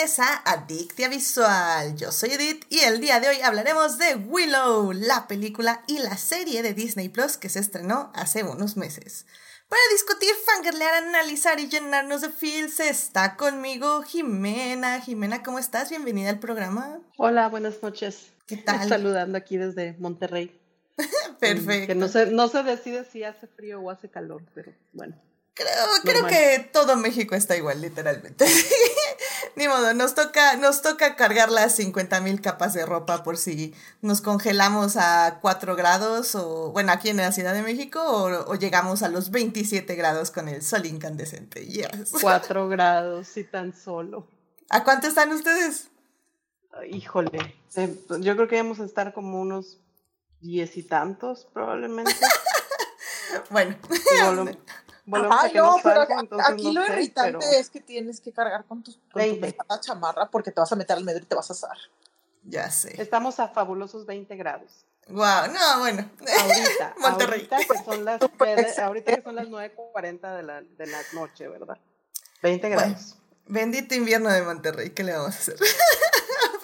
a Adictia Visual. Yo soy Edith y el día de hoy hablaremos de Willow, la película y la serie de Disney Plus que se estrenó hace unos meses. Para discutir, fangirlear, analizar y llenarnos de feels está conmigo Jimena. Jimena, ¿cómo estás? Bienvenida al programa. Hola, buenas noches. ¿Qué tal? Saludando aquí desde Monterrey. Perfecto. Que no se, no se decide si hace frío o hace calor, pero bueno. Creo, creo que todo México está igual, literalmente. Ni modo, nos toca, nos toca cargar las 50 mil capas de ropa por si nos congelamos a 4 grados, o bueno, aquí en la Ciudad de México, o, llegamos a los 27 grados con el sol incandescente. Yes. 4 grados, y tan solo. ¿A cuánto están ustedes? Híjole, eh, yo creo que vamos a estar como unos diez y tantos, probablemente. bueno. Aquí lo irritante es que tienes que cargar con, tus, con tu chamarra porque te vas a meter al medio y te vas a asar. Ya sé. Estamos a fabulosos 20 grados. Wow, no, bueno. Ahorita, Monterrey. ahorita que son las, ahorita que son las 9.40 de la, de la noche, ¿verdad? 20 grados. bendito invierno de Monterrey, ¿qué le vamos a hacer?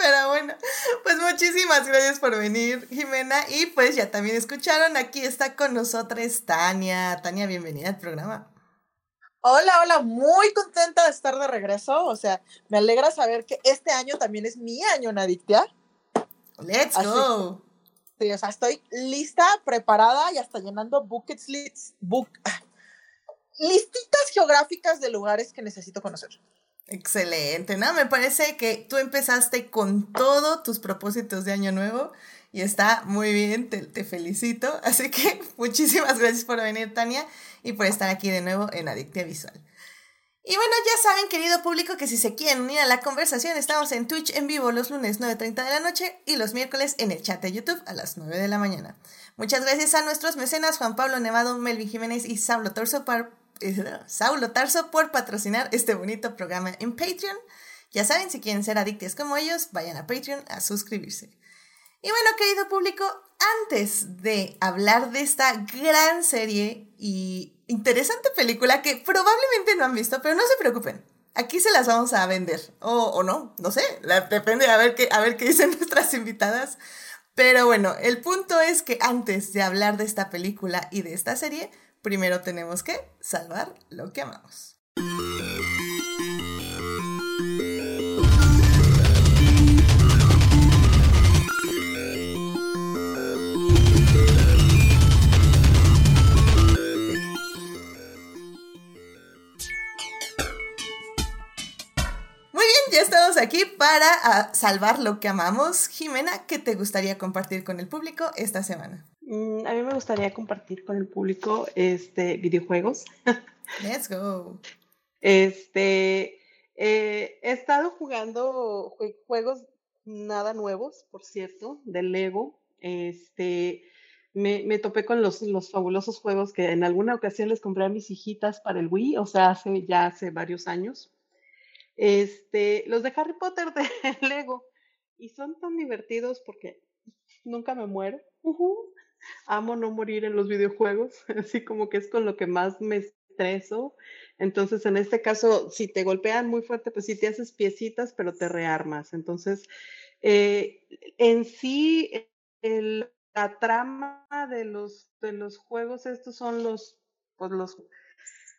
Pero bueno, pues muchísimas gracias por venir, Jimena. Y pues ya también escucharon, aquí está con nosotros Tania. Tania, bienvenida al programa. Hola, hola, muy contenta de estar de regreso. O sea, me alegra saber que este año también es mi año en Adictia. Let's go. Sí, o sea, estoy lista, preparada y hasta llenando buckets lists, book, ah, listitas geográficas de lugares que necesito conocer. Excelente, ¿no? Me parece que tú empezaste con todo tus propósitos de año nuevo y está muy bien, te, felicito. Así que muchísimas gracias por venir, Tania, y por estar aquí de nuevo en Adictia Visual. Y bueno, ya saben, querido público, que si se quieren unir a la conversación, estamos en Twitch en vivo los lunes 9.30 de la noche y los miércoles en el chat de YouTube a las 9 de la mañana. Muchas gracias a nuestros mecenas Juan Pablo Nevado, Melvin Jiménez y Saulo Torso por Saulo Tarso por patrocinar este bonito programa en Patreon. Ya saben, si quieren ser adictos como ellos, vayan a Patreon a suscribirse. Y bueno, querido público, antes de hablar de esta gran serie y interesante película que probablemente no han visto, pero no se preocupen, aquí se las vamos a vender. O, no, no sé, depende a ver, qué, a ver qué dicen nuestras invitadas. Pero bueno, el punto es que antes de hablar de esta película y de esta serie, primero tenemos que salvar lo que amamos. Muy bien, ya estamos aquí para ah, salvar lo que amamos. Jimena, ¿qué te gustaría compartir con el público esta semana? Mm, a mí me gustaría compartir con el público este, videojuegos. Let's go. Este, eh, he estado jugando juegos nada nuevos, por cierto, de Lego. Este, me, me, topé con los, los fabulosos juegos que en alguna ocasión les compré a mis hijitas para el Wii, o sea, hace ya hace varios años. Este, los de Harry Potter de Lego. Y son tan divertidos porque nunca me muero amo no morir en los videojuegos, así como que es con lo que más me estreso. Entonces, en este caso, si te golpean muy fuerte, pues sí te haces piecitas, pero te rearmas. Entonces, eh, en sí, la trama de los, de los juegos, estos son los, pues los,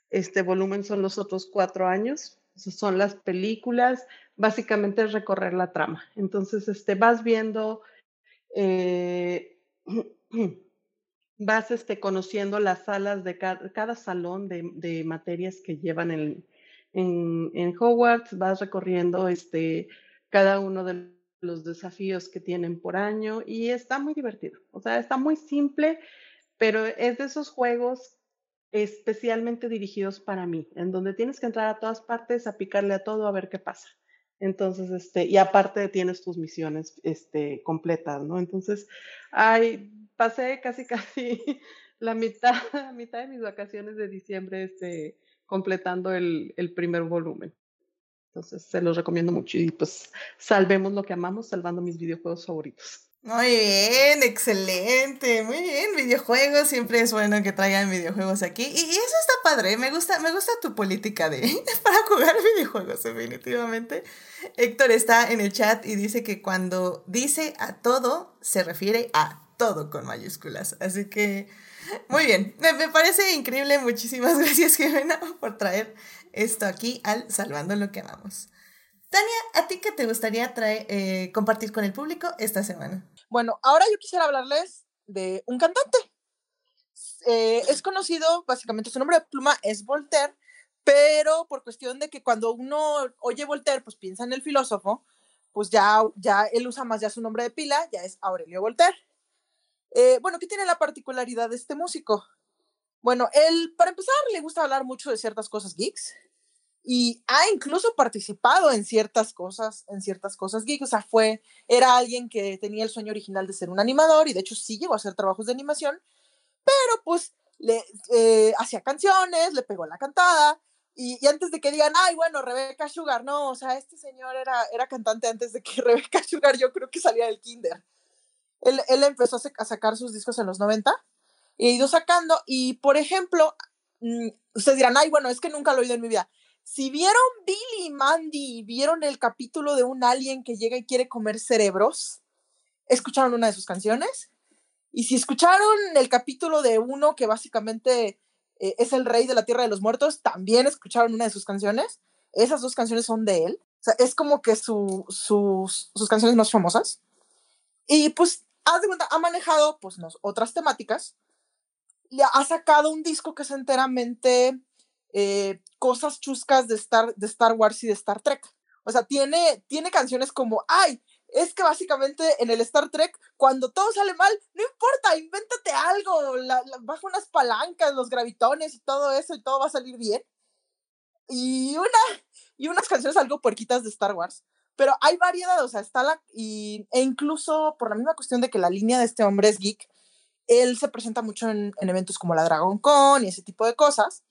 este volumen son los otros cuatro años, son las películas, básicamente es recorrer la trama. Entonces, este, vas viendo... Eh, vas este, conociendo las salas de cada, salón de, materias que llevan en, en, Hogwarts, vas recorriendo este, cada uno de los desafíos que tienen por año y está muy divertido. O sea, está muy simple, pero es de esos juegos especialmente dirigidos para mí, en donde tienes que entrar a todas partes, a picarle a todo, a ver qué pasa. Entonces, este, y aparte tienes tus misiones este, completas, ¿no? Entonces, ay, pasé casi, casi la mitad, mitad de mis vacaciones de diciembre este, completando el, el primer volumen. Entonces, se los recomiendo mucho y pues salvemos lo que amamos salvando mis videojuegos favoritos. Muy bien, excelente, muy bien, videojuegos, siempre es bueno que traigan videojuegos aquí y, eso está padre, me gusta, me gusta tu política de para jugar videojuegos definitivamente. Héctor está en el chat y dice que cuando dice a todo se refiere a todo con mayúsculas, así que muy bien, me, me parece increíble, muchísimas gracias Jimena por traer esto aquí al Salvando lo que amamos. Tania, ¿a ti qué te gustaría traer, eh, compartir con el público esta semana? Bueno, ahora yo quisiera hablarles de un cantante. Eh, es conocido, básicamente su nombre de pluma es Voltaire, pero por cuestión de que cuando uno oye Voltaire, pues piensa en el filósofo, pues ya, ya él usa más ya su nombre de pila, ya es Aurelio Voltaire. Eh, bueno, ¿qué tiene la particularidad de este músico? Bueno, él, para empezar, le gusta hablar mucho de ciertas cosas geeks, y ha incluso participado en ciertas cosas, en ciertas cosas geek, o sea, fue, era alguien que tenía el sueño original de ser un animador y de hecho sí llegó a hacer trabajos de animación, pero pues le eh, hacía canciones, le pegó la cantada y, y, antes de que digan, ay, bueno, Rebecca Sugar, no, o sea, este señor era, era cantante antes de que Rebecca Sugar yo creo que salía del kinder. Él, él empezó a, sacar sus discos en los 90 y ha ido sacando y, por ejemplo, mmm, ustedes dirán, ay, bueno, es que nunca lo he oído en mi vida si vieron Billy y Mandy, vieron el capítulo de un alien que llega y quiere comer cerebros, escucharon una de sus canciones. Y si escucharon el capítulo de uno que básicamente eh, es el rey de la tierra de los muertos, también escucharon una de sus canciones. Esas dos canciones son de él. O sea, es como que su, sus, sus canciones más famosas. Y pues, haz de cuenta, ha manejado pues otras temáticas. Le ha sacado un disco que es enteramente eh, cosas chuscas de Star, de Star Wars y de Star Trek. O sea, tiene, tiene canciones como, ay, es que básicamente en el Star Trek, cuando todo sale mal, no importa, invéntate algo, baja unas palancas, los gravitones y todo eso y todo va a salir bien. Y una, y unas canciones algo puerquitas de Star Wars. Pero hay variedad, o sea, está la, y, e incluso por la misma cuestión de que la línea de este hombre es geek, él se presenta mucho en eventos como la Dragon Con y ese tipo de cosas.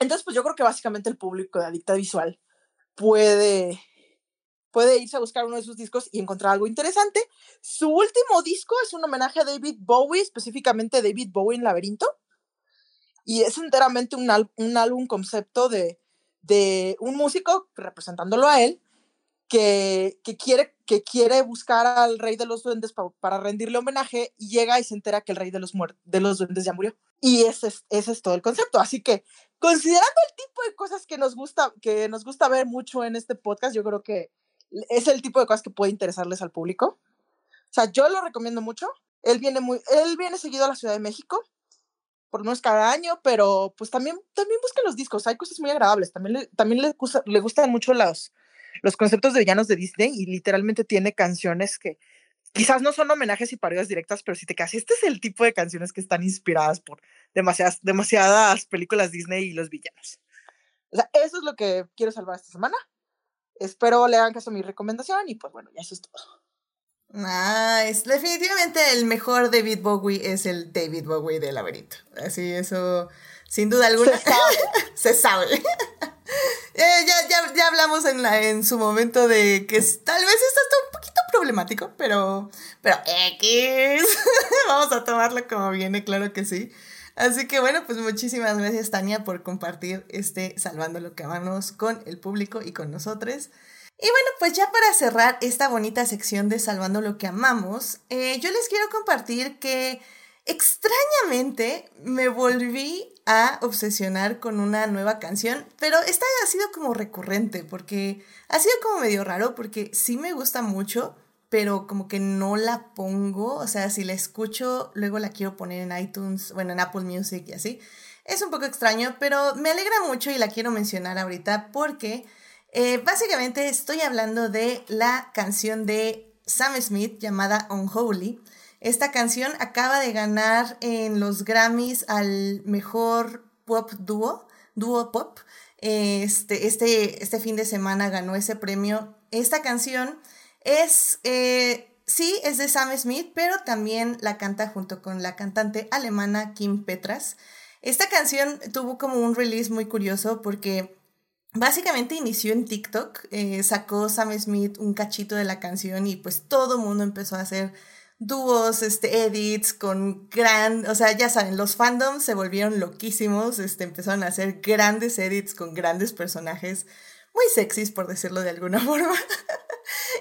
Entonces, pues yo creo que básicamente el público de Adicta Visual puede, puede irse a buscar uno de sus discos y encontrar algo interesante. Su último disco es un homenaje a David Bowie, específicamente David Bowie en Laberinto. Y es enteramente un, un álbum concepto de, de un músico representándolo a él, que, quiere, que quiere buscar al rey de los duendes para rendirle homenaje y llega y se entera que el rey de los, de los duendes ya murió. Y ese es, ese es todo el concepto. Así que, considerando el tipo de cosas que nos gusta, que nos gusta ver mucho en este podcast, yo creo que es el tipo de cosas que puede interesarles al público. O sea, yo lo recomiendo mucho. Él viene muy, él viene seguido a la Ciudad de México, por lo menos cada año, pero pues también, también busquen los discos. Hay cosas muy agradables. También le, también le, gusta, le gustan mucho los, los conceptos de villanos de Disney y literalmente tiene canciones que quizás no son homenajes y parodias directas, pero si te quedas, este es el tipo de canciones que están inspiradas por demasiadas, demasiadas películas Disney y los villanos. O sea, eso es lo que quiero salvar esta semana. Espero le hagan caso a mi recomendación y pues bueno, ya eso es todo. Nice. Definitivamente el mejor David Bowie es el David Bowie del laberinto. Así, eso, sin duda alguna. Se sabe. Se sabe. Eh, ya, ya, ya, hablamos en, la, en su momento de que tal vez esto está un poquito problemático, pero, pero X. Vamos a tomarlo como viene, claro que sí. Así que bueno, pues muchísimas gracias Tania por compartir este Salvando lo que amamos con el público y con nosotros. Y bueno, pues ya para cerrar esta bonita sección de Salvando lo que amamos, eh, yo les quiero compartir que extrañamente me volví a obsesionar con una nueva canción, pero esta ha sido como recurrente porque ha sido como medio raro porque sí me gusta mucho, pero como que no la pongo, o sea, si la escucho, luego la quiero poner en iTunes, bueno, en Apple Music y así. Es un poco extraño, pero me alegra mucho y la quiero mencionar ahorita porque eh, básicamente estoy hablando de la canción de Sam Smith llamada Unholy. Esta canción acaba de ganar en los Grammys al mejor pop dúo, dúo pop. Este, este, este fin de semana ganó ese premio. Esta canción es, eh, sí, es de Sam Smith, pero también la canta junto con la cantante alemana Kim Petras. Esta canción tuvo como un release muy curioso porque básicamente inició en TikTok, eh, sacó Sam Smith un cachito de la canción y pues todo el mundo empezó a hacer dúos, este, edits con gran, o sea, ya saben, los fandoms se volvieron loquísimos, este, empezaron a hacer grandes edits con grandes personajes, muy sexys por decirlo de alguna forma.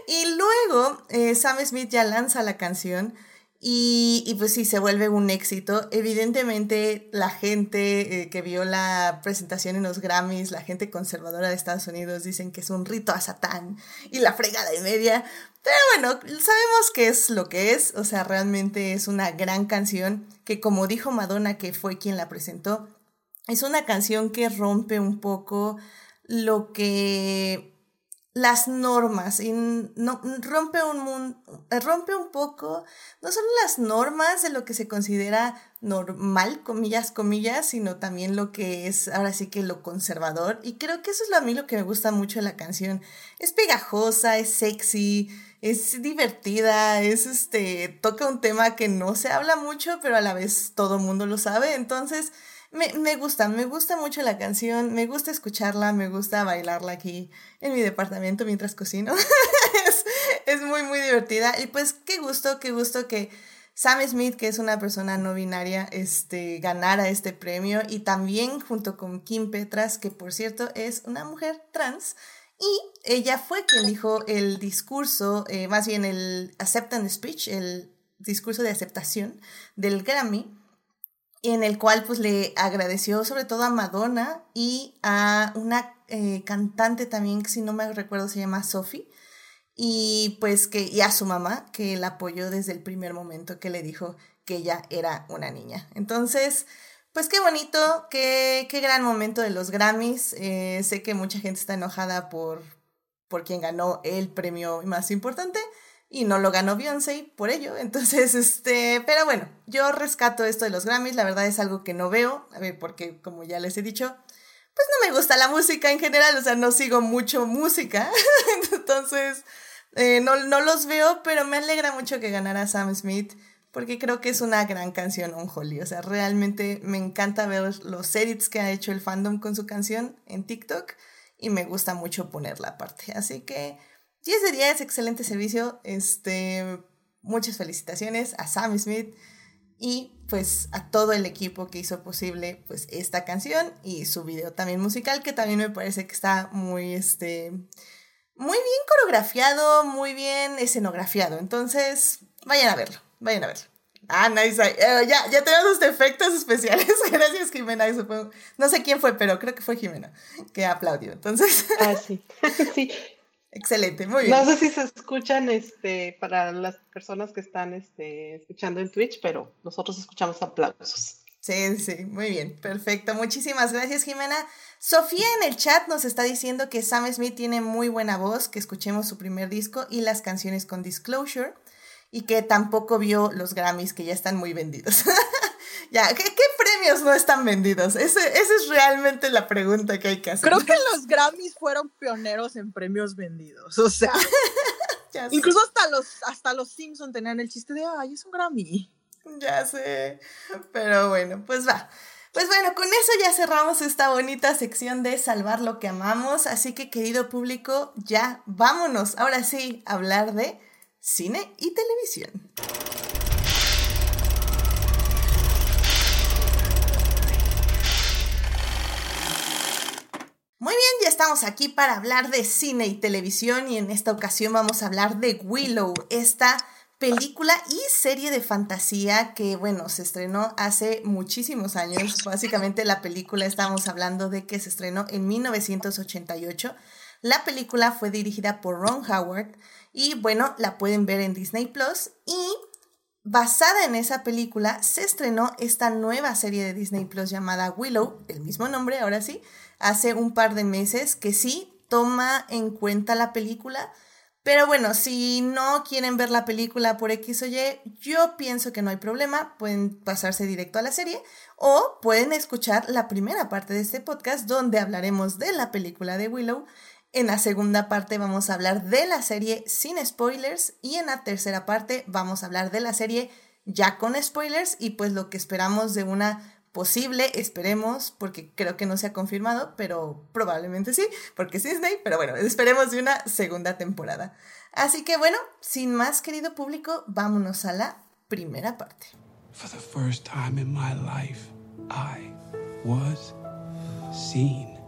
y luego eh, Sam Smith ya lanza la canción y, y, pues sí, se vuelve un éxito. Evidentemente la gente eh, que vio la presentación en los Grammys, la gente conservadora de Estados Unidos, dicen que es un rito a Satán y la fregada y media. Pero bueno, sabemos que es lo que es. O sea, realmente es una gran canción que como dijo Madonna, que fue quien la presentó, es una canción que rompe un poco lo que las normas y rompe un rompe un poco no solo las normas de lo que se considera normal, comillas, comillas, sino también lo que es ahora sí que lo conservador. Y creo que eso es lo, a mí lo que me gusta mucho de la canción. Es pegajosa, es sexy, es divertida, es este, toca un tema que no se habla mucho, pero a la vez todo mundo lo sabe. Entonces, me, me, gusta, me gusta mucho la canción, me gusta escucharla, me gusta bailarla aquí en mi departamento mientras cocino. es, es, muy, muy divertida. Y pues qué gusto, qué gusto que Sam Smith, que es una persona no binaria, este, ganara este premio. Y también junto con Kim Petras, que por cierto es una mujer trans. Y ella fue quien dijo el discurso, eh, más bien el acceptance speech, el discurso de aceptación del Grammy en el cual pues le agradeció sobre todo a Madonna y a una eh, cantante también que si no me recuerdo se llama Sophie y pues que y a su mamá que la apoyó desde el primer momento que le dijo que ella era una niña. Entonces pues qué bonito qué, qué gran momento de los Grammys. Eh, sé que mucha gente está enojada por por quien ganó el premio más importante y no lo ganó Beyoncé por ello. Entonces, este, pero bueno, yo rescato esto de los Grammys, la verdad es algo que no veo, a ver, porque como ya les he dicho, pues no me gusta la música en general, o sea, no sigo mucho música, entonces eh, no, no los veo, pero me alegra mucho que ganara Sam Smith. Porque creo que es una gran canción On Holly. O sea, realmente me encanta ver los edits que ha hecho el fandom con su canción en TikTok. Y me gusta mucho ponerla aparte. Así que 10 de 10, excelente servicio. Este, muchas felicitaciones a Sam Smith y pues a todo el equipo que hizo posible pues esta canción y su video también musical que también me parece que está muy este muy bien coreografiado, muy bien escenografiado. Entonces, vayan a verlo, vayan a verlo. Ah, nice. Eh, ya, ya tenemos los efectos especiales. Gracias, Jimena. No sé quién fue, pero creo que fue Jimena que aplaudió. Entonces. Ah, sí. sí. Excelente, muy bien. No sé si se escuchan este, para las personas que están este, escuchando en Twitch, pero nosotros escuchamos aplausos. Sí, sí, muy bien, perfecto. Muchísimas gracias, Jimena. Sofía en el chat nos está diciendo que Sam Smith tiene muy buena voz, que escuchemos su primer disco y las canciones con Disclosure, y que tampoco vio los Grammys, que ya están muy vendidos. ya, ¿qué, premios no están vendidos? Esa es realmente la pregunta que hay que hacer. Creo que los Grammys fueron pioneros en premios vendidos. O sea, incluso hasta los, hasta los Simpsons tenían el chiste de, ay, es un Grammy. Ya sé. Pero bueno, pues va. Pues bueno, con eso ya cerramos esta bonita sección de salvar lo que amamos. Así que, querido público, ya vámonos. Ahora sí, a hablar de cine y televisión. Muy bien, ya estamos aquí para hablar de cine y televisión y en esta ocasión vamos a hablar de Willow, esta película y serie de fantasía que, bueno, se estrenó hace muchísimos años. Básicamente la película, estamos hablando de que se estrenó en 1988. La película fue dirigida por Ron Howard y, bueno, la pueden ver en Disney Plus y Basada en esa película, se estrenó esta nueva serie de Disney Plus llamada Willow, el mismo nombre, ahora sí, hace un par de meses, que sí toma en cuenta la película. Pero bueno, si no quieren ver la película por X o Y, yo pienso que no hay problema, pueden pasarse directo a la serie o pueden escuchar la primera parte de este podcast donde hablaremos de la película de Willow en la segunda parte vamos a hablar de la serie sin spoilers y en la tercera parte vamos a hablar de la serie ya con spoilers y pues lo que esperamos de una posible, esperemos, porque creo que no se ha confirmado, pero probablemente sí, porque es Disney, pero bueno, esperemos de una segunda temporada. Así que bueno, sin más querido público, vámonos a la primera parte. For the first time in my life, I was seen.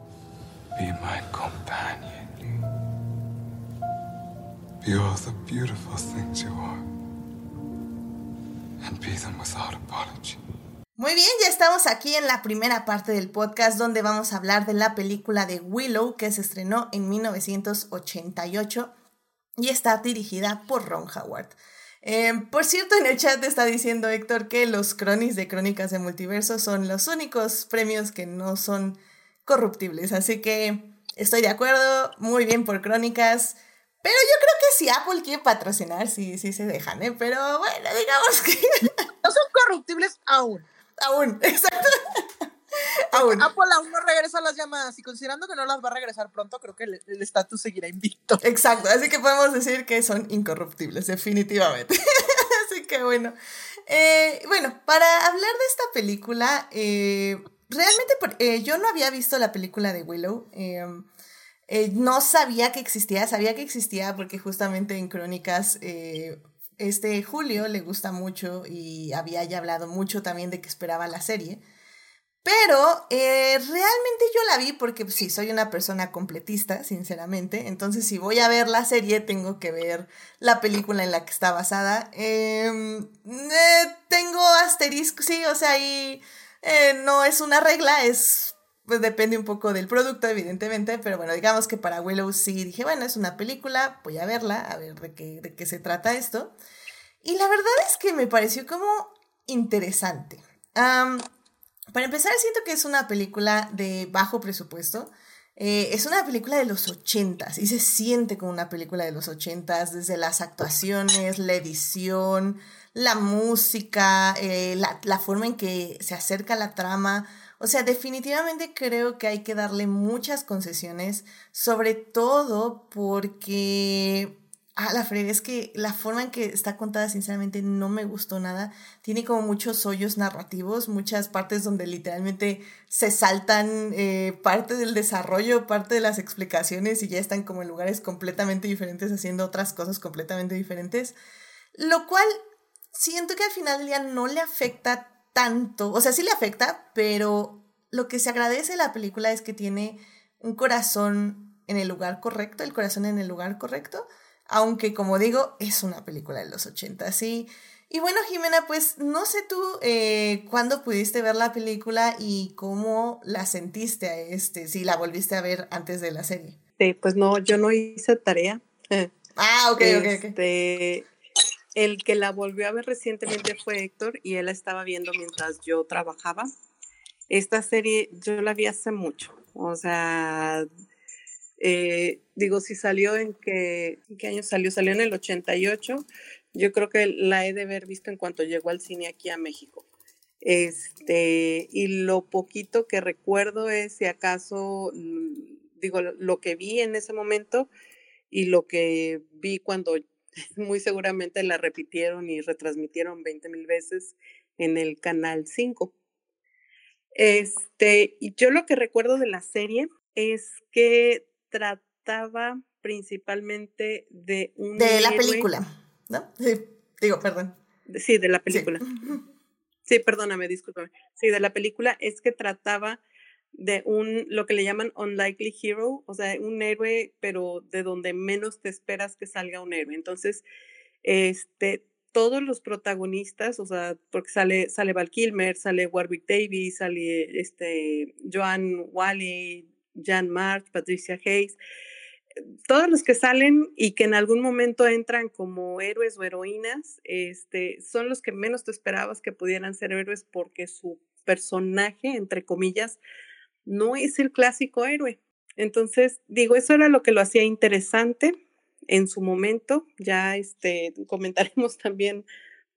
Be my companion. Be all the beautiful things you are. And be them without apology. Muy bien, ya estamos aquí en la primera parte del podcast donde vamos a hablar de la película de Willow que se estrenó en 1988 y está dirigida por Ron Howard. Em, por cierto, en el chat está diciendo Héctor que los cronis de Crónicas de Multiverso son los únicos premios que no son corruptibles, así que estoy de acuerdo, muy bien por Crónicas. Pero yo creo que si Apple quiere patrocinar, sí, sí se dejan, ¿eh? Pero bueno, digamos que... No son corruptibles aún. Aún, exacto. aún. Apple aún no regresa las llamadas y considerando que no las va a regresar pronto, creo que el estatus seguirá invicto. Exacto, así que podemos decir que son incorruptibles, definitivamente. así que bueno. Eh, bueno, para hablar de esta película, eh, realmente eh, yo no había visto la película de Willow. no sabía que existía, sabía que existía porque justamente en Crónicas este Julio le gusta mucho y había ya hablado mucho también de que esperaba la serie. Pero eh, realmente yo la vi porque pues, sí, soy una persona completista, sinceramente. Entonces, si voy a ver la serie, tengo que ver la película en la que está basada. Em, eh, tengo asterisco, sí, o sea, ahí eh, no es una regla, es. Pues depende un poco del producto, evidentemente. Pero bueno, digamos que para Willow sí dije, bueno, es una película, voy a verla, a ver de qué, de qué se trata esto. Y la verdad es que me pareció como interesante. para empezar, siento que es una película de bajo presupuesto. Eh, es una película de los ochentas y se siente como una película de los ochentas, desde las actuaciones, la edición, la música, eh, la, la forma en que se acerca la trama. O sea, definitivamente creo que hay que darle muchas concesiones, sobre todo porque Ah, la frega, es que la forma en que está contada, sinceramente, no me gustó nada. Tiene como muchos hoyos narrativos, muchas partes donde literalmente se saltan eh, parte del desarrollo, parte de las explicaciones y ya están como en lugares completamente diferentes, haciendo otras cosas completamente diferentes. Lo cual siento que al final del día no le afecta tanto. O sea, sí le afecta, pero lo que se agradece de la película es que tiene un corazón en el lugar correcto, el corazón en el lugar correcto aunque como digo, es una película de los 80, sí. Y bueno, Jimena, pues no sé tú eh, cuándo pudiste ver la película y cómo la sentiste a este, si la volviste a ver antes de la serie. Sí, pues no, yo no hice tarea. Ah, ok, ok, ok. El que la volvió a ver recientemente fue Héctor y él la estaba viendo mientras yo trabajaba. Esta serie yo la vi hace mucho, o sea, eh, digo, si salió en qué, ¿en qué año salió? Salió en el 88. Yo creo que la he de haber visto en cuanto llegó al cine aquí a México. Este, y lo poquito que recuerdo es si acaso, digo, lo que vi en ese momento y lo que vi cuando muy seguramente la repitieron y retransmitieron 20 mil veces en el canal 5. Este, y yo lo que recuerdo de la serie es que trataba principalmente de un... De la película, ¿no? Sí, digo, perdón. Sí, de la película. Sí. perdóname, discúlpame. Sí, de la película es que trataba de un, lo que le llaman unlikely hero, o sea, un héroe, pero de donde menos te esperas que salga un héroe. Entonces, este, todos los protagonistas, o sea, porque sale, sale Val Kilmer, sale Warwick Davis, sale este, Joan Wally, Jan March, Patricia Hayes, todos los que salen y que en algún momento entran como héroes o heroínas, este, son los que menos te esperabas que pudieran ser héroes porque su personaje, entre comillas, no es el clásico héroe. Entonces, digo, eso era lo que lo hacía interesante en su momento. Ya este, comentaremos también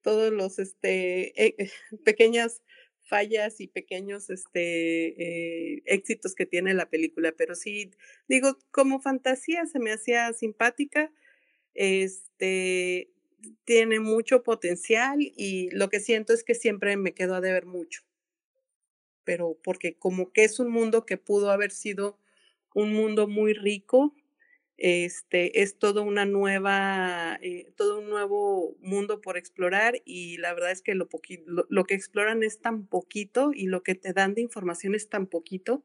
todos los este, eh, pequeñas fallas y pequeños este, eh, éxitos que tiene la película, pero sí, digo, como fantasía se me hacía simpática, este, tiene mucho potencial y lo que siento es que siempre me quedo a deber mucho. Pero porque como que es un mundo que pudo haber sido un mundo muy rico, este es todo una nueva, eh, todo un nuevo mundo por explorar y la verdad es que lo, lo, lo, que exploran es tan poquito y lo que te dan de información es tan poquito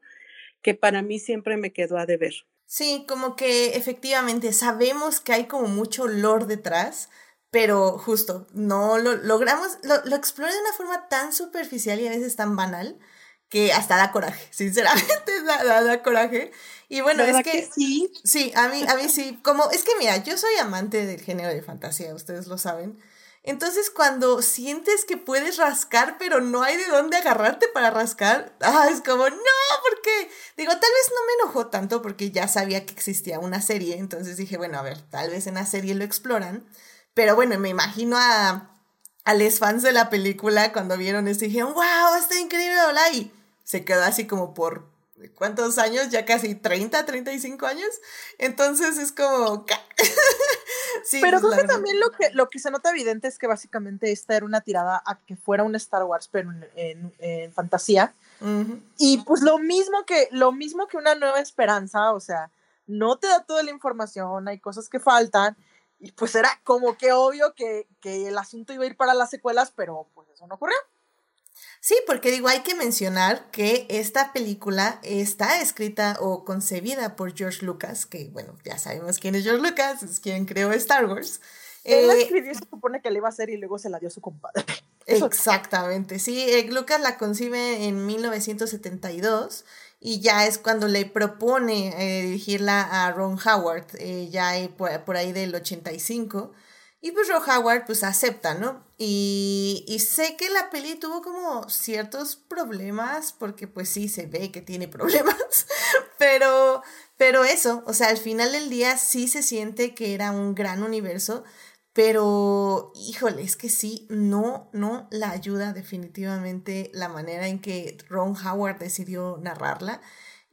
que para mí siempre me quedó a deber. Sí, como que efectivamente sabemos que hay como mucho lore detrás, pero justo no lo logramos, lo, lo explora de una forma tan superficial y a veces tan banal que hasta da coraje, sinceramente da, da, coraje. Y bueno, es que, sí. Sí, a mí, a mí sí, como es que mira, yo soy amante del género de fantasía, ustedes lo saben. Entonces, cuando sientes que puedes rascar, pero no hay de dónde agarrarte para rascar, ah, es como, no, porque, digo, tal vez no me enojó tanto porque ya sabía que existía una serie, entonces dije, bueno, a ver, tal vez en la serie lo exploran, pero bueno, me imagino a, a los fans de la película cuando vieron esto dijeron, wow, está increíble, hola, y se quedó así como por ¿cuántos años? Ya casi 30, 35 años. Entonces es como... sí, pero pues, creo que también lo que, lo que se nota evidente es que básicamente esta era una tirada a que fuera un Star Wars, pero en, en, fantasía. Y pues lo mismo, que, lo mismo que una nueva esperanza, o sea, no te da toda la información, hay cosas que faltan. Y pues era como que obvio que, que el asunto iba a ir para las secuelas, pero pues eso no ocurrió. Sí, porque digo, hay que mencionar que esta película está escrita o concebida por George Lucas, que bueno, ya sabemos quién es George Lucas, es quien creó Star Wars. Él la eh, escribió, se supone que le iba a hacer y luego se la dio a su compadre. Exactamente, sí, eh, Lucas la concibe en 1972 y ya es cuando le propone eh, dirigirla a Ron Howard, ya por, por, ahí del 85. Y pues Ron Howard pues acepta, ¿no? Y, y, sé que la peli tuvo como ciertos problemas, porque pues sí, se ve que tiene problemas, pero, pero eso, o sea, al final del día sí se siente que era un gran universo, pero híjole, es que sí, no, no la ayuda definitivamente la manera en que Ron Howard decidió narrarla.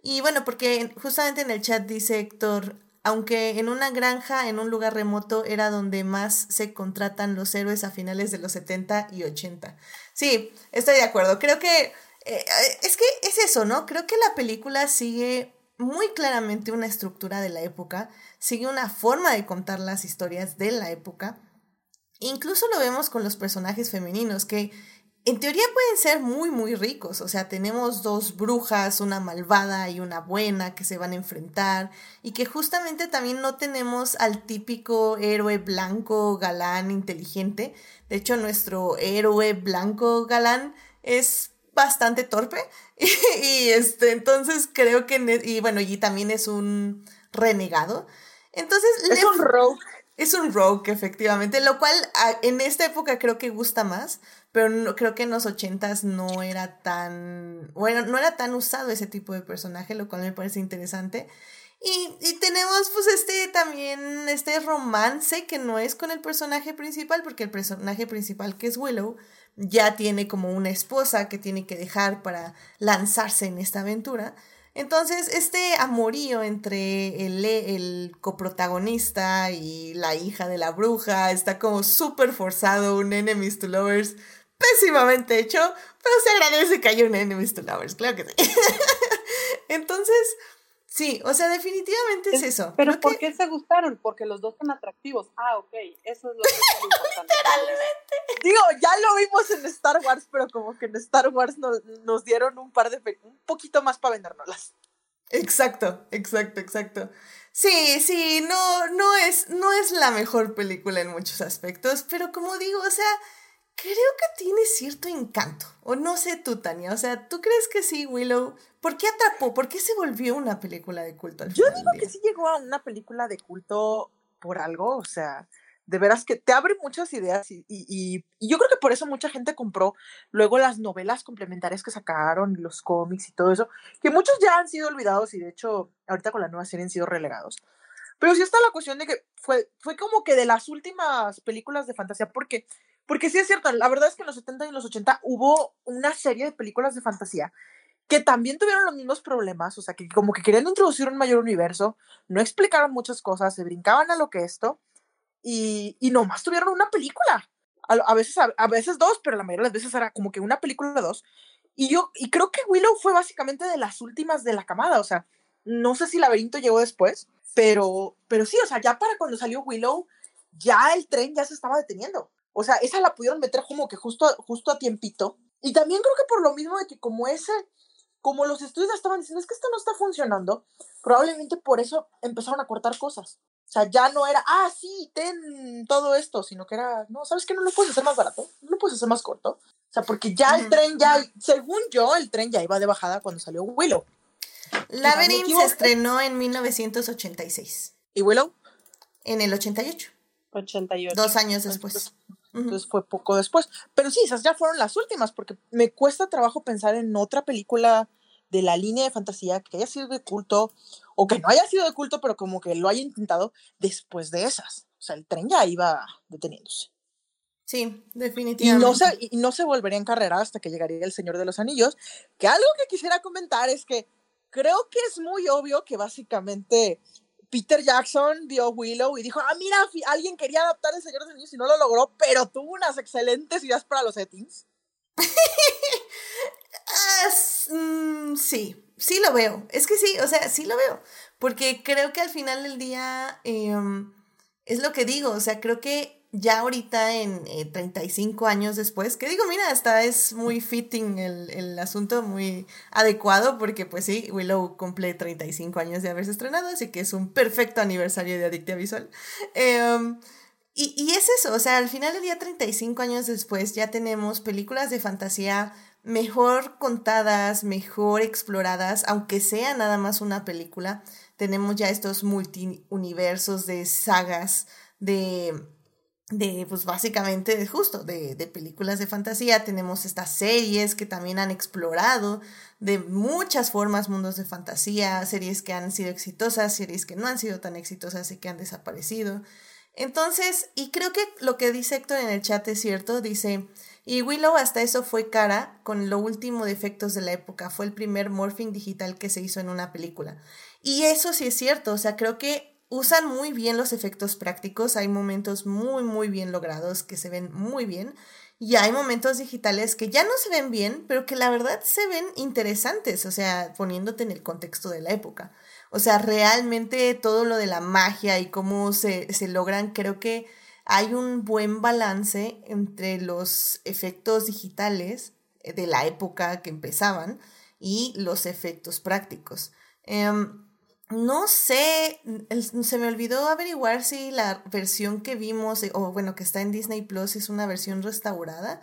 Y bueno, porque justamente en el chat dice Héctor, aunque en una granja en un lugar remoto era donde más se contratan los héroes a finales de los 70 y 80. Sí, estoy de acuerdo. Creo que eh, es que es eso, ¿no? Creo que la película sigue muy claramente una estructura de la época, sigue una forma de contar las historias de la época. Incluso lo vemos con los personajes femeninos que en teoría pueden ser muy, muy ricos. O sea, tenemos dos brujas, una malvada y una buena que se van a enfrentar. Y que justamente también no tenemos al típico héroe blanco, galán, inteligente. De hecho, nuestro héroe blanco, galán, es bastante torpe. y, este, entonces creo que. Y bueno, y también es un renegado. Entonces. Es un rogue. Es un rogue, efectivamente, lo cual en esta época creo que gusta más, pero no, creo que en los ochentas no era tan, bueno, no era tan usado ese tipo de personaje, lo cual me parece interesante. Y, y, tenemos pues este también, este romance que no es con el personaje principal, porque el personaje principal que es Willow ya tiene como una esposa que tiene que dejar para lanzarse en esta aventura. Entonces, este amorío entre el, el coprotagonista y la hija de la bruja está como súper forzado, un enemies to lovers pésimamente hecho, pero se agradece que haya un enemies to lovers, claro que sí. Entonces, sí, o sea, definitivamente es, eso. Pero ¿por qué se gustaron? Porque los dos son atractivos. Ah, ok, eso es lo que es Literalmente. Digo, ya lo vimos en Star Wars, pero como que en Star Wars nos, nos dieron un par de, un poquito más para vendérnoslas. Exacto, exacto, exacto. Sí, sí, no, no es, no es la mejor película en muchos aspectos, pero como digo, o sea, creo que tiene cierto encanto. O no sé tú, Tania, o sea, ¿tú crees que sí, Willow? ¿Por qué atrapó? ¿Por qué se volvió una película de culto Yo digo que sí llegó a una película de culto por algo, o sea, de veras que te abre muchas ideas y, y, y, yo creo que por eso mucha gente compró luego las novelas complementarias que sacaron y los cómics y todo eso, que muchos ya han sido olvidados y de hecho ahorita con la nueva serie han sido relegados. Pero sí está la cuestión de que fue, fue como que de las últimas películas de fantasía, porque, porque sí es cierto, la verdad es que en los 70 y en los 80 hubo una serie de películas de fantasía que también tuvieron los mismos problemas, o sea, que como que querían introducir un mayor universo, no explicaron muchas cosas, se brincaban a lo que esto, y, y nomás tuvieron una película. A, veces, a, veces dos, pero la mayoría de las veces era como que una película dos. Y yo, y creo que Willow fue básicamente de las últimas de la camada, o sea, no sé si Laberinto llegó después, pero, pero sí, o sea, ya para cuando salió Willow, ya el tren ya se estaba deteniendo. O sea, esa la pudieron meter como que justo, justo a tiempito. Y también creo que por lo mismo de que como ese, como los estudios estaban diciendo, es que esto no está funcionando, probablemente por eso empezaron a cortar cosas. O sea, ya no era, ah, sí, ten todo esto, sino que era, no, ¿sabes qué? No lo puedes hacer más barato, no lo puedes hacer más corto. O sea, porque ya el tren ya, según yo, el tren ya iba de bajada cuando salió Willow. Labyrinth se estrenó en 1986. ¿Y Willow? En el 88. 88. Dos años después. Entonces fue poco después. Pero sí, esas ya fueron las últimas, porque me cuesta trabajo pensar en otra película de la línea de fantasía que haya sido de culto, o que no haya sido de culto, pero como que lo haya intentado después de esas. O sea, el tren ya iba deteniéndose. Sí, definitivamente. Y no, se, y no se volvería en carrera hasta que llegaría el Señor de los Anillos. Que algo que quisiera comentar es que creo que es muy obvio que básicamente Peter Jackson vio Willow y dijo, ah, mira, alguien quería adaptar El Señor de los Anillos y no lo logró, pero tuvo unas excelentes ideas para los settings. Mm, sí, sí lo veo. Es que sí, o sea, sí lo veo. Porque creo que al final del día em, es lo que digo, o sea, creo que ya ahorita en 35 eh, años después, que digo, mira, hasta es muy fitting el, el, asunto, muy adecuado, porque pues sí, Willow cumple 35 años de haberse estrenado, así que es un perfecto aniversario de Adictia Visual. Em, y, y es eso, o sea, al final del día, 35 años después, ya tenemos películas de fantasía mejor contadas, mejor exploradas, aunque sea nada más una película. Tenemos ya estos multiuniversos de sagas, de, de pues básicamente, justo, de, de películas de fantasía. Tenemos estas series que también han explorado de muchas formas mundos de fantasía, series que han sido exitosas, series que no han sido tan exitosas y que han desaparecido. Entonces, y creo que lo que dice Héctor en el chat es cierto, dice, y Willow hasta eso fue cara con lo último de efectos de la época. Fue el primer morphing digital que se hizo en una película. Y eso sí es cierto. O sea, creo que usan muy bien los efectos prácticos. Hay momentos muy, muy bien logrados que se ven muy bien. Y hay momentos digitales que ya no se ven bien, pero que la verdad se ven interesantes. O sea, poniéndote en el contexto de la época. O sea, realmente todo lo de la magia y cómo se, se logran, creo que hay un buen balance entre los efectos digitales de la época que empezaban y los efectos prácticos. Em, no sé, se me olvidó averiguar si la versión que vimos, o bueno, que está en Disney Plus, es una versión restaurada,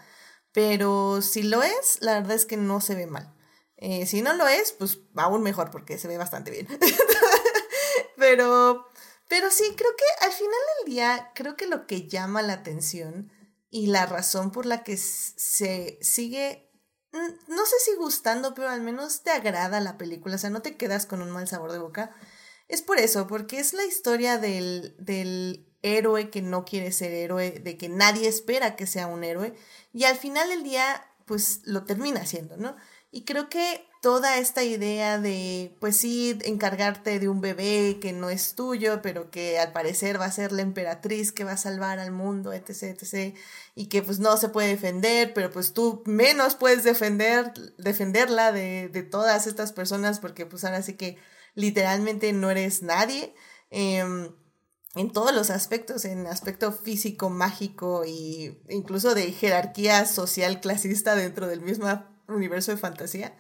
pero si lo es, la verdad es que no se ve mal. Eh, si no lo es, pues aún mejor porque se ve bastante bien. pero pero sí, creo que al final del día, creo que lo que llama la atención y la razón por la que se sigue, no sé si gustando, pero al menos te agrada la película, o sea, no te quedas con un mal sabor de boca, es por eso, porque es la historia del, del héroe que no quiere ser héroe, de que nadie espera que sea un héroe, y al final del día, pues lo termina siendo, ¿no? Y creo que toda esta idea de, pues sí, encargarte de un bebé que no es tuyo, pero que al parecer va a ser la emperatriz que va a salvar al mundo, etc., etc., y que pues no se puede defender, pero pues tú menos puedes defender, defenderla de, de todas estas personas, porque pues ahora sí que literalmente no eres nadie. Em, en todos los aspectos, en aspecto físico, mágico e incluso de jerarquía social clasista dentro del mismo universo de fantasía.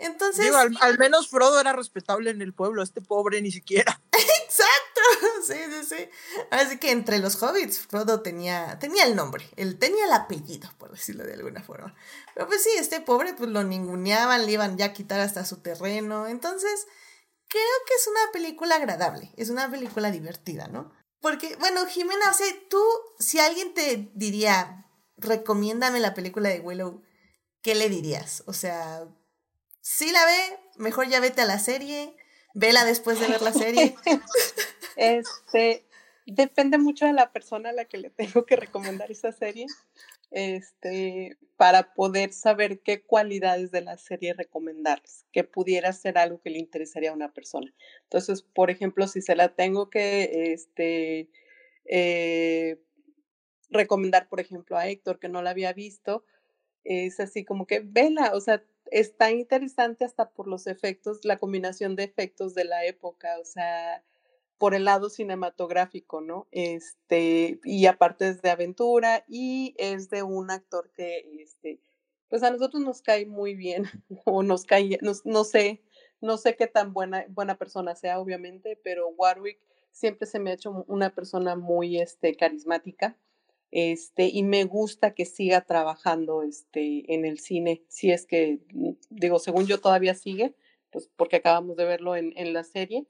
Entonces. Digo, al, menos Frodo era respetable en el pueblo, este pobre ni siquiera. Exacto, sí, sí, sí. Así que entre los hobbits, Frodo tenía, tenía el nombre, él tenía el apellido, por decirlo de alguna forma. Pero pues sí, este pobre, pues lo ninguneaban, le iban ya a quitar hasta su terreno. Entonces, creo que es una película agradable, es una película divertida, ¿no? Porque, bueno, Jimena, o sea, tú, si alguien te diría, recomiéndame la película de Willow, ¿qué le dirías? O sea, si la ve, mejor ya vete a la serie, vela después de ver la serie. este, depende mucho de la persona a la que le tengo que recomendar esa serie, este, para poder saber qué cualidades de la serie recomendarles, que pudiera ser algo que le interesaría a una persona. Entonces, por ejemplo, si se la tengo que, este, eh, recomendar, por ejemplo, a Héctor, que no la había visto, es así como que vela, o sea, está interesante hasta por los efectos, la combinación de efectos de la época, o sea, por el lado cinematográfico, ¿no? Este, y aparte es de aventura y es de un actor que, este, pues a nosotros nos cae muy bien, o nos cae, no sé, no sé qué tan buena, buena persona sea, obviamente, pero Warwick siempre se me ha hecho una persona muy, este, carismática este, y me gusta que siga trabajando este, en el cine, si es que, mm, digo, según yo todavía sigue, pues porque acabamos de verlo en, en la serie,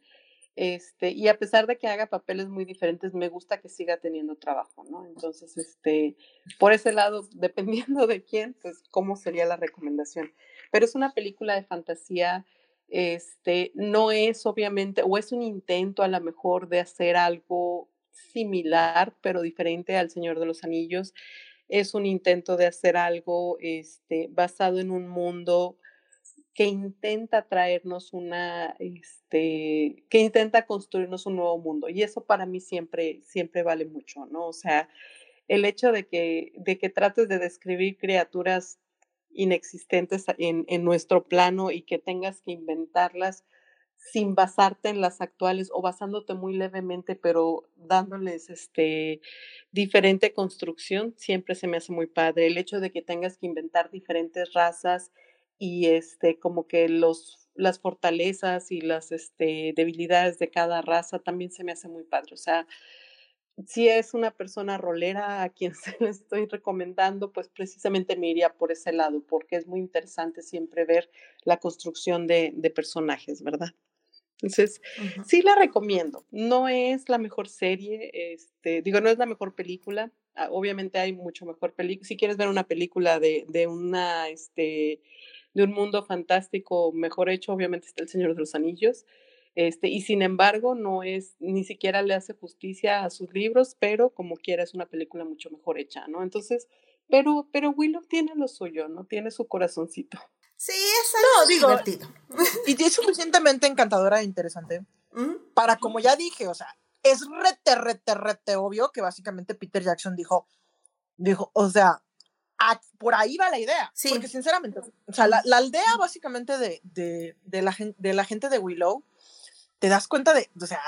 este, y a pesar de que haga papeles muy diferentes, me gusta que siga teniendo trabajo, ¿no? Entonces, este, por ese lado, dependiendo de quién, pues cómo sería la recomendación. Pero es una película de fantasía, este, no es obviamente, o es un intento a lo mejor de hacer algo similar, pero diferente al Señor de los Anillos. Es un intento de hacer algo este, basado en un mundo que intenta traernos una, este, que intenta construirnos un nuevo mundo. Y eso para mí siempre, siempre vale mucho, ¿no? O sea, el hecho de que, de que trates de describir criaturas inexistentes en, en nuestro plano y que tengas que inventarlas sin basarte en las actuales o basándote muy levemente, pero dándoles este diferente construcción, siempre se me hace muy padre. El hecho de que tengas que inventar diferentes razas y este como que los las fortalezas y las este, debilidades de cada raza también se me hace muy padre. O sea, si es una persona rolera a quien se le estoy recomendando, pues precisamente me iría por ese lado, porque es muy interesante siempre ver la construcción de, de personajes, ¿verdad? Entonces, sí la recomiendo. No es la mejor serie, este, digo, no es la mejor película. Ah, obviamente hay mucho mejor película. Si quieres ver una película de, de una, este, de un mundo fantástico mejor hecho, obviamente está El Señor de los Anillos. Este, y sin embargo, no es, ni siquiera le hace justicia a sus libros, pero como quiera es una película mucho mejor hecha, ¿no? Entonces, pero, pero Willow tiene lo suyo, ¿no? Tiene su corazoncito. Sí, es algo divertido. Y es suficientemente encantadora e interesante para, como ya dije, o sea, es rete, rete, rete obvio que básicamente Peter Jackson dijo, dijo, o sea, por ahí va la idea. Sí. Porque sinceramente, o sea, la, aldea básicamente de, de, de, la, de la gente de Willow, te das cuenta de, o sea,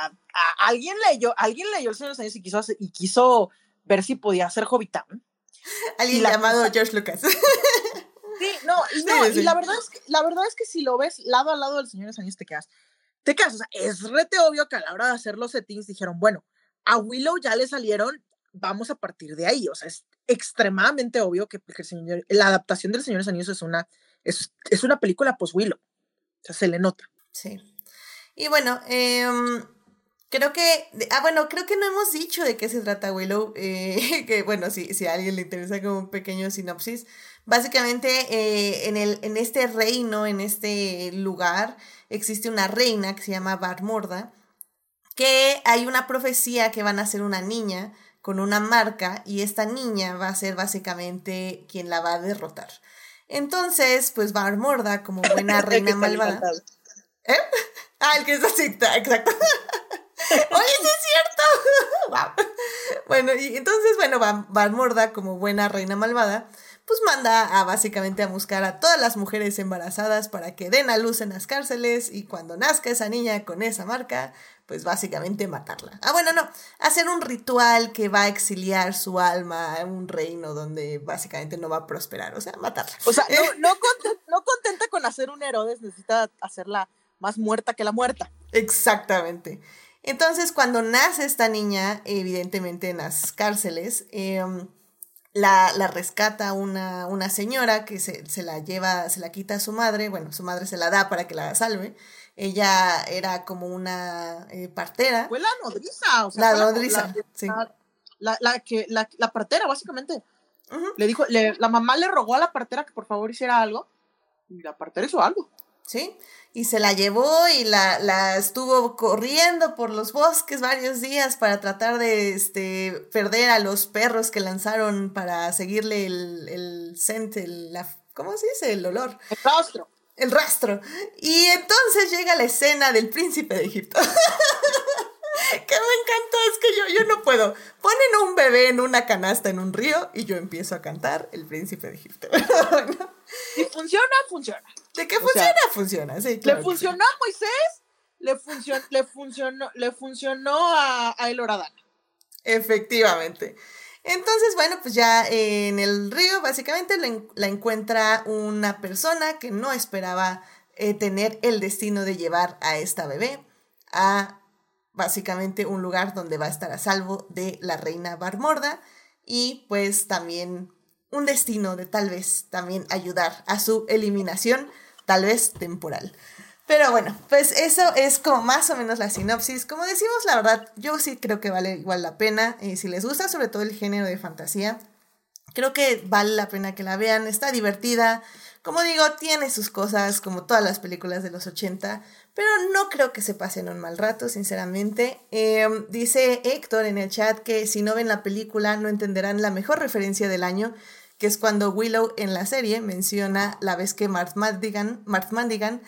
alguien leyó, alguien leyó El Señor de los Años y quiso, y quiso ver si podía ser Hobbitán. Alguien llamado George Lucas. Sí, no, y, no, y la verdad es que, la verdad es que si lo ves lado a lado del Señor de los Anillos te quedas, te quedas, o sea, es rete obvio que a la hora de hacer los settings dijeron, bueno, a Willow ya le salieron, vamos a partir de ahí, o sea, es extremadamente obvio que, el señor, la adaptación del Señor de los Anillos es una, es, es una película post-Willow, o sea, se le nota. Sí. Y bueno, eh, Creo que, ah, bueno, creo que no hemos dicho de qué se trata Willow, eh, que bueno, si, si a alguien le interesa como un pequeño sinopsis, básicamente eh, en, el, en este reino, en este lugar, existe una reina que se llama Barmorda, que hay una profecía que van a ser una niña con una marca y esta niña va a ser básicamente quien la va a derrotar. Entonces, pues Barmorda, como buena reina malvada. ¿Eh? Ah, el que está así, exacto. Oye, sí es cierto. Bueno, y entonces, bueno, Van, Morda, como buena reina malvada, pues manda a básicamente a buscar a todas las mujeres embarazadas para que den a luz en las cárceles y cuando nazca esa niña con esa marca, pues básicamente matarla. Ah, bueno, no, hacer un ritual que va a exiliar su alma a un reino donde básicamente no va a prosperar, o sea, matarla. O sea, no, no contenta con hacer un Herodes, necesita hacerla más muerta que la muerta. Exactamente. Entonces, cuando nace esta niña, evidentemente en las cárceles, em, la, rescata una, una señora que se, la lleva, se la quita a su madre, bueno, su madre se la da para que la salve. Ella era como una eh, partera. Fue la nodriza, o sea. La nodriza, la, sí. La, que, la, partera, básicamente. Le dijo, la mamá le rogó a la partera que por favor hiciera algo. Y la partera hizo algo. ¿sí? Y se la llevó y la, la, estuvo corriendo por los bosques varios días para tratar de este, perder a los perros que lanzaron para seguirle el, el scent, el, la, ¿cómo se dice? El olor. El rastro. El rastro. Y entonces llega la escena del príncipe de Egipto. que me encantó, es que yo, yo no puedo. Ponen un bebé en una canasta en un río y yo empiezo a cantar El príncipe de Egipto. Y funciona, funciona. De que funciona, funciona, sí. le funcionó a Moisés, le, funcionó, le funcionó, le funcionó a, a El. Efectivamente. Entonces, bueno, pues ya en el río básicamente la, encuentra una persona que no esperaba eh, tener el destino de llevar a esta bebé a básicamente un lugar donde va a estar a salvo de la reina Barmorda y pues también un destino de tal vez también ayudar a su eliminación, tal vez temporal. Pero bueno, pues eso es como más o menos la sinopsis. Como decimos, la verdad, yo sí creo que vale igual la pena. Y si les gusta sobre todo el género de fantasía, creo que vale la pena que la vean. Está divertida. Como digo, tiene sus cosas como todas las películas de los 80, pero no creo que se pasen un mal rato, sinceramente. Em, dice Héctor en el chat que si no ven la película no entenderán la mejor referencia del año, que es cuando Willow en la serie menciona la vez que Marth Mandigan, Marth Mandigan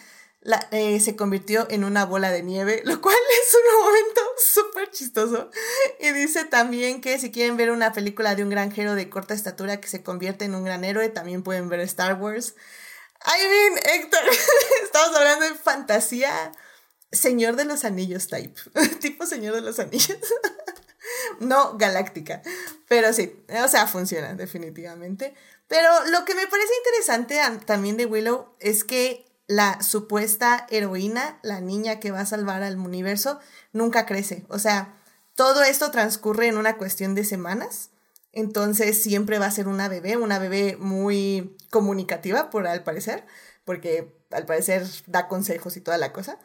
eh, se convirtió en una bola de nieve, lo cual es un momento súper chistoso. Y dice también que si quieren ver una película de un granjero de corta estatura que se convierte en un gran héroe, también pueden ver Star Wars. I mean, Héctor, estamos hablando de fantasía Señor de los Anillos type, tipo Señor de los Anillos. no galáctica, pero sí, o sea, funciona definitivamente. Pero lo que me parece interesante también de Willow es que la supuesta heroína, la niña que va a salvar al universo, nunca crece. O sea, todo esto transcurre en una cuestión de semanas. Entonces siempre va a ser una bebé, una bebé muy comunicativa, por al parecer, porque al parecer da consejos y toda la cosa.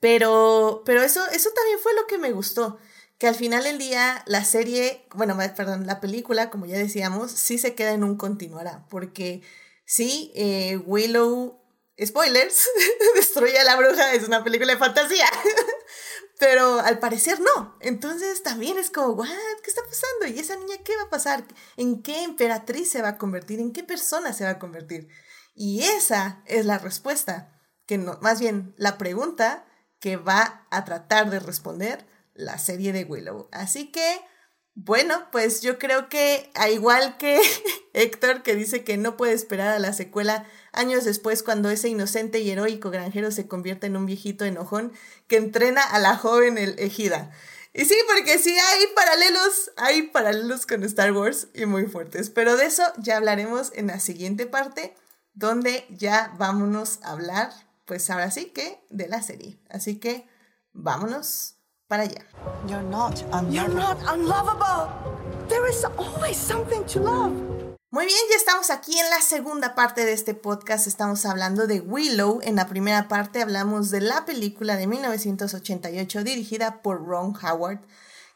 Pero, pero eso, eso también fue lo que me gustó, que al final del día la serie, bueno, perdón, la película, como ya decíamos, sí se queda en un continuará, porque sí, eh, Willow spoilers, Destruye a la bruja es una película de fantasía. Pero al parecer no. Entonces también es como, ¿what? ¿Qué está pasando? ¿Y esa niña qué va a pasar? ¿En qué emperatriz se va a convertir? ¿En qué persona se va a convertir? Y esa es la respuesta, que no, más bien la pregunta que va a tratar de responder la serie de Willow. Así que, bueno, pues yo creo que, a igual que Héctor, que dice que no puede esperar a la secuela años después cuando ese inocente y heroico granjero se convierte en un viejito enojón que entrena a la joven el ejida. Y sí, porque sí hay paralelos, hay paralelos con Star Wars y muy fuertes, pero de eso ya hablaremos en la siguiente parte, donde ya vámonos a hablar, pues ahora sí que de la serie. Así que vámonos para allá. You're not You're not unlovable. There is always something to love. Muy bien, ya estamos aquí en la segunda parte de este podcast. Estamos hablando de Willow. En la primera parte hablamos de la película de 1988 dirigida por Ron Howard,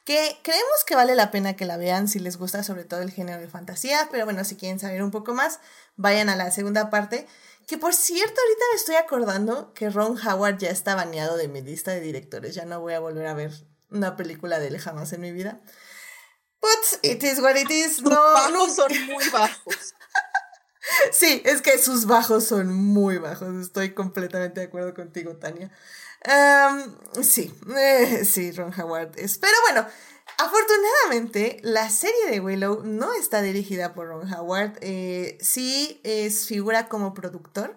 que creemos que vale la pena que la vean si les gusta sobre todo el género de fantasía, pero bueno, si quieren saber un poco más, vayan a la segunda parte. Que por cierto, ahorita me estoy acordando que Ron Howard ya está baneado de mi lista de directores. Ya no voy a volver a ver una película de él jamás en mi vida. But it is what it is. no, bajos son muy bajos. sí, es que sus bajos son muy bajos. Estoy completamente de acuerdo contigo, Tania. sí, eh, sí, Ron Howard es. Pero bueno, afortunadamente, la serie de Willow no está dirigida por Ron Howard. Eh, sí es figura como productor,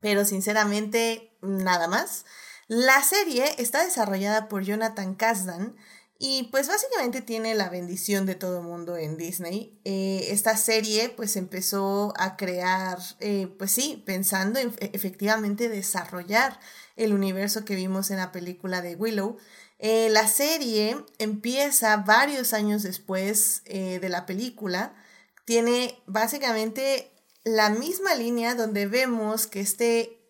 pero sinceramente, nada más. La serie está desarrollada por Jonathan Kasdan y pues básicamente tiene la bendición de todo el mundo en Disney. Eh, esta serie pues empezó a crear, eh, pues sí, pensando en e, efectivamente desarrollar el universo que vimos en la película de Willow. Eh, la serie empieza varios años después de la película. Tiene básicamente la misma línea donde vemos que este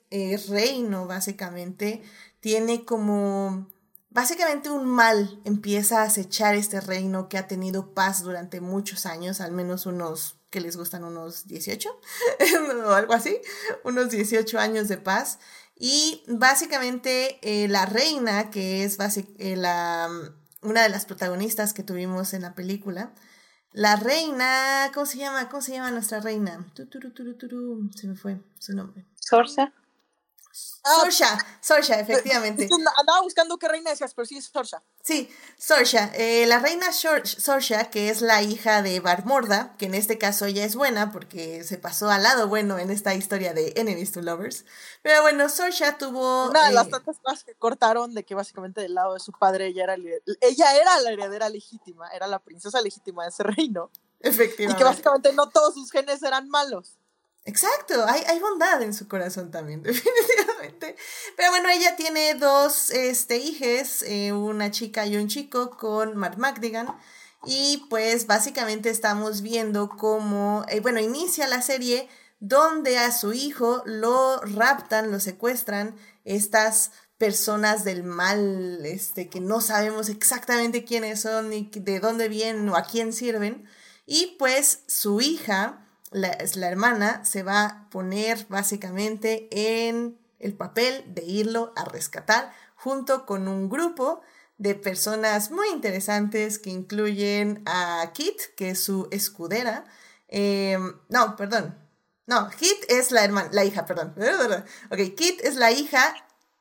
reino básicamente tiene como Básicamente un mal empieza a acechar este reino que ha tenido paz durante muchos años, al menos unos que les gustan unos 18 o algo así, unos 18 años de paz. Y básicamente eh, la reina, que es eh, la, una de las protagonistas que tuvimos en la película, la reina, ¿cómo se llama? ¿Cómo se llama nuestra reina? Se me fue su nombre. Sorsa. Ah, Sorsha, Sorsha, efectivamente. Andaba buscando qué reina decías, pero sí es Sorsha. Sí, Sorsha. Eh, la reina Sorsha, que es la hija de Barmorda, que en este caso ella es buena porque se pasó al lado bueno en esta historia de Enemies to Lovers. Pero bueno, Sorsha tuvo... Una de las eh, tantas cosas que cortaron de que básicamente del lado de su padre ella era, ella era la heredera legítima, era la princesa legítima de ese reino. Efectivamente. Y que básicamente no todos sus genes eran malos. Exacto, hay, hay, bondad en su corazón también, definitivamente. Pero bueno, ella tiene dos este, hijes, eh, una chica y un chico con Mark McDigan. Y pues básicamente estamos viendo cómo, eh, bueno, inicia la serie donde a su hijo lo raptan, lo secuestran estas personas del mal, este, que no sabemos exactamente quiénes son ni de dónde vienen o a quién sirven. Y pues su hija la, la hermana se va a poner básicamente en el papel de irlo a rescatar junto con un grupo de personas muy interesantes que incluyen a Kit, que es su escudera. Em, no, perdón. No, Kit es la hermana, la hija, perdón. Ok, Kit es la hija.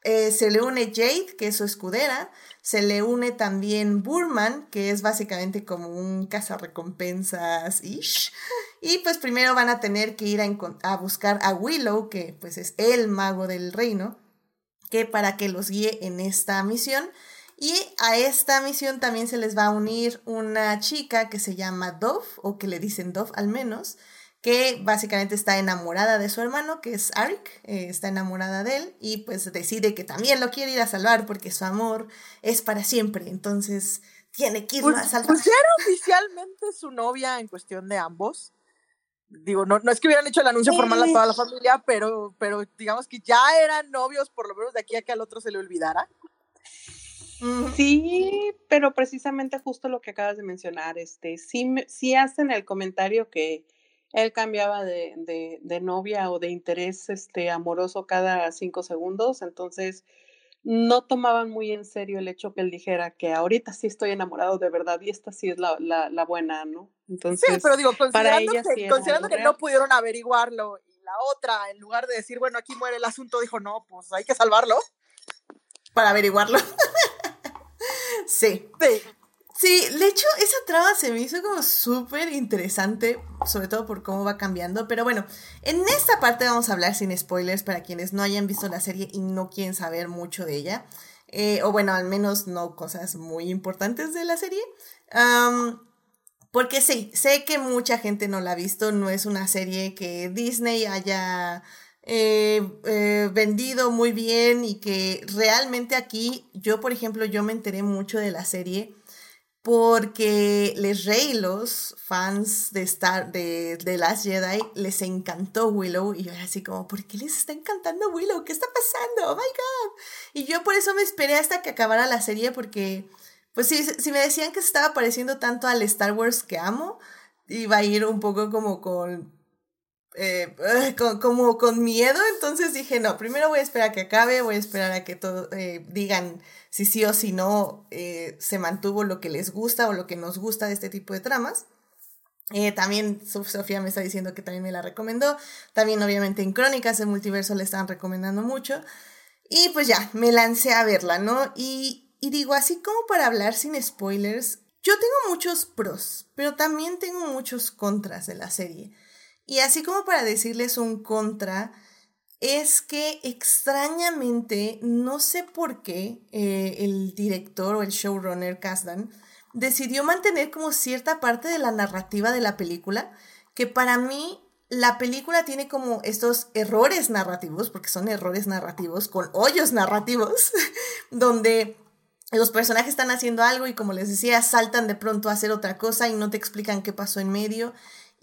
Eh, se le une Jade, que es su escudera. Se le une también Burman, que es básicamente como un cazarrecompensas-ish. Y pues primero van a tener que ir a, buscar a Willow, que pues es el mago del reino, que para que los guíe en esta misión. Y a esta misión también se les va a unir una chica que se llama Dove, o que le dicen Dove al menos, que básicamente está enamorada de su hermano, que es Arik, eh, está enamorada de él, y pues decide que también lo quiere ir a salvar porque su amor es para siempre, entonces tiene que ir pues, a salvar. Pues era oficialmente su novia en cuestión de ambos digo, no, no es que hubieran hecho el anuncio formal a toda la familia, pero, pero digamos que ya eran novios, por lo menos de aquí a que al otro se le olvidara. Sí, pero precisamente justo lo que acabas de mencionar, este, sí, sí hacen el comentario que él cambiaba de, de, de novia o de interés este, amoroso cada cinco segundos, entonces no tomaban muy en serio el hecho que él dijera que ahorita sí estoy enamorado de verdad y esta sí es la, la, la buena, ¿no? Entonces, sí, pero digo, considerando, que, considerando que no pudieron averiguarlo y la otra, en lugar de decir, bueno, aquí muere el asunto, dijo, no, pues hay que salvarlo. Para averiguarlo. sí. Sí. Sí, de hecho, esa trama se me hizo como súper interesante, sobre todo por cómo va cambiando. Pero bueno, en esta parte vamos a hablar sin spoilers para quienes no hayan visto la serie y no quieren saber mucho de ella. Eh, o bueno, al menos no cosas muy importantes de la serie. porque sí, sé que mucha gente no la ha visto, no es una serie que Disney haya eh, eh, vendido muy bien y que realmente aquí, yo por ejemplo, yo me enteré mucho de la serie porque les rey los fans de Star de, de Last Jedi les encantó Willow y yo era así como ¿por qué les está encantando Willow? ¿qué está pasando? oh my god y yo por eso me esperé hasta que acabara la serie porque pues si, si me decían que se estaba pareciendo tanto al Star Wars que amo iba a ir un poco como con eh, como con miedo, entonces dije, no, primero voy a esperar a que acabe, voy a esperar a que todo, eh, digan si sí o si no eh, se mantuvo lo que les gusta o lo que nos gusta de este tipo de tramas. también Sofía me está diciendo que también me la recomendó. También obviamente en Crónicas del Multiverso le están recomendando mucho. Y pues ya, me lancé a verla, ¿no? Y digo, así como para hablar sin spoilers, yo tengo muchos pros, pero también tengo muchos contras de la serie. Y así como para decirles un contra, es que extrañamente, no sé por qué, eh, el director o el showrunner Kasdan decidió mantener como cierta parte de la narrativa de la película, que para mí la película tiene como estos errores narrativos, porque son errores narrativos, con hoyos narrativos, donde los personajes están haciendo algo y como les decía, saltan de pronto a hacer otra cosa y no te explican qué pasó en medio.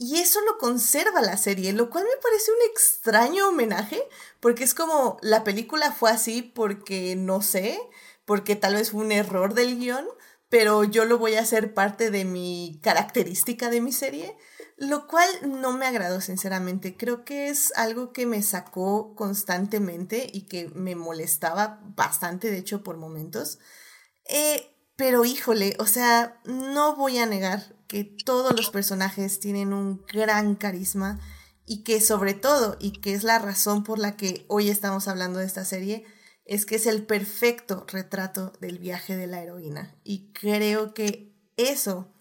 Y eso lo conserva la serie, lo cual me parece un extraño homenaje, porque es como la película fue así porque no sé, porque tal vez fue un error del guion, pero yo lo voy a hacer parte de mi característica de mi serie, lo cual no me agradó sinceramente. Creo que es algo que me sacó constantemente y que me molestaba bastante, de hecho, por momentos. Eh, pero híjole, o sea, no voy a negar que todos los personajes tienen un gran carisma y que sobre todo, y que es la razón por la que hoy estamos hablando de esta serie, es que es el perfecto retrato del viaje de la heroína. Y creo que eso,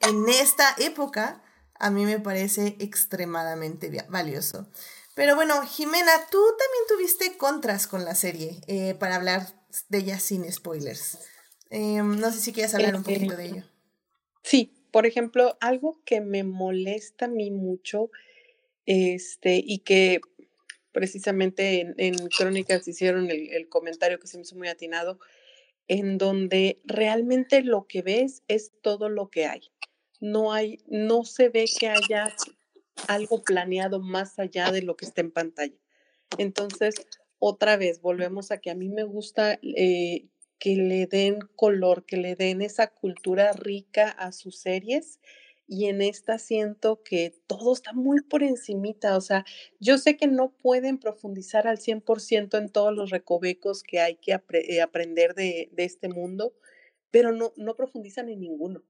en esta época, a mí me parece extremadamente valioso. Pero bueno, Jimena, tú también tuviste contras con la serie, eh, para hablar de ella sin spoilers. Em, no sé si quieres hablar un poquito de ello. Sí, por ejemplo, algo que me molesta a mí mucho, este, y que precisamente en, Crónicas hicieron el, el, comentario que se me hizo muy atinado, en donde realmente lo que ves es todo lo que hay. No hay, no se ve que haya algo planeado más allá de lo que está en pantalla. Entonces, otra vez, volvemos a que a mí me gusta eh, que le den color, que le den esa cultura rica a sus series. Y en esta siento que todo está muy por encimita. O sea, yo sé que no pueden profundizar al 100% en todos los recovecos que hay que eh, aprender de, este mundo, pero no, no profundizan en ninguno,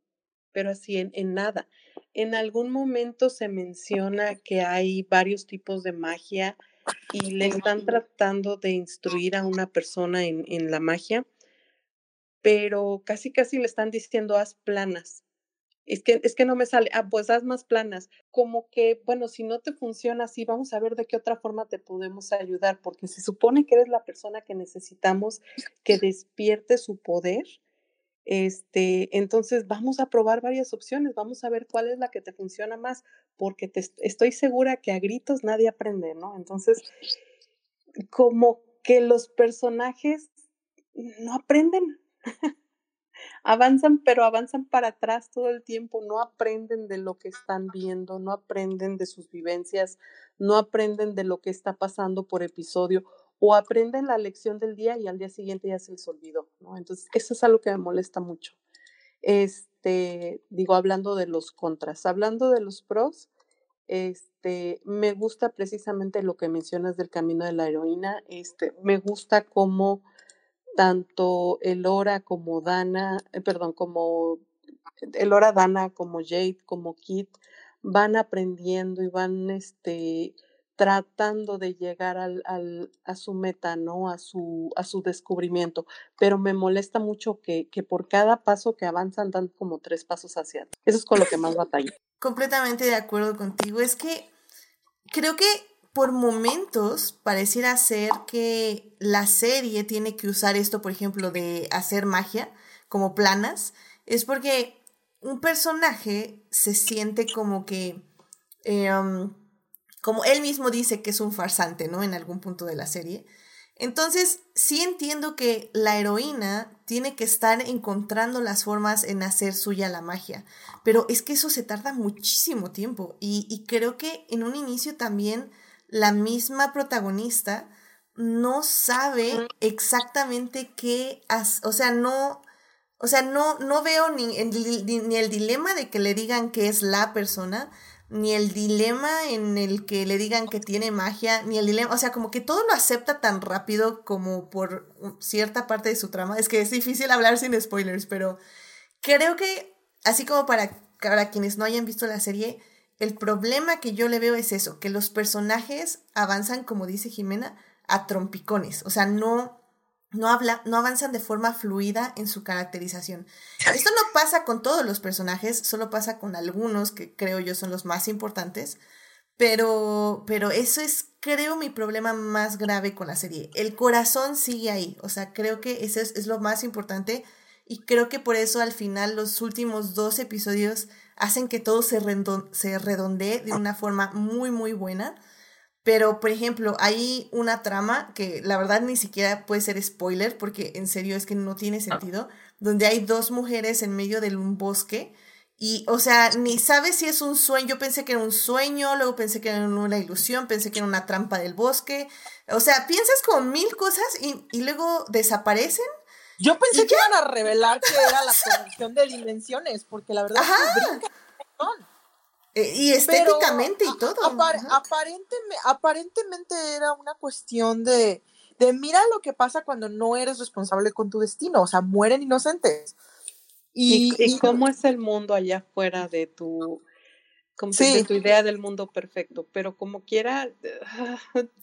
pero así en, en nada. En algún momento se menciona que hay varios tipos de magia y le están tratando de instruir a una persona en, en la magia pero casi casi le están diciendo haz planas. Es que, es que no me sale, ah, pues haz más planas. Como que, bueno, si no te funciona así, vamos a ver de qué otra forma te podemos ayudar, porque se supone que eres la persona que necesitamos que despierte su poder. Este, entonces vamos a probar varias opciones, vamos a ver cuál es la que te funciona más, porque te, estoy segura que a gritos nadie aprende, ¿no? Entonces, como que los personajes no aprenden, avanzan, pero avanzan para atrás todo el tiempo, no aprenden de lo que están viendo, no aprenden de sus vivencias, no aprenden de lo que está pasando por episodio o aprenden la lección del día y al día siguiente ya se les olvidó, ¿no? Entonces, eso es algo que me molesta mucho. Este, digo, hablando de los contras, hablando de los pros, este, me gusta precisamente lo que mencionas del camino de la heroína, este, me gusta cómo tanto Elora como Dana, eh, perdón, como Elora, Dana, como Jade, como Kit, van aprendiendo y van este, tratando de llegar al, al, a su meta, ¿no? A su, a su descubrimiento. Pero me molesta mucho que, que por cada paso que avanzan dan como tres pasos hacia atrás. Eso es con lo que más batalla. Completamente de acuerdo contigo. Es que creo que por momentos pareciera ser que la serie tiene que usar esto, por ejemplo, de hacer magia como planas, es porque un personaje se siente como que, um, como él mismo dice que es un farsante, ¿no? En algún punto de la serie. Entonces, sí entiendo que la heroína tiene que estar encontrando las formas en hacer suya la magia, pero es que eso se tarda muchísimo tiempo y creo que en un inicio también la misma protagonista no sabe exactamente qué, o sea, no, o sea, no, no veo ni, ni, el dilema de que le digan que es la persona, ni el dilema en el que le digan que tiene magia, ni el dilema, o sea, como que todo lo acepta tan rápido como por cierta parte de su trama. Es que es difícil hablar sin spoilers, pero creo que, así como para, para quienes no hayan visto la serie, el problema que yo le veo es eso, que los personajes avanzan, como dice Jimena, a trompicones, o sea, no, no, habla, no avanzan de forma fluida en su caracterización. Esto no pasa con todos los personajes, solo pasa con algunos que creo yo son los más importantes, pero, pero eso es, creo, mi problema más grave con la serie. El corazón sigue ahí, o sea, creo que eso es, es lo más importante y creo que por eso al final los últimos dos episodios hacen que todo se, se redondee de una forma muy, muy buena. Pero, por ejemplo, hay una trama que la verdad ni siquiera puede ser spoiler, porque en serio es que no tiene ah. sentido, donde hay dos mujeres en medio de un bosque. Y, o sea, ni sabes si es un sueño. Yo pensé que era un sueño, luego pensé que era una ilusión, pensé que era una trampa del bosque. O sea, piensas con mil cosas y, y luego desaparecen yo pensé que iban a revelar que era la conexión de dimensiones, porque la verdad es que eh, y estéticamente y todo. aparentemente, aparentemente era una cuestión de, de mira lo que pasa cuando no eres responsable con tu destino, o sea, mueren inocentes. Y, y, cómo es el mundo allá afuera de tu como Sí. de tu idea del mundo perfecto, pero como quiera,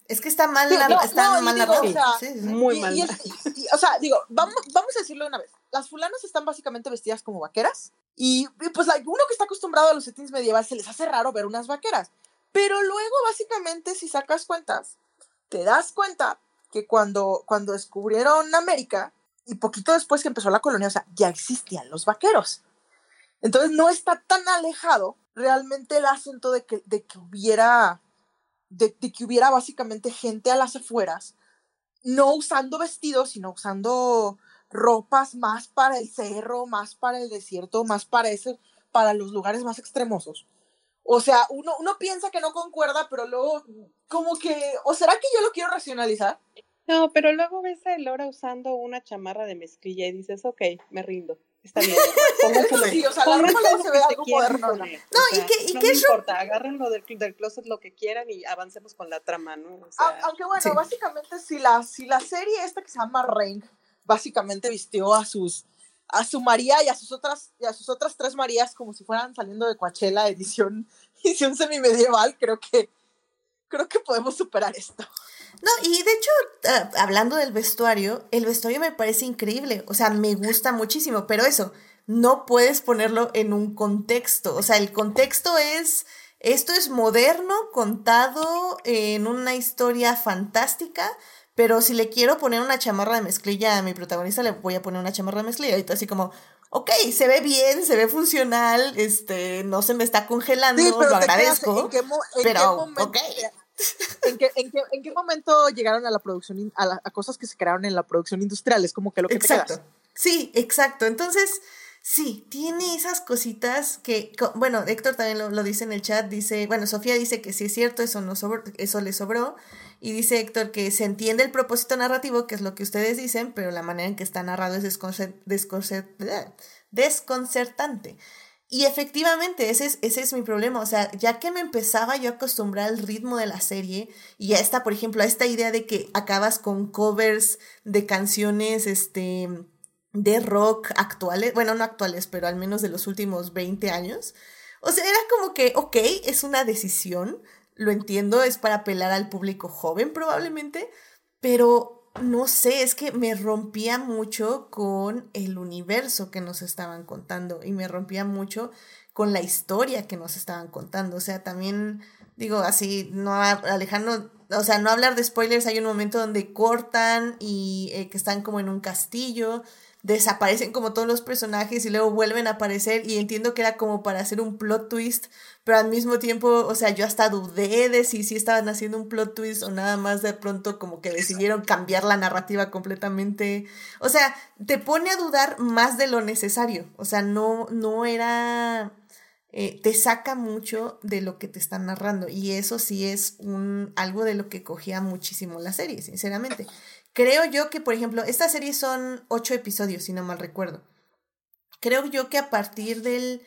Es que está mal, Sí, la- no, está no, mal digo, narrado. o sea, Sí, sí, sí. muy Y- mal. y el- y- y, o sea, digo, vamos, vamos a decirlo de una vez. Las fulanas están básicamente vestidas como vaqueras. Y, y, pues, like, uno que está acostumbrado a los settings medievales se les hace raro ver unas vaqueras. Pero luego, básicamente, si sacas cuentas, te das cuenta que cuando, cuando descubrieron América y poquito después que empezó la colonia, o sea, ya existían los vaqueros. Entonces, no está tan alejado realmente el asunto de que, de que hubiera. De, que hubiera básicamente gente a las afueras no usando vestidos, sino usando ropas más para el cerro, más para el desierto, más para ese, para los lugares más extremosos. O sea, uno, uno piensa que no concuerda, pero luego como que, o será que yo lo quiero racionalizar. No, pero luego ves a Elora usando una chamarra de mezclilla y dices, ok, me rindo. Está bien. Pónganselo- Sí, o sea, la ropa pónganse luego lo se que ve se algo quieran modernona. poner, No, o y sea, que- y no que me eso- importa, agárrenlo del, del closet lo que quieran y avancemos con la trama, ¿no? O sea, Au- Aunque bueno, sí. básicamente si la, si la serie esta que se llama Reign básicamente vistió a sus a su María y a sus otras y a sus otras tres Marías como si fueran saliendo de Coachella edición edición semimedieval, creo que creo que podemos superar esto. No, y de hecho, ah, hablando del vestuario, el vestuario me parece increíble. O sea, me gusta muchísimo, pero eso, no puedes ponerlo en un contexto. O sea, el contexto es. Esto es moderno, contado en una historia fantástica. Pero si le quiero poner una chamarra de mezclilla a mi protagonista, le voy a poner una chamarra de mezclilla. Y así como, ok, se ve bien, se ve funcional, este, no se me está congelando, lo agradezco. ¿en qué, mo- en pero, qué momento, ok. ¿En qué, en qué- en qué momento llegaron a la producción, a, cosas que se crearon en la producción industrial? Es como que lo que Exacto. Sí, exacto. Entonces, sí, tiene esas cositas que, bueno, Héctor también lo, dice en el chat, dice, bueno, Sofía dice que sí es cierto, eso, no sobró, eso le sobró, y dice Héctor que se entiende el propósito narrativo, que es lo que ustedes dicen, pero la manera en que está narrado es desconcer- desconcer- bleh, desconcertante. Y efectivamente, ese es, ese es mi problema. O sea, ya que me empezaba yo a acostumbrar al ritmo de la serie y a esta, por ejemplo, a esta idea de que acabas con covers de canciones, este, de rock actuales, bueno, no actuales, pero al menos de los últimos 20 años. O sea, era como que, ok, es una decisión, lo entiendo, es para apelar al público joven probablemente, pero no sé, es que me rompía mucho con el universo que nos estaban contando y me rompía mucho con la historia que nos estaban contando. O sea, también digo así, no a- alejando, o sea, no hablar de spoilers, hay un momento donde cortan y eh, que están como en un castillo, desaparecen como todos los personajes y luego vuelven a aparecer y entiendo que era como para hacer un plot twist, pero al mismo tiempo, o sea, yo hasta dudé de si sí estaban haciendo un plot twist o nada más de pronto como que decidieron cambiar la narrativa completamente. O sea, te pone a dudar más de lo necesario. O sea, no, no era eh, te saca mucho de lo que te están narrando y eso sí es un algo de lo que cogía muchísimo la serie, sinceramente. Creo yo que, por ejemplo, esta serie son ocho episodios, si no mal recuerdo. Creo yo que a partir del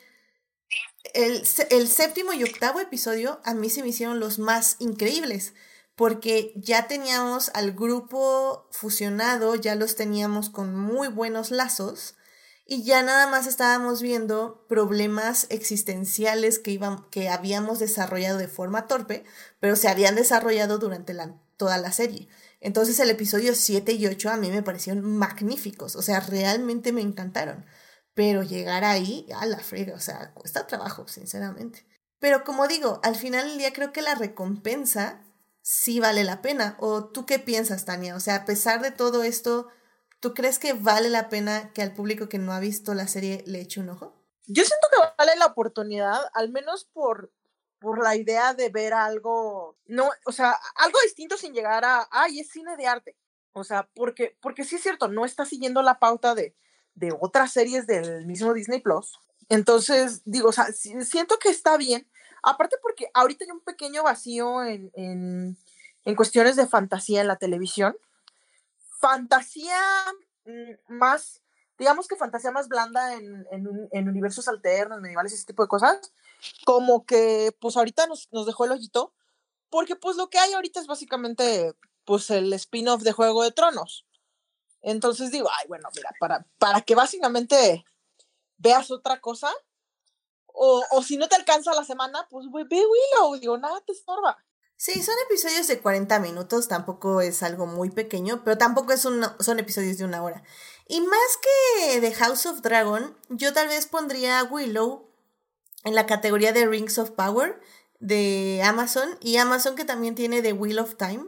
el, el séptimo y octavo episodio a mí se me hicieron los más increíbles porque ya teníamos al grupo fusionado, ya los teníamos con muy buenos lazos y ya nada más estábamos viendo problemas existenciales que, iban, que habíamos desarrollado de forma torpe, pero se habían desarrollado durante la, toda la serie. Entonces el episodio 7 y 8 a mí me parecieron magníficos, o sea, realmente me encantaron. Pero llegar ahí, a la frega, o sea, cuesta trabajo, sinceramente. Pero como digo, al final del día creo que la recompensa sí vale la pena. ¿O tú qué piensas, Tania? O sea, a pesar de todo esto, ¿tú crees que vale la pena que al público que no ha visto la serie le eche un ojo? Yo siento que vale la oportunidad, al menos por, por la idea de ver algo, no, o sea, algo distinto sin llegar a, ay, es cine de arte. O sea, porque, porque sí es cierto, no está siguiendo la pauta de, de otras series del mismo Disney Plus. Entonces, digo, o sea, si- siento que está bien. Aparte porque ahorita hay un pequeño vacío en, en, en cuestiones de fantasía en la televisión. Fantasía mm, más, digamos que fantasía más blanda en, en, en universos alternos, medievales, ese tipo de cosas. Como que, pues ahorita nos, nos dejó el hoyito. Porque pues lo que hay ahorita es básicamente, pues el spin-off de Juego de Tronos. Entonces digo, ay, bueno, mira, para, para que básicamente veas otra cosa, O, o si no te alcanza la semana, pues ve Willow, digo, nada te estorba. Sí, son episodios de 40 minutos, tampoco es algo muy pequeño, pero tampoco es un, son episodios de una hora. Y más que The House of Dragon, yo tal vez pondría Willow en la categoría de Rings of Power de Amazon y Amazon que también tiene The Wheel of Time.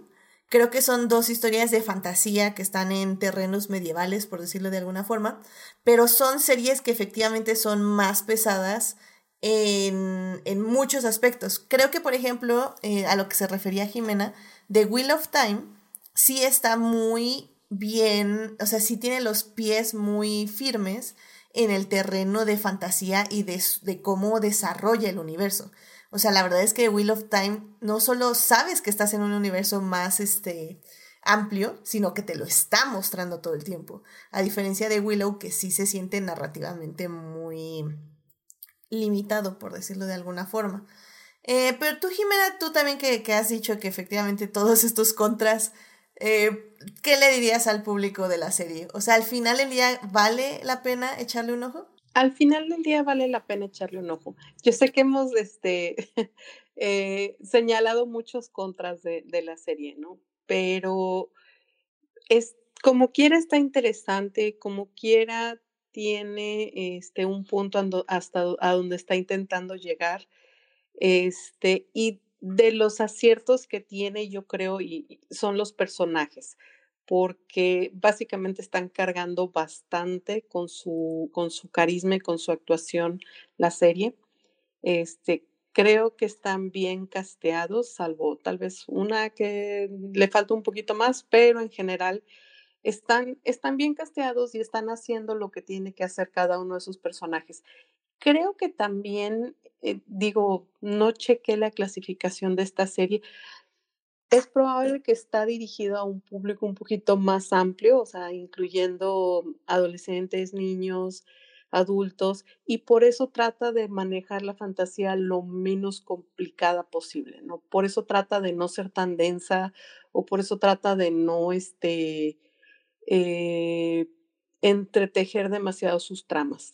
Creo que son dos historias de fantasía que están en terrenos medievales, por decirlo de alguna forma, pero son series que efectivamente son más pesadas en, en muchos aspectos. Creo que, por ejemplo, eh, a lo que se refería Jimena, The Wheel of Time sí está muy bien, o sea, sí tiene los pies muy firmes en el terreno de fantasía y de, cómo desarrolla el universo. O sea, la verdad es que Wheel of Time no solo sabes que estás en un universo más este, amplio, sino que te lo está mostrando todo el tiempo. A diferencia de Willow, que sí se siente narrativamente muy limitado, por decirlo de alguna forma. Eh, pero tú, Jimena, tú también que, que, has dicho que efectivamente todos estos contras, eh, ¿qué le dirías al público de la serie? O sea, al final del día, ¿vale la pena echarle un ojo? al final del día vale la pena echarle un ojo. Yo sé que hemos este, eh, señalado muchos contras de, la serie, ¿no? Pero es como quiera está interesante, como quiera tiene este, un punto hasta a donde está intentando llegar. Este, y de los aciertos que tiene, yo creo, y, son los personajes porque básicamente están cargando bastante con su, con su carisma y con su actuación la serie. Este, creo que están bien casteados, salvo tal vez una que le falta un poquito más, pero en general están, están bien casteados y están haciendo lo que tiene que hacer cada uno de sus personajes. Creo que también, eh, digo, no chequé la clasificación de esta serie, es probable que está dirigido a un público un poquito más amplio, o sea, incluyendo adolescentes, niños, adultos, y por eso trata de manejar la fantasía lo menos complicada posible, ¿no? Por eso trata de no ser tan densa o por eso trata de no, este, eh, entretejer demasiado sus tramas,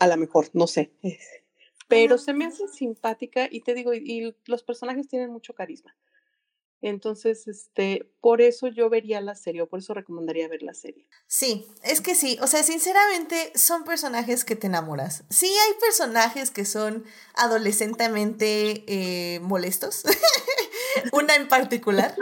a, lo mejor, no sé. Pero se me hace simpática y te digo, y, y los personajes tienen mucho carisma. Entonces, este, por eso yo vería la serie, o por eso recomendaría ver la serie. Sí, es que sí, o sea, sinceramente son personajes que te enamoras. Sí hay personajes que son adolescentemente eh, molestos, una en particular,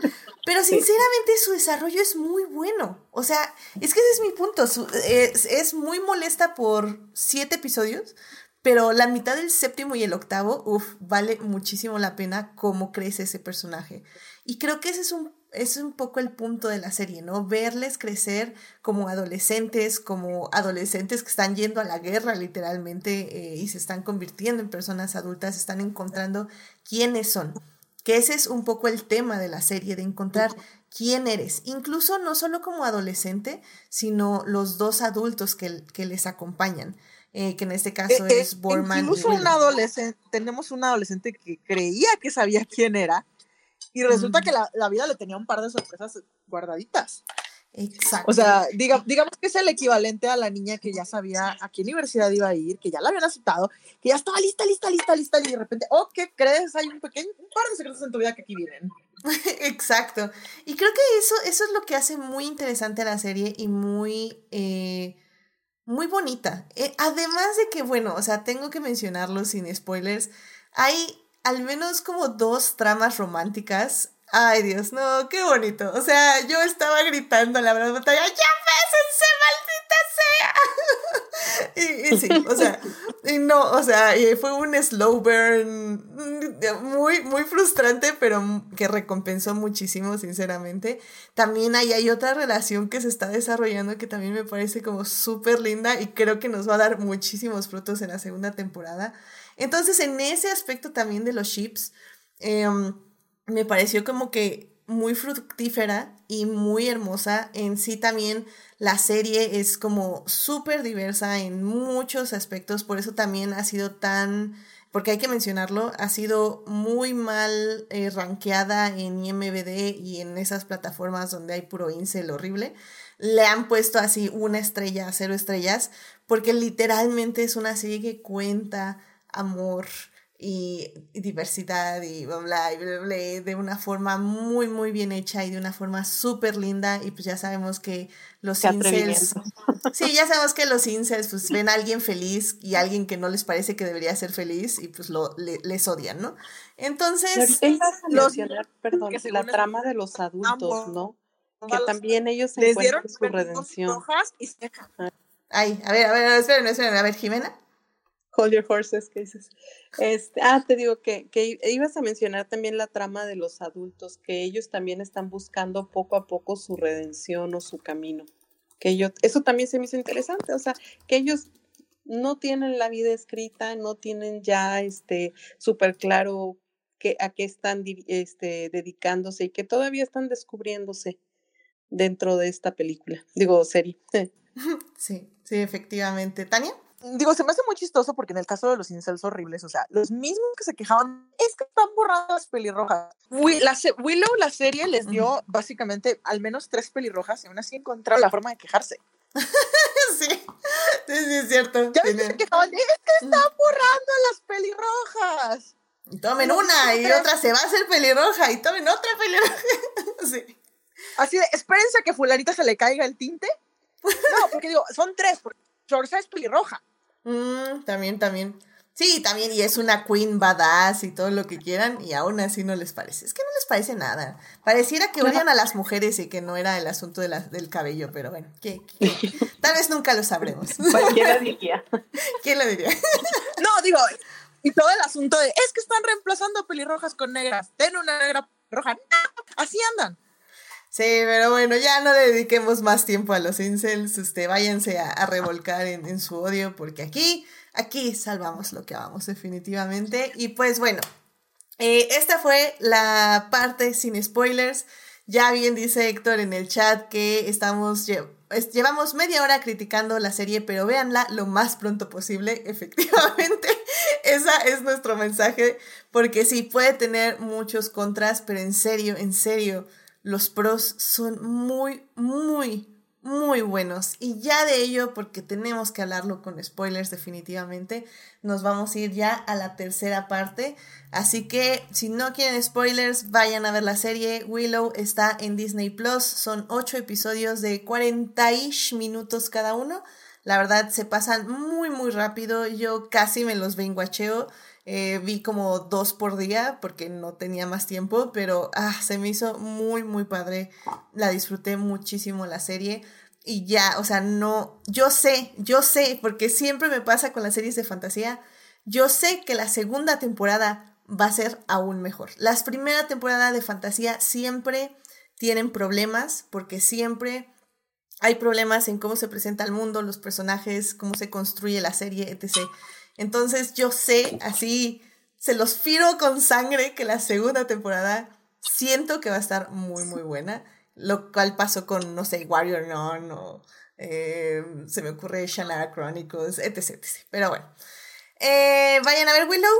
pero sinceramente su desarrollo es muy bueno. O sea, es que ese es mi punto, su, es, es muy molesta por siete episodios, pero la mitad del séptimo y el octavo, uff, vale muchísimo la pena cómo crece ese personaje. Y creo que ese es un, es un poco el punto de la serie, ¿no? Verles crecer como adolescentes, como adolescentes que están yendo a la guerra literalmente eh, y se están convirtiendo en personas adultas, están encontrando quiénes son. Que ese es un poco el tema de la serie, de encontrar quién eres. Incluso no solo como adolescente, sino los dos adultos que, que les acompañan eh, que en este caso eh, es Borman. Incluso un adolescente, tenemos un adolescente que creía que sabía quién era y resulta mm. que la, la, vida le tenía un par de sorpresas guardaditas. Exacto. O sea, diga, digamos que es el equivalente a la niña que ya sabía a qué universidad iba a ir, que ya la habían aceptado, que ya estaba lista, lista, lista, lista, y de repente, oh, ¿qué crees? Hay un pequeño, un par de secretos en tu vida que aquí vienen. Exacto. Y creo que eso, eso es lo que hace muy interesante a la serie y muy... Eh, muy bonita. Eh, además de que, bueno, o sea, tengo que mencionarlo sin spoilers, hay al menos como dos tramas románticas. Ay, Dios, no, qué bonito. O sea, yo estaba gritando la verdad, ya bésense, maldita sea. y, y, sí, o sea, y no, o sea, fue un slow burn muy, muy frustrante, pero que recompensó muchísimo, sinceramente. También ahí hay otra relación que se está desarrollando que también me parece como súper linda y creo que nos va a dar muchísimos frutos en la segunda temporada. Entonces, en ese aspecto también de los chips, eh, me pareció como que muy fructífera y muy hermosa. En sí también la serie es como súper diversa en muchos aspectos, por eso también ha sido tan, porque hay que mencionarlo, ha sido muy mal eh, rankeada en IMBD y en esas plataformas donde hay puro incel horrible. Le han puesto así una estrella, cero estrellas, porque literalmente es una serie que cuenta amor y, y diversidad y bla bla y bla bla de una forma muy muy bien hecha y de una forma súper linda y pues ya sabemos que los Qué incels sí ya sabemos que los incels pues ven a alguien feliz y a alguien que no les parece que debería ser feliz y pues lo le- les odian no entonces Los- perdón, que la trama de los adultos, Ambos. ¿no? Que también ellos Les dieron encuentran su redención. rojas y se ay a ver a ver espérenme espérenme a ver Jimena Hold your horses, ¿qué dices? Este, ah, te digo que, que i- ibas a mencionar también la trama de los adultos, que ellos también están buscando poco a poco su redención o su camino. Que ellos, eso también se me hizo interesante, o sea, que ellos no tienen la vida escrita, no tienen ya este súper claro que, a qué están este, dedicándose y que todavía están descubriéndose dentro de esta película, digo, serie. sí sí efectivamente Tania Digo, se me hace muy chistoso porque en el caso de los incels horribles, o sea, los mismos que se quejaban es que están borradas las pelirrojas. La Willow, la serie, les dio Ujú. básicamente al menos tres pelirrojas y aún así encontraron la forma de quejarse. sí sí sí es cierto Ya ves que se quejaban es que están borrando las pelirrojas. Y tomen una y otra se va a hacer pelirroja y tomen otra pelirroja. sí. Así de, espérense a que fulanita se le caiga el tinte. No, porque digo, son tres, porque Georgia es pelirroja. Mm, también, también. Sí, también, y es una queen badass y todo lo que quieran, y aún así no les parece. Es que no les parece nada. Pareciera que odian a las mujeres y que no era el asunto de la- del cabello, pero bueno, ¿qué, qué? tal vez nunca lo sabremos. Cualquiera diría. ¿Quién lo diría? No, digo, y todo el asunto de, es que están reemplazando pelirrojas con negras. Ten una negra roja. No, así andan. Sí, pero bueno, ya no le dediquemos más tiempo a los incels. Usted váyanse a, a revolcar en, en su odio, porque aquí, aquí salvamos lo que amamos, definitivamente. Y pues bueno, eh, esta fue la parte sin spoilers. Ya bien dice Héctor en el chat que estamos lle- es- llevamos media hora criticando la serie, pero véanla lo más pronto posible. Efectivamente, esa es nuestro mensaje, porque sí puede tener muchos contras, pero en serio, en serio, los pros son muy, muy, muy buenos. Y ya de ello, porque tenemos que hablarlo con spoilers definitivamente, nos vamos a ir ya a la tercera parte. Así que si no quieren spoilers, vayan a ver la serie. Willow está en Disney Plus. Son ocho episodios de 40 minutos cada uno. La verdad se pasan muy muy rápido. Yo casi me los venguacheo. Eh, vi como dos por día porque no tenía más tiempo, pero ah, se me hizo muy muy padre. La disfruté muchísimo la serie. Y ya, o sea, no, yo sé, yo sé, porque siempre me pasa con las series de fantasía, yo sé que la segunda temporada va a ser aún mejor. Las primeras temporadas de fantasía siempre tienen problemas, porque siempre hay problemas en cómo se presenta el mundo, los personajes, cómo se construye la serie, etc. Entonces yo sé, así, se los firo con sangre que la segunda temporada siento que va a estar muy, muy buena. Lo cual pasó con, no sé, Warrior Non o eh, se me ocurre Shannara Chronicles, etc, etc. Pero bueno, eh, vayan a ver Willow.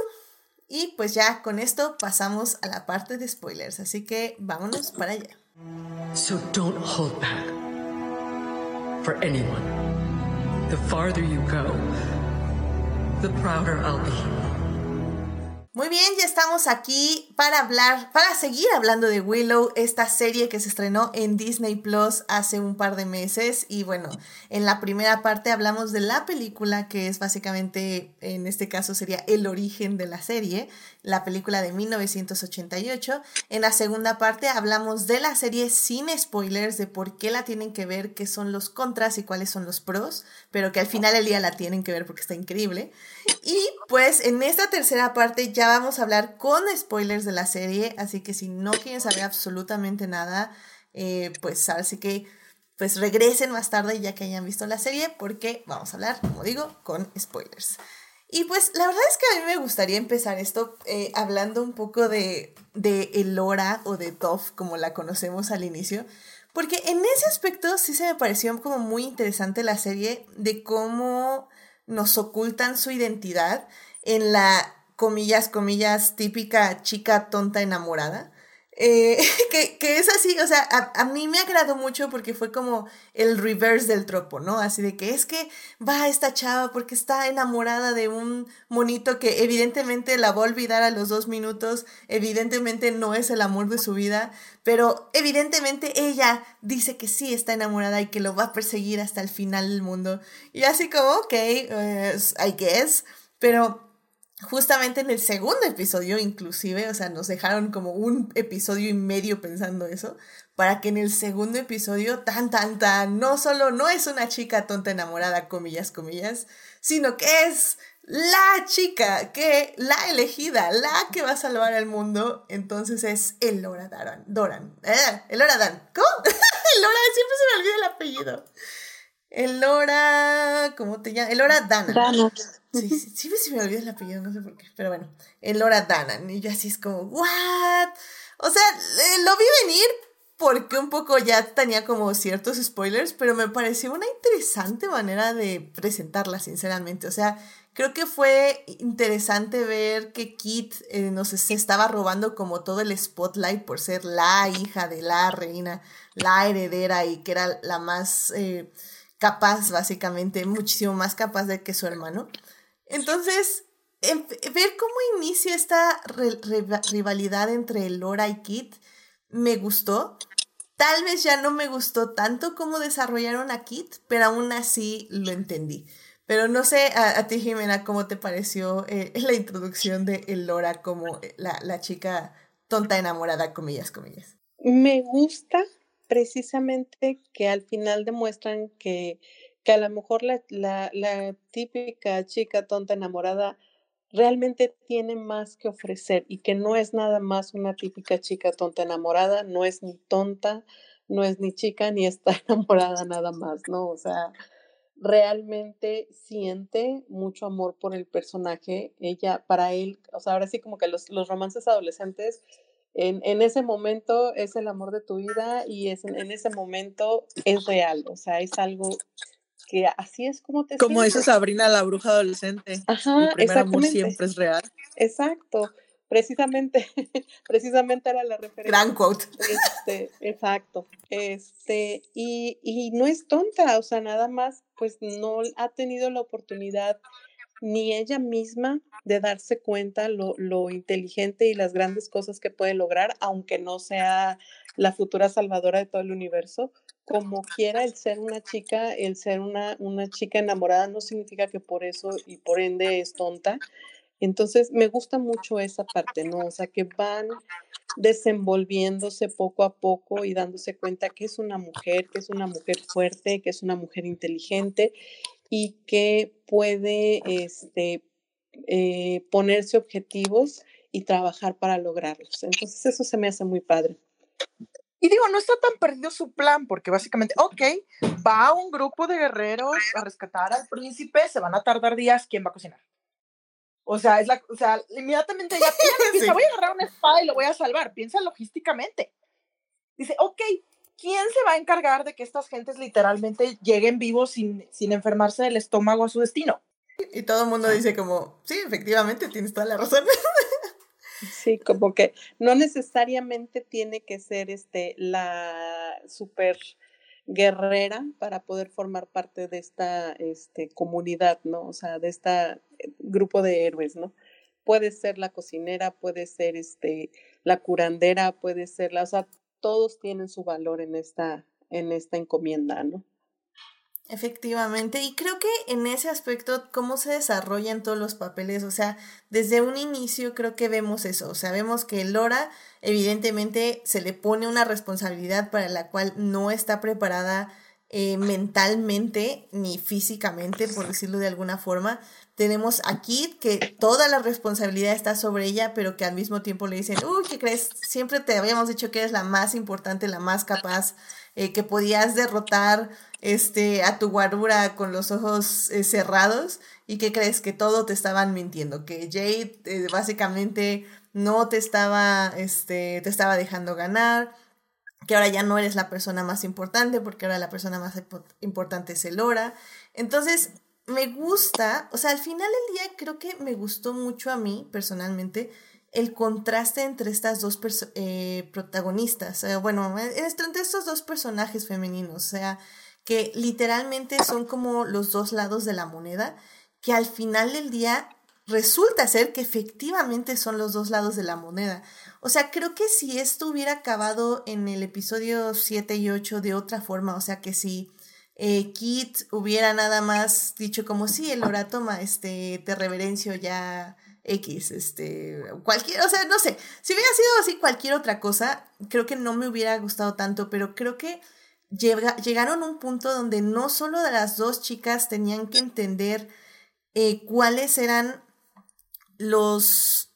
Y pues ya con esto pasamos a la parte de spoilers. Así que vámonos para allá. So don't hold back. For anyone. The farther you go, the prouder I'll be. Muy bien, ya estamos aquí para hablar, para seguir hablando de Willow, esta serie que se estrenó en Disney Plus hace un par de meses. Y bueno, en la primera parte hablamos de la película, que es básicamente, en este caso sería el origen de la serie, la película de 1988. En la segunda parte hablamos de la serie sin spoilers, de por qué la tienen que ver, qué son los contras y cuáles son los pros, pero que al final del día la tienen que ver porque está increíble. Y pues en esta tercera parte ya vamos a hablar con spoilers de la serie, así que si no quieren saber absolutamente nada, eh, pues ahora sí que pues regresen más tarde ya que hayan visto la serie porque vamos a hablar, como digo, con spoilers. Y pues la verdad es que a mí me gustaría empezar esto eh, hablando un poco de, de Elora o de Toph como la conocemos al inicio, porque en ese aspecto sí se me pareció como muy interesante la serie de cómo nos ocultan su identidad en la, comillas, comillas, típica chica tonta enamorada. Eh, que, que, es así, o sea, a, a, mí me agradó mucho porque fue como el reverse del tropo, ¿no? Así de que es que va esta chava porque está enamorada de un monito que evidentemente la va a olvidar a los dos minutos, evidentemente no es el amor de su vida, pero evidentemente ella dice que sí está enamorada y que lo va a perseguir hasta el final del mundo. Y así como, ok, uh, I guess, pero justamente en el segundo episodio, inclusive, o sea, nos dejaron como un episodio y medio pensando eso, para que en el segundo episodio, tan, tan, tan, no solo no es una chica tonta enamorada, comillas, comillas, sino que es la chica, que la elegida, la que va a salvar al mundo, entonces es Elora Doran, Doran, eh, Elora Dan, ¿cómo? Elora, siempre se me olvida el apellido. Elora, ¿cómo te llamas? Elora Dana. Dana. Sí, sí, sí, sí me olvida el apellido, no sé por qué, pero bueno, Elora Dana. Y yo así es como, ¿what? O sea, lo vi venir porque un poco ya tenía como ciertos spoilers, pero me pareció una interesante manera de presentarla, sinceramente. O sea, creo que fue interesante ver que Kit eh, nos se estaba robando como todo el spotlight por ser la hija de la reina, la heredera y que era la más... Eh, capaz, básicamente, muchísimo más capaz de que su hermano. Entonces, em, ver cómo inicia esta rivalidad entre Laura y Kit me gustó. Tal vez ya no me gustó tanto como desarrollaron a Kit, pero aún así lo entendí. Pero no sé a, ti, Jimena, cómo te pareció eh, la introducción de Laura como eh, la, la chica tonta enamorada, comillas, comillas. Me gusta precisamente que al final demuestran que, que a lo mejor la, la, típica chica tonta enamorada realmente tiene más que ofrecer y que no es nada más una típica chica tonta enamorada, no es ni tonta, no es ni chica ni está enamorada nada más, ¿no? O sea, realmente siente mucho amor por el personaje, ella, para él, o sea, ahora sí como que los, los romances adolescentes en, en, ese momento es el amor de tu vida y es, en ese momento es real, o sea, es algo que así es como te Como dice Sabrina, la bruja adolescente. Ajá, el primer amor siempre es real. Exacto, precisamente, precisamente era la referencia. Gran quote. Este, exacto. Este, y, y no es tonta, o sea, nada más, pues no ha tenido la oportunidad ni ella misma de darse cuenta lo, lo, inteligente y las grandes cosas que puede lograr, aunque no sea la futura salvadora de todo el universo. Como quiera, el ser una chica, el ser una, una chica enamorada no significa que por eso y por ende es tonta. Entonces, me gusta mucho esa parte, ¿no? O sea, que van desenvolviéndose poco a poco y dándose cuenta que es una mujer, que es una mujer fuerte, que es una mujer inteligente y que puede este, eh, ponerse objetivos y trabajar para lograrlos. Entonces eso se me hace muy padre. Y digo, no está tan perdido su plan, porque básicamente, ok, va un grupo de guerreros a rescatar al príncipe, se van a tardar días, ¿quién va a cocinar? O sea, es la, o sea, inmediatamente ya piensa, voy a agarrar una espada y lo voy a salvar, piensa logísticamente. Dice, ok, ¿quién se va a encargar de que estas gentes literalmente lleguen vivos sin, sin enfermarse del estómago a su destino? Y todo el mundo dice como, sí, efectivamente, tienes toda la razón. Sí, como que no necesariamente tiene que ser este la super guerrera para poder formar parte de esta este, comunidad, ¿no? O sea, de este grupo de héroes, ¿no? Puede ser la cocinera, puede ser este, la curandera, puede ser la, o sea, todos tienen su valor en esta, en esta encomienda, ¿no? Efectivamente, y creo que en ese aspecto, cómo se desarrollan todos los papeles, o sea, desde un inicio creo que vemos eso, o sea, vemos que Lora evidentemente se le pone una responsabilidad para la cual no está preparada eh, mentalmente ni físicamente, por decirlo de alguna forma. Tenemos a Kit, que toda la responsabilidad está sobre ella, pero que al mismo tiempo le dicen, uy, ¿qué crees? Siempre te habíamos dicho que eres la más importante, la más capaz, eh, que podías derrotar este, a tu guarura con los ojos eh, cerrados y que crees que todo te estaban mintiendo, que Jade básicamente no te estaba, este, te estaba dejando ganar, que ahora ya no eres la persona más importante porque ahora la persona más importante es Elora. Entonces, me gusta, o sea, al final del día creo que me gustó mucho a mí personalmente el contraste entre estas dos eh, protagonistas, bueno, entre estos dos personajes femeninos, o sea, que literalmente son como los dos lados de la moneda, que al final del día resulta ser que efectivamente son los dos lados de la moneda. O sea, creo que si esto hubiera acabado en el episodio 7 y 8 de otra forma, o sea, que si eh, Kit hubiera nada más dicho como, sí, el toma, este, te reverencio ya X, este, cualquier, o sea, no sé, si hubiera sido así cualquier otra cosa, creo que no me hubiera gustado tanto, pero creo que llegaron a un punto donde no solo las dos chicas tenían que entender eh, cuáles eran los,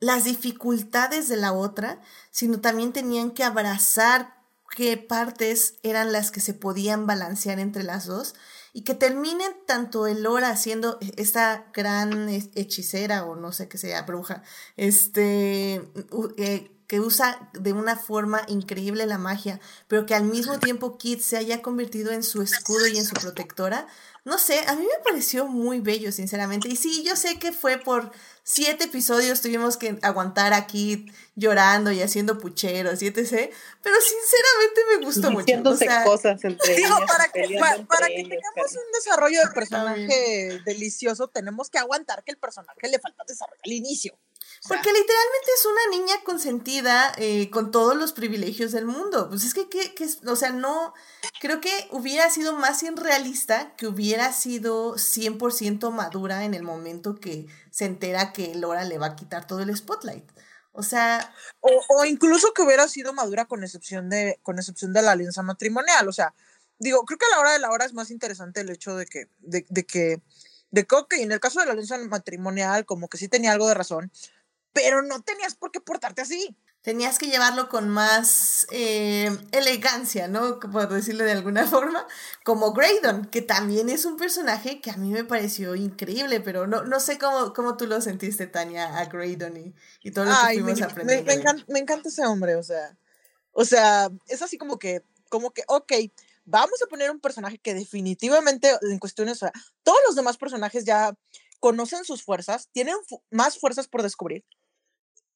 las dificultades de la otra, sino también tenían que abrazar qué partes eran las que se podían balancear entre las dos y que terminen tanto Elora siendo esta gran hechicera o no sé qué sea, bruja, este, eh, que usa de una forma increíble la magia, pero que al mismo tiempo Kit se haya convertido en su escudo y en su protectora, no sé, a mí me pareció muy bello, sinceramente. Y sí, yo sé que fue por siete episodios tuvimos que aguantar aquí llorando y haciendo pucheros y etc. Pero sinceramente me gustó mucho. O sea, cosas entre digo, para que, para, que tengamos un desarrollo de personaje delicioso, tenemos que aguantar que el personaje le falta desarrollo al inicio. Porque literalmente es una niña consentida eh, con todos los privilegios del mundo. Pues es que, que, que, o sea, no, creo que hubiera sido más irrealista que hubiera sido 100% madura en el momento que se entera que Laura le va a quitar todo el spotlight. O sea... O, o incluso que hubiera sido madura con excepción, de, con excepción de la alianza matrimonial. O sea, digo, creo que a la hora de la hora es más interesante el hecho de que, de, de que, de que, en el caso de la alianza matrimonial, como que sí tenía algo de razón, pero no tenías por qué portarte así. Tenías que llevarlo con más eh, elegancia, ¿no? Por decirlo de alguna forma, como Graydon, que también es un personaje que a mí me pareció increíble, pero no, no sé cómo, cómo tú lo sentiste, Tania, a Graydon y, y todo lo que fuimos me, aprendiendo. Me, encanta, me, encanta, ese hombre, o sea, o sea, es así como que, como que, ok, vamos a poner un personaje que definitivamente en cuestiones, o sea, todos los demás personajes ya conocen sus fuerzas, tienen más fuerzas por descubrir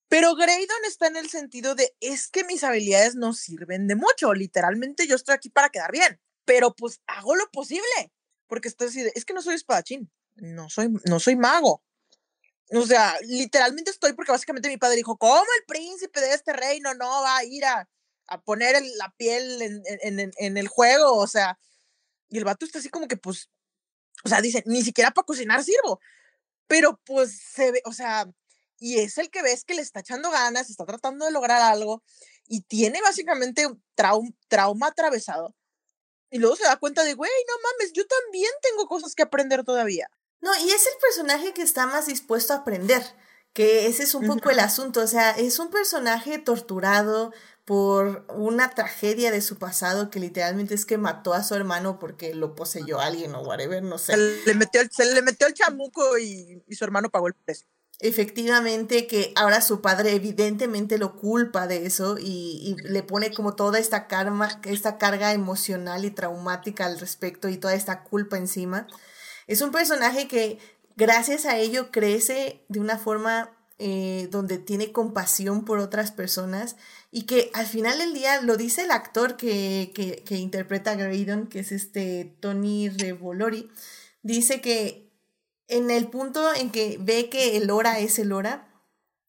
pero Graydon está en el sentido de, es que mis habilidades no sirven de mucho, literalmente yo estoy aquí para quedar bien, pero pues hago lo posible, porque estoy así es que no soy espadachín, no soy, no soy mago. O sea, literalmente estoy porque básicamente mi padre dijo, ¿cómo el príncipe de este reino no va a ir a, a poner la piel en, en, en, el juego? O sea, y el vato está así como que, pues, o sea, dice, ni siquiera para cocinar sirvo. Pero pues se ve, o sea, y es el que ves que le está echando ganas, está tratando de lograr algo y tiene básicamente un trauma atravesado. Y luego se da cuenta de, güey, no mames, yo también tengo cosas que aprender todavía. No, y es el personaje que está más dispuesto a aprender, que ese es un poco el asunto, o sea, es un personaje torturado por una tragedia de su pasado que literalmente es que mató a su hermano porque lo poseyó alguien o whatever, no sé. Se le metió, se le metió el chamuco y, y su hermano pagó el precio efectivamente que ahora su padre evidentemente lo culpa de eso y, le pone como toda esta karma, esta carga emocional y traumática al respecto y toda esta culpa encima. Es un personaje que gracias a ello crece de una forma eh, donde tiene compasión por otras personas y que al final del día lo dice el actor que, que, que interpreta a Graydon, que es este Tony Revolori, dice que en el punto en que ve que el Hora es el Hora,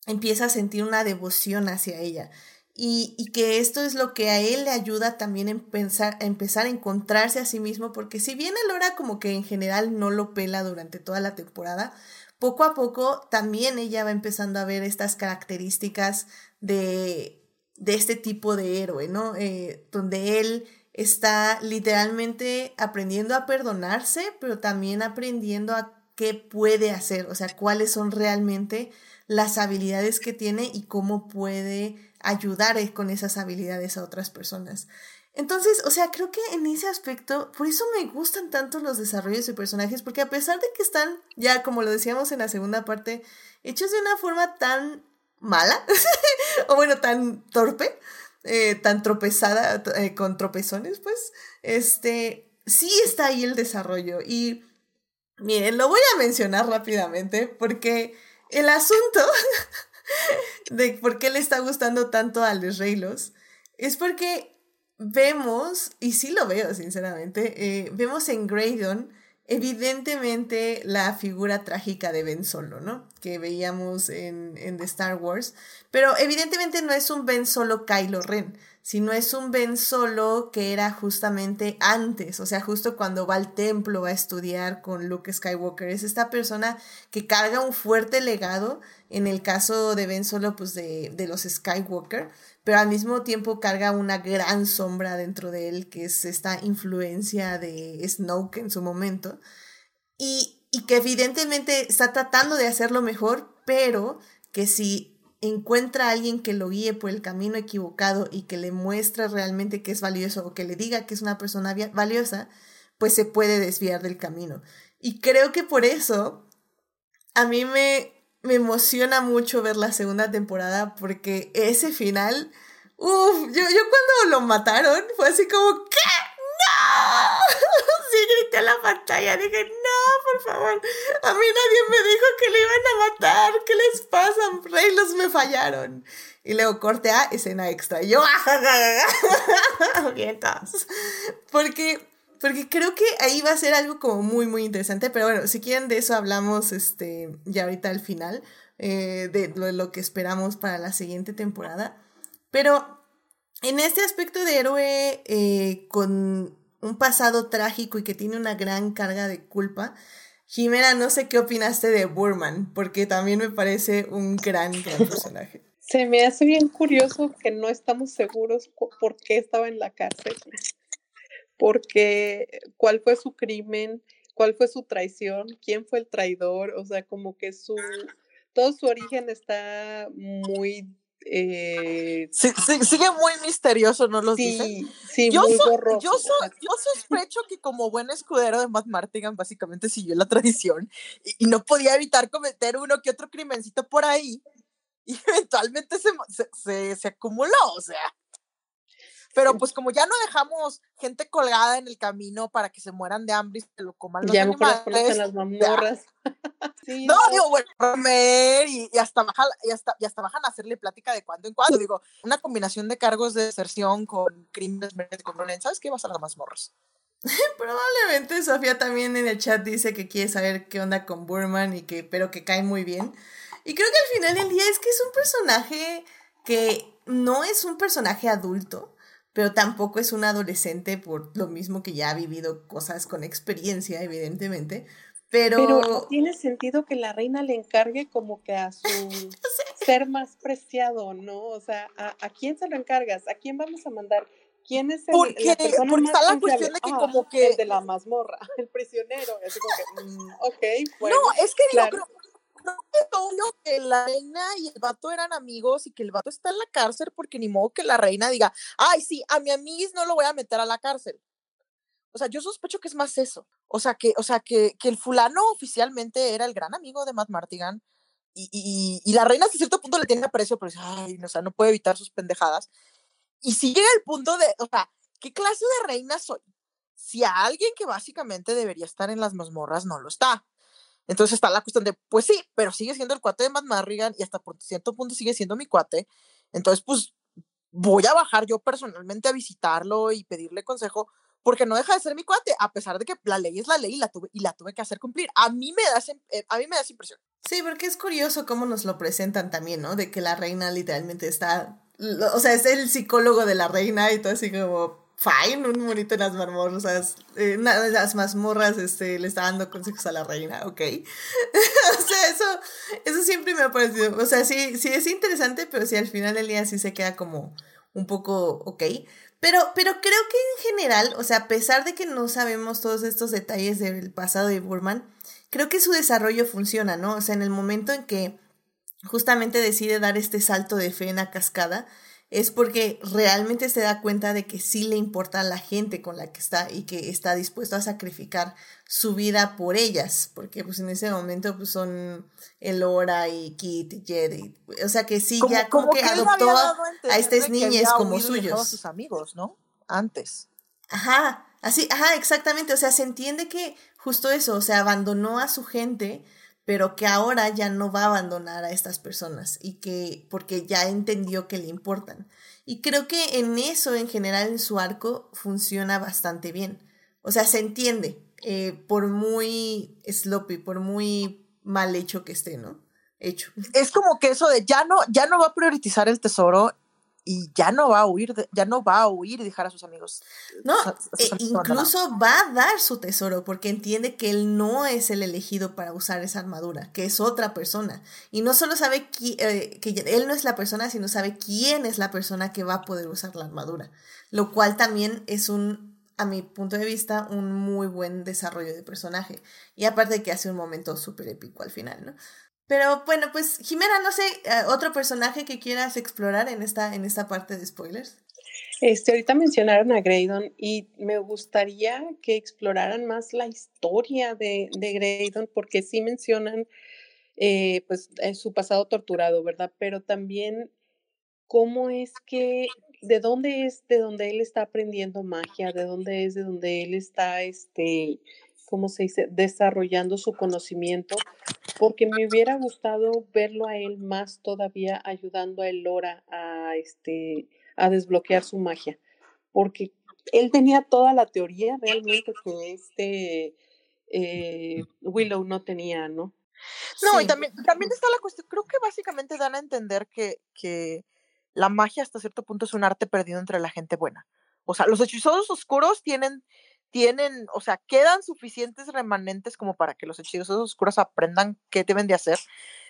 empieza a sentir una devoción hacia ella. Y, y, que esto es lo que a él le ayuda también a, pensar, empezar a encontrarse a sí mismo, porque si bien el Hora como que en general no lo pela durante toda la temporada, poco a poco también ella va empezando a ver estas características de, de este tipo de héroe, ¿no? Eh, donde él está literalmente aprendiendo a perdonarse, pero también aprendiendo a qué puede hacer, o sea, cuáles son realmente las habilidades que tiene y cómo puede ayudar eh, con esas habilidades a otras personas. Entonces, o sea, creo que en ese aspecto, por eso me gustan tanto los desarrollos de personajes, porque a pesar de que están, ya como lo decíamos en la segunda parte, hechos de una forma tan mala, o bueno, tan torpe, eh, tan tropezada, eh, con tropezones, pues, este, sí está ahí el desarrollo. Y Miren, lo voy a mencionar rápidamente porque el asunto de por qué le está gustando tanto a los Reylos, es porque vemos, y sí lo veo sinceramente, eh, vemos en Graydon evidentemente la figura trágica de Ben Solo, ¿no? Que veíamos en, en The Star Wars, pero evidentemente no es un Ben Solo Kylo Ren, sino es un Ben Solo que era justamente antes, o sea, justo cuando va al templo a estudiar con Luke Skywalker. Es esta persona que carga un fuerte legado, en el caso de Ben Solo, pues de, de los Skywalker, pero al mismo tiempo carga una gran sombra dentro de él, que es esta influencia de Snoke en su momento, y, y que evidentemente está tratando de hacerlo mejor, pero que si encuentra a alguien que lo guíe por el camino equivocado y que le muestre realmente que es valioso o que le diga que es una persona valiosa, pues se puede desviar del camino. Y creo que por eso a mí me, me emociona mucho ver la segunda temporada porque ese final, uff, yo, yo cuando lo mataron fue así como, ¿qué? Sí, grité a la pantalla, dije, no, por favor, a mí nadie me dijo que le iban a matar, ¿qué les pasa? Reylos me fallaron. Y luego corte a escena extra. Yo, vientos. Porque, porque creo que ahí va a ser algo como muy, muy interesante. Pero bueno, si quieren de eso hablamos este, ya ahorita al final, eh, de lo, lo que esperamos para la siguiente temporada. Pero en este aspecto de héroe eh, con un pasado trágico y que tiene una gran carga de culpa, Jimena, no sé qué opinaste de Burman, porque también me parece un gran, gran personaje. Se me hace bien curioso que no estamos seguros por qué estaba en la cárcel, porque cuál fue su crimen, cuál fue su traición, quién fue el traidor, o sea, como que su todo su origen está muy eh, sí, sí, sigue muy misterioso, ¿no lo sí, dicen? Sí, yo, muy so- borroso. yo, so- yo sospecho que como buen escudero de Matt Martigan básicamente siguió la tradición y, y no podía evitar cometer uno que otro crimencito por ahí y eventualmente se, se, se, se acumuló, o sea. Pero pues como ya no dejamos gente colgada en el camino para que se mueran de hambre y se lo coman los ya animales, conocen las mamorras. Sí, no, digo, bueno, comer y, y hasta bajan, y hasta, y hasta bajan a hacerle plática de cuando en cuando. Digo, una combinación de cargos de deserción con crímenes con violencia, ¿sabes qué? Vas a las mazmorras. Probablemente Sofía también en el chat dice que quiere saber qué onda con Burman y que, pero que cae muy bien. Y creo que al final del día es que es un personaje que no es un personaje adulto, pero tampoco es un adolescente por lo mismo que ya ha vivido cosas con experiencia, evidentemente. Pero, Pero tiene sentido que la reina le encargue como que a su ser más preciado, ¿no? O sea, ¿a, a quién se lo encargas? ¿A quién vamos a mandar? ¿Quién es el, Porque- la persona porque más está la cuestión de que Ah, como que- El de la mazmorra, el prisionero. Así como que, mm, ok, bueno. no, es que digo, claro. creo, creo que es obvio que la reina y el vato eran amigos y que el vato está en la cárcel porque ni modo que la reina diga, ay, sí, a mi amiguis no lo voy a meter a la cárcel. O sea, yo sospecho que es más eso. O sea, que, o sea, que, que el fulano oficialmente era el gran amigo de Matt Martigan y, y, y la reina hasta cierto punto le tiene aprecio, pero dice, ay, no, o sea, no puede evitar sus pendejadas. Y si llega el punto de, o sea, ¿qué clase de reina soy? Si a alguien que básicamente debería estar en las mazmorras no lo está. Entonces está la cuestión de, pues sí, pero sigue siendo el cuate de Matt Martigan y hasta por cierto punto sigue siendo mi cuate. Entonces, pues voy a bajar yo personalmente a visitarlo y pedirle consejo, porque no deja de ser mi cuate, a pesar de que la ley es la ley y la tuve, y la tuve que hacer cumplir. A mí me da, ese- eh, a mí me da esa impresión. Sí, porque es curioso cómo nos lo presentan también, ¿no? De que la reina literalmente está, o sea, es el psicólogo de la reina y todo así como, fine, un monito en las mazmorras, eh, de las mazmorras este, le está dando consejos a la reina, ok. o sea, eso, eso siempre me ha parecido, o sea, sí, sí es interesante, pero sí al final del día sí se queda como un poco ok. Pero, pero creo que en general, o sea, a pesar de que no sabemos todos estos detalles del pasado de Burman, creo que su desarrollo funciona, ¿no? O sea, en el momento en que justamente decide dar este salto de fe en la cascada, es porque realmente se da cuenta de que sí le importa a la gente con la que está y que está dispuesto a sacrificar su vida por ellas, porque pues en ese momento pues son Elora y Kit y Jed, y- o sea que sí, ya como, que, adoptó a, a estas niñas como suyos. sus amigos, ¿no? Antes. Ajá, así, ajá, exactamente. O sea, se entiende que justo eso, o sea, abandonó a su gente, pero que ahora ya no va a abandonar a estas personas y que porque ya entendió que le importan. Y creo que en eso en general en su arco funciona bastante bien. O sea, se entiende, eh, por muy sloppy, por muy mal hecho que esté, ¿no? Hecho. Es como que eso de ya no, ya no va a priorizar el tesoro y ya no va a huir, de- ya no va a huir y dejar a sus amigos. No, a- a sus e abandonados. incluso va a dar su tesoro porque entiende que él no es el elegido para usar esa armadura, que es otra persona. Y no solo sabe qui- eh, que él no es la persona, sino sabe quién es la persona que va a poder usar la armadura. Lo cual también es un, a mi punto de vista, un muy buen desarrollo de personaje. Y aparte de que hace un momento súper épico al final, ¿no? Pero bueno, pues Jimena, no sé, eh, otro personaje que quieras explorar en esta, en esta parte de spoilers. Este, ahorita mencionaron a Graydon y me gustaría que exploraran más la historia de, de Graydon, porque sí mencionan eh, pues eh, su pasado torturado, ¿verdad? Pero también cómo es que, de dónde es de donde él está aprendiendo magia, de dónde es de donde él está, este, ¿cómo se dice?, desarrollando su conocimiento, porque me hubiera gustado verlo a él más todavía ayudando a Elora a, este, a desbloquear su magia, porque él tenía toda la teoría realmente que este eh, Willow no tenía, ¿no? No, y Sí. también, también está la cuestión, creo que básicamente dan a entender que, que la magia hasta cierto punto es un arte perdido entre la gente buena. O sea, los hechiceros oscuros tienen, tienen, o sea, quedan suficientes remanentes como para que los hechiceros oscuros aprendan qué deben de hacer.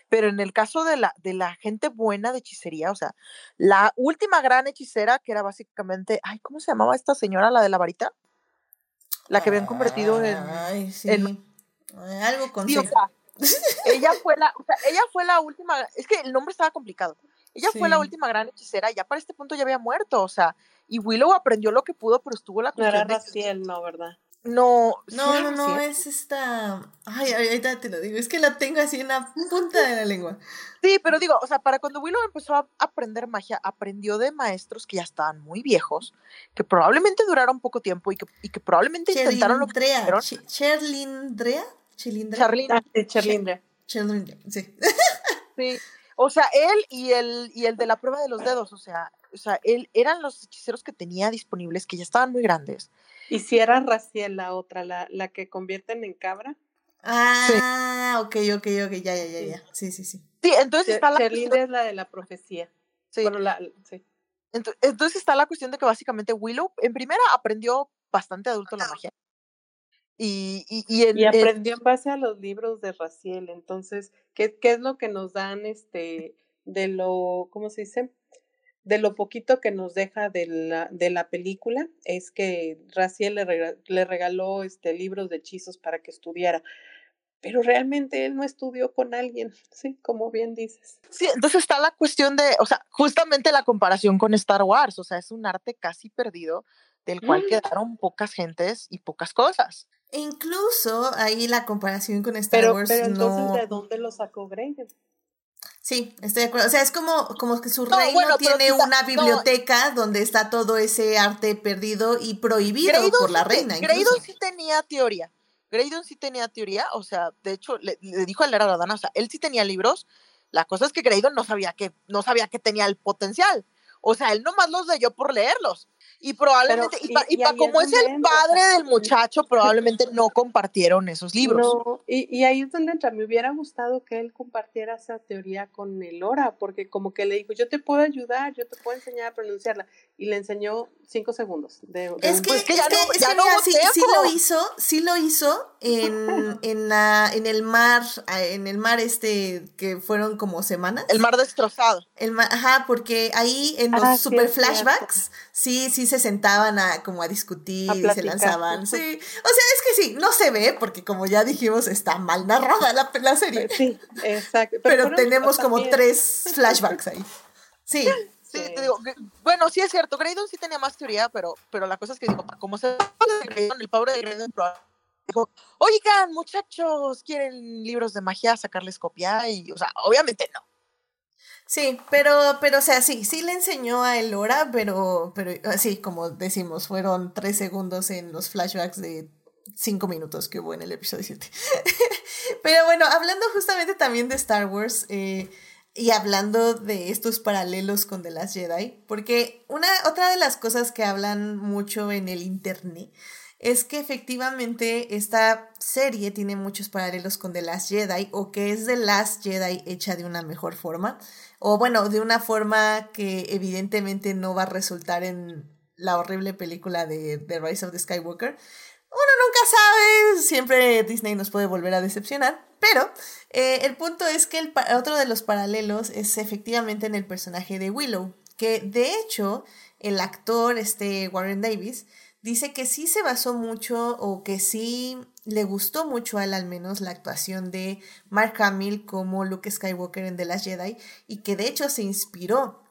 Pero en el caso de la, de la gente buena de hechicería, o sea, la última gran hechicera, que era básicamente, ay, ¿cómo se llamaba esta señora, la de la varita? La que habían convertido en, Ay, sí. en- Algo con Sí, o sea, ella fue la, o sea, ella fue la última, es que el nombre estaba complicado. Ella fue la Sí. última gran hechicera, ya para este punto ya había muerto, o sea, y Willow aprendió lo que pudo, pero estuvo la No era cuestión de que- Raciel, no, ¿verdad? no, ¿sí No, era no, no, es esta. Ay, ahorita te lo digo. Es que la tengo así en la punta de la lengua. Sí, pero digo, o sea, para cuando Willow empezó a aprender magia, aprendió de maestros que ya estaban muy viejos, que probablemente duraron poco tiempo y que, y que probablemente intentaron lo que Cherlindrea. hicieron. Ch- Cherlindrea. Chilindrea. Charlene, Ah. Cherlindrea, sí. Sí, o sea, él y el, y el de la prueba de los dedos, o sea, o sea, él eran los hechiceros que tenía disponibles, que ya estaban muy grandes. ¿Y si era Raciel la otra, la, la que convierten en cabra? Ah, ok, ok, ok. Ya, ya, ya, ya. Sí, sí, sí. Sí, entonces está la cuestión, es la de la profecía. sí, Bueno, la, sí. ento- entonces está la cuestión de que básicamente Willow, en primera, aprendió bastante adulto la magia. Y, y, y en, Y en- aprendió en base a los libros de Raciel. Entonces, ¿qué, qué es lo que nos dan este de lo, ¿cómo se dice? De lo poquito que nos deja de la, de la película, es que Raciel le, rega- le regaló este, libros de hechizos para que estudiara. Pero realmente él no estudió con alguien, sí, como bien dices. sí, entonces está la cuestión de, o sea, justamente la comparación con Star Wars, o sea, es un arte casi perdido del cual Mm. quedaron pocas gentes y pocas cosas. E incluso ahí la comparación con Star Pero, Wars pero entonces, no. ¿de dónde lo sacó Graydon? Sí, estoy de acuerdo. O sea, es como, como que su No, reino bueno, tiene quizá- una no. biblioteca donde está todo ese arte perdido y prohibido Graydon por la sí reina. Graydon incluso. sí tenía teoría. Graydon sí tenía teoría, o sea, de hecho, le, le dijo a Lera Radana, o sea, él sí tenía libros. La cosa es que Graydon no sabía que, no sabía que tenía el potencial. O sea, él nomás los leyó por leerlos. Y probablemente, y, y- pa- y y como es el entra, padre del muchacho, probablemente no compartieron esos libros. No, y, y ahí es donde entra. Me hubiera gustado que él compartiera esa teoría con Elora, porque como que le dijo, yo te puedo ayudar, yo te puedo enseñar a pronunciarla. Y le enseñó cinco segundos. De, de Es un- que, Pues que es ya que, no- es ya que no mira, sí, sí lo hizo, sí lo hizo en, en, la, en el mar, en el mar este que fueron como semanas. El mar destrozado. El ma- ajá, porque ahí en los Ah, sí, super cierto. Sí, sí se sentaban a como a discutir A y se lanzaban. Sí. O sea, es que sí, no se ve, porque como ya dijimos, está mal narrada la, la serie. Sí, exacto. Pero, tenemos como también- tres flashbacks ahí. Sí. Sí, Sí. te digo, bueno, sí es cierto, Graydon sí tenía más teoría, pero, pero la cosa es que digo, como se de Graydon, el pobre de Graydon dijo, oigan, muchachos, ¿quieren libros de magia? Sacarles copia y, o sea, obviamente no. Sí, pero, pero, o sea, sí, sí le enseñó a Elora, pero, pero, así como decimos, fueron tres segundos en los flashbacks de cinco minutos que hubo en el episodio 7. Pero bueno, hablando justamente también de Star Wars eh, y hablando de estos paralelos con The Last Jedi, porque una, otra de las cosas que hablan mucho en el internet es que efectivamente esta serie tiene muchos paralelos con The Last Jedi o que es The Last Jedi hecha de una mejor forma o bueno, de una forma que evidentemente no va a resultar en la horrible película de The Rise of the Skywalker. Uno nunca sabe, siempre Disney nos puede volver a decepcionar, pero eh, el punto es que otro de los paralelos es efectivamente en el personaje de Willow, que de hecho el actor, este Warren Davis, dice que sí se basó mucho o que sí le gustó mucho a él al menos la actuación de Mark Hamill como Luke Skywalker en The Last Jedi y que de hecho se inspiró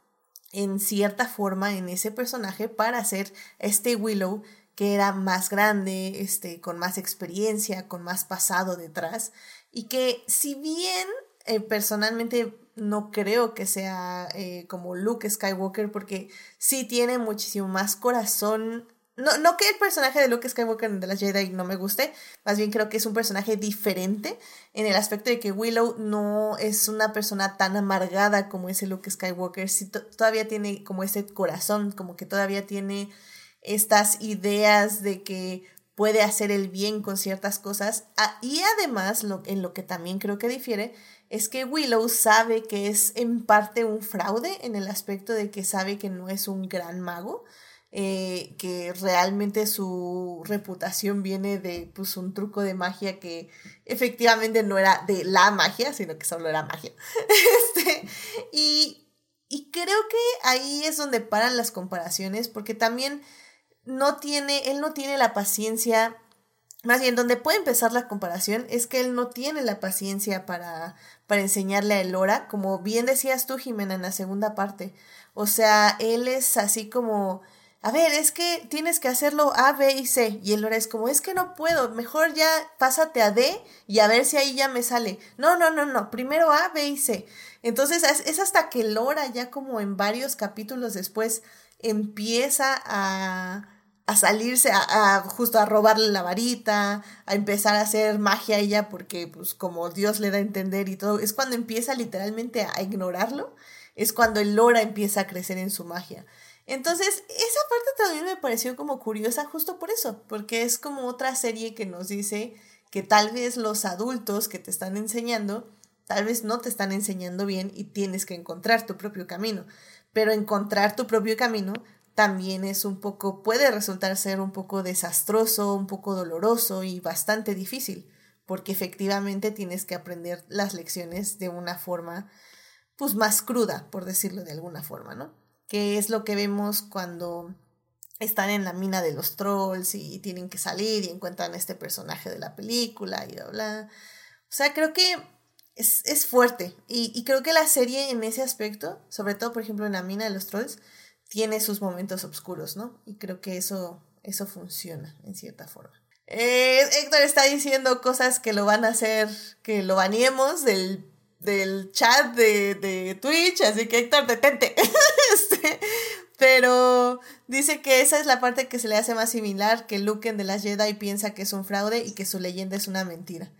en cierta forma en ese personaje para hacer este Willow que era más grande, este, con más experiencia, con más pasado detrás y que si bien eh, personalmente no creo que sea eh, como Luke Skywalker porque sí tiene muchísimo más corazón no, no que el personaje de Luke Skywalker de la Jedi no me guste, más bien creo que es un personaje diferente en el aspecto de que Willow no es una persona tan amargada como ese Luke Skywalker, sí, todavía tiene como ese corazón, como que todavía tiene estas ideas de que puede hacer el bien con ciertas cosas. Ah, y además, en lo que también creo que difiere, es que Willow sabe que es en parte un fraude en el aspecto de que sabe que no es un gran mago eh, que realmente su reputación viene de pues, un truco de magia que efectivamente no era de la magia, sino que solo era magia. este, y, y creo que ahí es donde paran las comparaciones, porque también no tiene, él no tiene la paciencia más bien, donde puede empezar la comparación es que él no tiene la paciencia para, para enseñarle a Elora, como bien decías tú, Jimena, en la segunda parte. O sea, él es así como a ver, es que tienes que hacerlo A, B y C. Y el Lora es como, es que no puedo, mejor ya pásate a D y a ver si ahí ya me sale. No, no, no, no, primero A, B y C. Entonces es hasta que Lora ya como en varios capítulos después empieza a, a salirse, a, justo a robarle la varita, a empezar a hacer magia a ella porque pues como Dios le da a entender y todo, es cuando empieza literalmente a ignorarlo, es cuando el Lora empieza a crecer en su magia. Entonces, esa parte también me pareció como curiosa justo por eso, porque es como otra serie que nos dice que tal vez los adultos que te están enseñando, tal vez no te están enseñando bien y tienes que encontrar tu propio camino. Pero encontrar tu propio camino también es un poco, puede resultar ser un poco desastroso, un poco doloroso y bastante difícil, porque efectivamente tienes que aprender las lecciones de una forma, pues más cruda, por decirlo de alguna forma, ¿no? Que es lo que vemos cuando están en la mina de los trolls y tienen que salir y encuentran este personaje de la película y bla, bla. O sea, creo que es, es fuerte y, y, creo que la serie en ese aspecto, sobre todo por ejemplo en la mina de los trolls, tiene sus momentos oscuros, ¿no? Y creo que eso, eso funciona en cierta forma. Eh, Héctor está diciendo cosas que lo van a hacer, que lo baneemos del del chat de, de Twitch, así que Héctor, detente. pero dice que esa es la parte que se le hace más similar, que Luke en The Last Jedi piensa que es un fraude y que su leyenda es una mentira.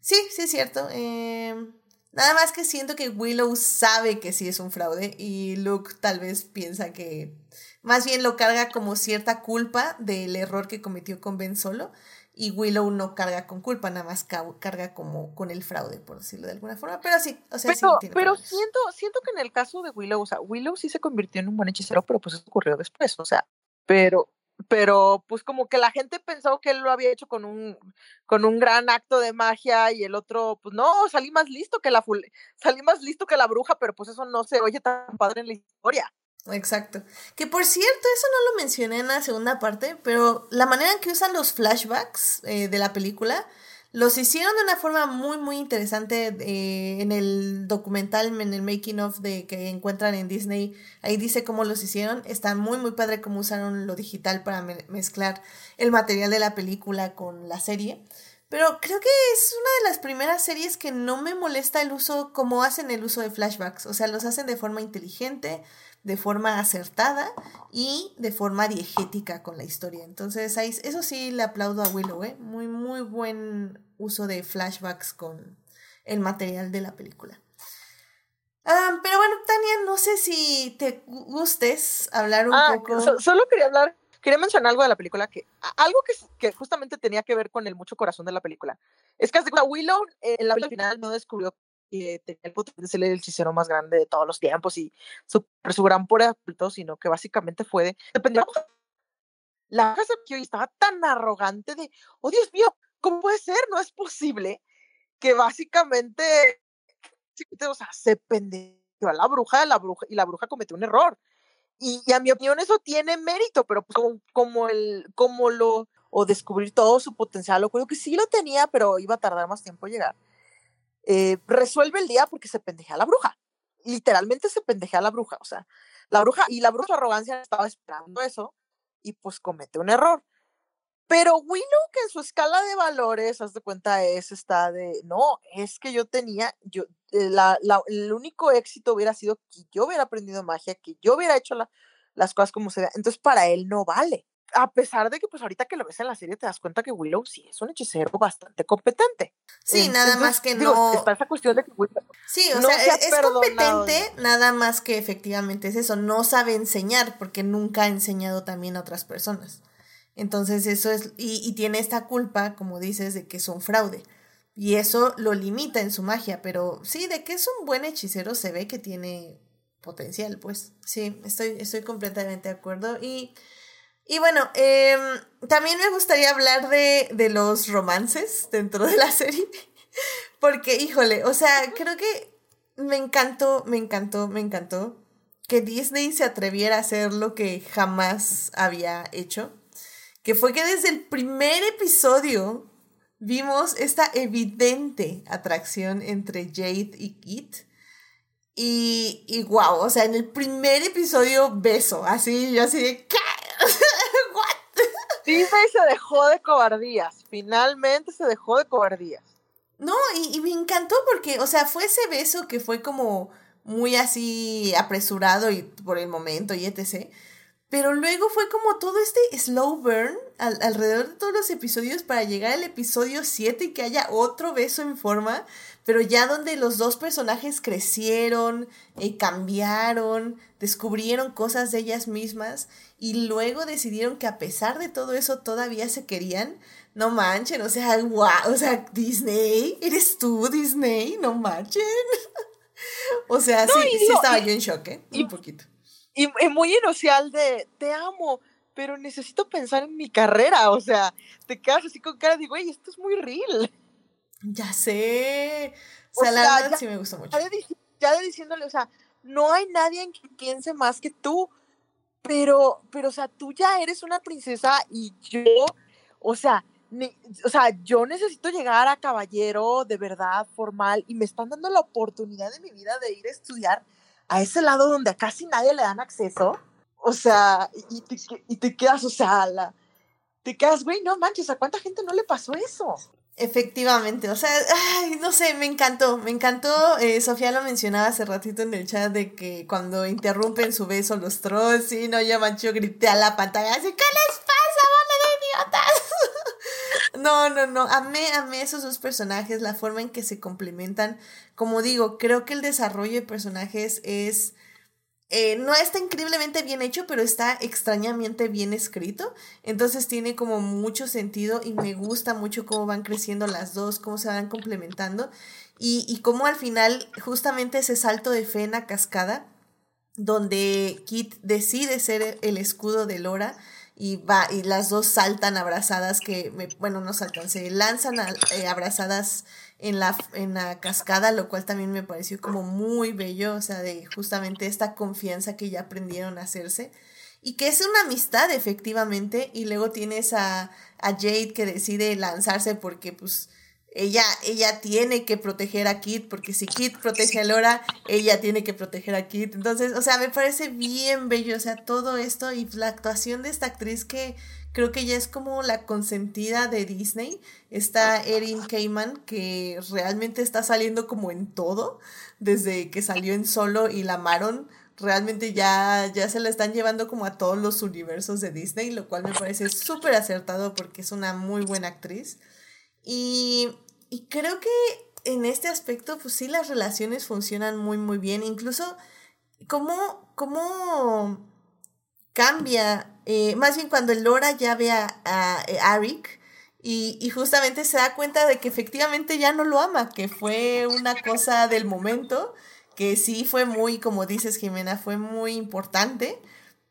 Sí, sí es cierto. Em, nada más que siento que Willow sabe que sí es un fraude y Luke tal vez piensa que más bien lo carga como cierta culpa del error que cometió con Ben Solo y Willow no carga con culpa, nada más carga como con el fraude, por decirlo de alguna forma. Pero sí, o sea, pero, sí pero siento, siento que en el caso de Willow, o sea, Willow sí se convirtió en un buen hechicero, pero pues eso ocurrió después, o sea, pero, pero pues como que la gente pensó que él lo había hecho con un, con un gran acto de magia y el otro, pues no, salí más listo que la salí más listo que la bruja, pero pues eso no se oye tan padre en la historia. Exacto. Que por cierto, eso no lo mencioné en la segunda parte, pero la manera en que usan los flashbacks eh, de la película los hicieron de una forma muy, muy interesante eh, en el documental, en el making of de que encuentran en Disney. Ahí dice cómo los hicieron. Está muy, muy padre cómo usaron lo digital para mezclar el material de la película con la serie. Pero creo que es una de las primeras series que no me molesta el uso como hacen el uso de flashbacks. O sea, los hacen de forma inteligente, de forma acertada y de forma diegética con la historia. Entonces, ahí, eso sí le aplaudo a Willow, ¿eh? Muy, muy buen uso de flashbacks con el material de la película. Ah, pero bueno, Tania, no sé si te gustes hablar un Ah, poco. so- solo quería hablar, quería mencionar algo de la película, que algo que, que justamente tenía que ver con el mucho corazón de la película. Es que cuenta, Willow eh, en la película final no descubrió que tenía el potencial de ser el hechicero más grande de todos los tiempos y su, su gran oculto, sino que básicamente fue de, dependió de la mujer. La mujer se vio y estaba tan arrogante de, oh Dios mío, ¿cómo puede ser? No es posible que básicamente, se pendeció a la bruja, la bruja y la bruja cometió un error. Y, y a mi opinión eso tiene mérito, pero pues como, como el, como lo, o descubrir todo su potencial, lo creo que sí lo tenía, pero iba a tardar más tiempo en llegar. Eh, resuelve el día porque se pendejea la bruja. Literalmente se pendejea a la bruja, o sea, la bruja, y la bruja arrogancia estaba esperando eso, y pues comete un error. Pero Willow, que en su escala de valores, haz de cuenta, es esta de, no, es que yo tenía, yo, eh, la, la- el único éxito hubiera sido que yo hubiera aprendido magia, que yo hubiera hecho la- las cosas como se ve. Entonces, para él no vale. A pesar de que, pues, ahorita que lo ves en la serie, te das cuenta que Willow sí es un hechicero bastante competente. Sí, nada Entonces, más que digo, no. Está esa cuestión de que Willow, Sí, o no sea, se ha es perdonado, competente, nada más que efectivamente es eso. No sabe enseñar porque nunca ha enseñado también a otras personas. Entonces, eso es. Y, y tiene esta culpa, como dices, de que es un fraude. Y eso lo limita en su magia. Pero sí, de que es un buen hechicero, se ve que tiene potencial, pues. Sí, estoy, estoy completamente de acuerdo. Y. Y bueno, em, también me gustaría hablar de, de los romances dentro de la serie. Porque, híjole, o sea, creo que me encantó, me encantó, me encantó que Disney se atreviera a hacer lo que jamás había hecho. Que fue que desde el primer episodio vimos esta evidente atracción entre Jade y Kit. Y, y wow, o sea, en el primer episodio beso, así, yo así de, ¿qué? Disney se dejó de cobardías. Finalmente se dejó de cobardías. No, y, y me encantó porque, o sea, fue ese beso que fue como muy así apresurado y por el momento y etc. Pero luego fue como todo este slow burn al- alrededor de todos los episodios para llegar al episodio 7 y que haya otro beso en forma, pero ya donde los dos personajes crecieron, eh, cambiaron, descubrieron cosas de ellas mismas y luego decidieron que a pesar de todo eso todavía se querían. No manchen, o sea, guau, o sea, Disney, eres tú, Disney, no manchen. o sea, No, sí, sí digo, estaba y- yo en shock, ¿eh? y- Un poquito. Y, y muy inicial de, te amo, pero necesito pensar en mi carrera. O sea, te quedas así con cara de, güey, esto es muy real. Ya sé. O O sea, la verdad ya- sí me gustó mucho. Ya de, dici- ya de diciéndole, o sea, no hay nadie en que piense más que tú. Pero, pero, o sea, tú ya eres una princesa y yo, o sea, ne- o sea, yo necesito llegar a caballero de verdad, formal, y me están dando la oportunidad de mi vida de ir a estudiar a ese lado donde a casi nadie le dan acceso. O sea, y te, y te quedas, o sea, la, te quedas, güey, no manches, ¿a cuánta gente no le pasó eso? Efectivamente, o sea, ay, no sé, me encantó, me encantó. eh, Sofía lo mencionaba hace ratito en el chat de que cuando interrumpen su beso los trolls, sí, no, yo mancho, grité a la pantalla así, ¿qué les pasa, bola de idiotas? no, no, no, amé, amé esos dos personajes, la forma en que se complementan. Como digo, creo que el desarrollo de personajes es... eh, no está increíblemente bien hecho, pero está extrañamente bien escrito. Entonces tiene como mucho sentido y me gusta mucho cómo van creciendo las dos, cómo se van complementando y, cómo al final justamente ese salto de fe en la cascada, donde Kit decide ser el escudo de Lora y va y las dos saltan abrazadas que me, bueno no saltan se lanzan eh, abrazadas en la en la cascada lo cual también me pareció como muy bello o sea de justamente esta confianza que ya aprendieron a hacerse y que es una amistad efectivamente y luego tienes a, a Jade que decide lanzarse porque pues ella, ella tiene que proteger a Kit, porque si Kit protege a Lora, ella tiene que proteger a Kit. Entonces, o sea, me parece bien bello, o sea, todo esto y la actuación de esta actriz que creo que ella es como la consentida de Disney. Está Erin Kamen, que realmente está saliendo como en todo, desde que salió en solo y la amaron. Realmente ya, ya se la están llevando como a todos los universos de Disney, lo cual me parece súper acertado porque es una muy buena actriz. Y, y creo que en este aspecto, pues sí, las relaciones funcionan muy, muy bien. Incluso, ¿cómo, cómo cambia? Eh, más bien cuando Laura ya ve a, a, Arik y, y, justamente se da cuenta de que efectivamente ya no lo ama, que fue una cosa del momento, que sí fue muy, como dices Jimena, fue muy importante,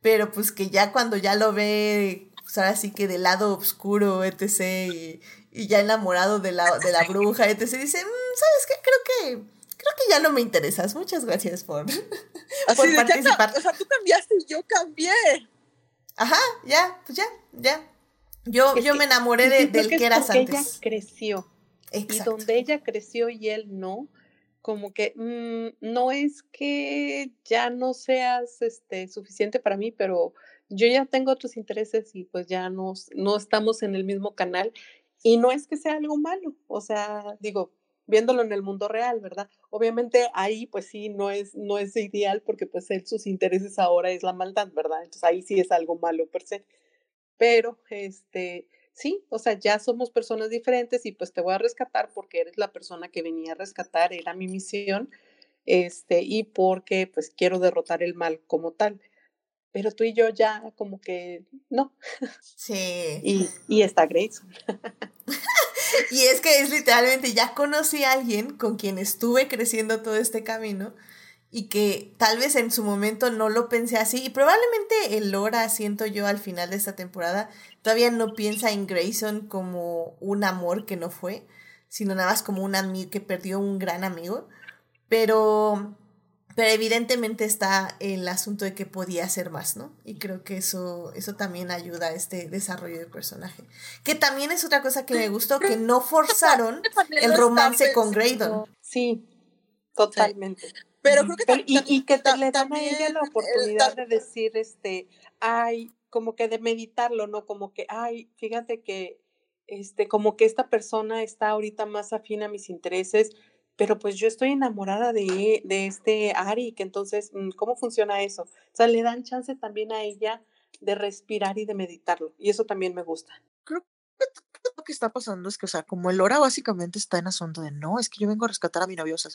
pero pues que ya cuando ya lo ve, pues ahora sí que del lado oscuro, etc., y, y ya enamorado de la, de la bruja, etc., dice, mm, ¿sabes qué? Creo que, creo que ya no me interesas. Muchas gracias por, por participar. o sea, tú cambiaste y yo cambié. Ajá, ya, pues ya, ya. Yo, yo me enamoré de, del que, eras antes. ella creció. Y donde ella creció y él no, como que mm, no es que ya no seas este, suficiente para mí, pero yo ya tengo otros intereses y pues ya no, no estamos en el mismo canal. Y no es que sea algo malo, o sea, digo, viéndolo en el mundo real, ¿verdad? Obviamente ahí pues sí no es, no es ideal porque pues él, sus intereses ahora es la maldad, ¿verdad? Entonces ahí sí es algo malo per se. Pero este, sí, o sea, ya somos personas diferentes y pues te voy a rescatar porque eres la persona que venía a rescatar, era mi misión, este, y porque pues quiero derrotar el mal como tal. Pero tú y yo ya como que no. Sí. Y, y está Grayson. y es que es literalmente, ya conocí a alguien con quien estuve creciendo todo este camino y que tal vez en su momento no lo pensé así. Y probablemente el Lora, siento yo al final de esta temporada, todavía no piensa en Grayson como un amor que no fue, sino nada más como un amigo que perdió un gran amigo, pero pero evidentemente está el asunto de que podía ser más, ¿no? Y creo que eso, eso también ayuda a este desarrollo del personaje. Que también es otra cosa que me gustó, que no forzaron el romance con Graydon. Sí, totalmente. Pero creo que y, y, que le dan a ella la oportunidad de decir, este, ay, como que de meditarlo, ¿no? Como que, ay, fíjate que, este, como que esta persona está ahorita más afín a mis intereses, pero pues yo estoy enamorada de, de este Ari, que entonces, mm, ¿cómo funciona eso? O sea, le dan chance también a ella de respirar y de meditarlo, y eso también me gusta. Creo que lo que está pasando es que, o sea, como el Lora básicamente está en asunto de, no, es que yo vengo a rescatar a mi novio, o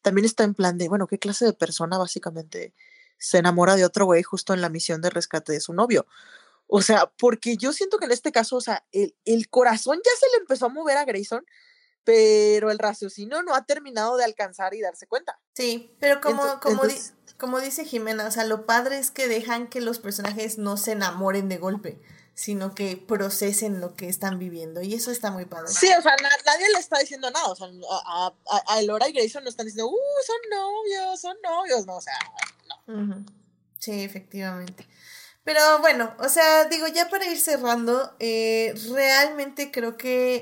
también está en plan de, bueno, ¿qué clase de persona básicamente se enamora de otro güey justo en la misión de rescate de su novio? O sea, porque yo siento que en este caso, o sea, el, el corazón ya se le empezó a mover a Grayson, pero el raciocinio no ha terminado de alcanzar y darse cuenta. Sí, pero como, como, como dice Jimena, o sea, lo padre es que dejan que los personajes no se enamoren de golpe, sino que procesen lo que están viviendo, y eso está muy padre. Sí, o sea, nadie le está diciendo nada, o sea, a, a, Elora y Grayson no están diciendo, uh, son novios, son novios, no, o sea, no. Sí, efectivamente. Pero bueno, o sea, digo, ya para ir cerrando, eh, realmente creo que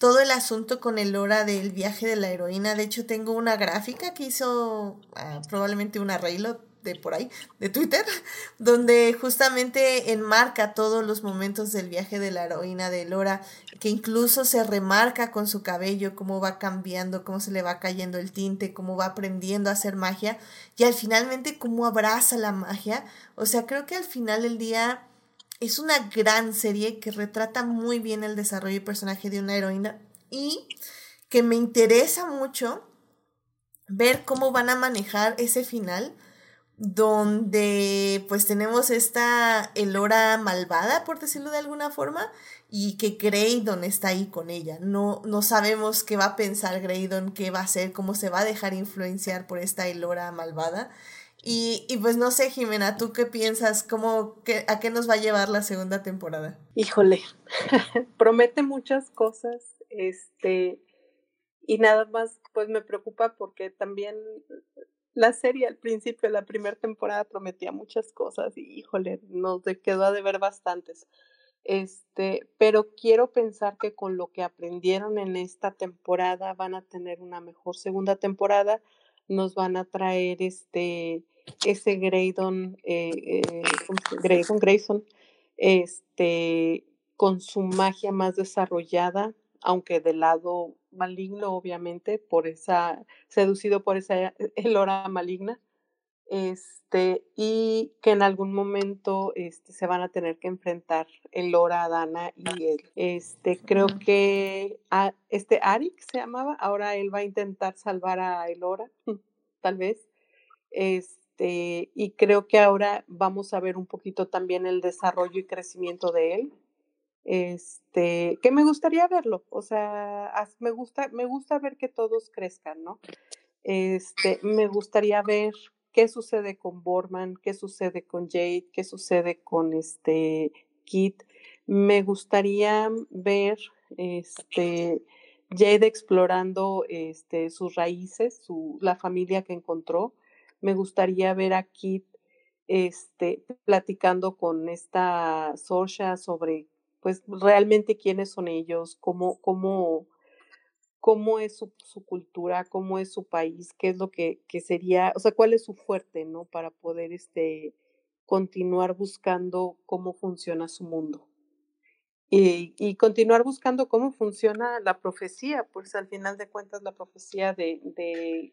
todo el asunto con el hora del viaje de la heroína. De hecho, tengo una gráfica que hizo ah, probablemente un arreglo de por ahí, de Twitter, donde justamente enmarca todos los momentos del viaje de la heroína de Lora, que incluso se remarca con su cabello, cómo va cambiando, cómo se le va cayendo el tinte, cómo va aprendiendo a hacer magia, y al finalmente cómo abraza la magia. O sea, creo que al final del día es una gran serie que retrata muy bien el desarrollo y personaje de una heroína y que me interesa mucho ver cómo van a manejar ese final donde pues tenemos esta Elora malvada, por decirlo de alguna forma, y que Graydon está ahí con ella. No, no sabemos qué va a pensar Graydon, qué va a hacer, cómo se va a dejar influenciar por esta Elora malvada. Y, y, pues no sé, Jimena, ¿tú qué piensas? ¿Cómo, qué, ¿A qué nos va a llevar la segunda temporada? Híjole, promete muchas cosas, este, y nada más, pues me preocupa porque también la serie al principio, la primera temporada prometía muchas cosas y híjole, nos quedó a deber bastantes. Este, pero quiero pensar que con lo que aprendieron en esta temporada van a tener una mejor segunda temporada, nos van a traer este ese Graydon, eh, eh, Grayson, Grayson, este, con su magia más desarrollada, aunque del lado maligno, obviamente, por esa, seducido por esa Elora maligna este, y que en algún momento este, se van a tener que enfrentar Elora, Dana y él. Este, creo que a, este Arik se llamaba, ahora él va a intentar salvar a Elora, tal vez. Este, y creo que ahora vamos a ver un poquito también el desarrollo y crecimiento de él. Este, que me gustaría verlo, o sea, me gusta, me gusta ver que todos crezcan, ¿no? Este, me gustaría ver qué sucede con Borman, qué sucede con Jade, qué sucede con este Kit. Me gustaría ver este Jade explorando este, sus raíces, su, la familia que encontró. Me gustaría ver a Kit este, platicando con esta Sorsha sobre, pues, realmente quiénes son ellos, cómo, cómo, cómo es su, su, cultura, cómo es su país, qué es lo que, que, sería, o sea, cuál es su fuerte, ¿no? Para poder este, continuar buscando cómo funciona su mundo. Y, y, continuar buscando cómo funciona la profecía, pues al final de cuentas la profecía de, de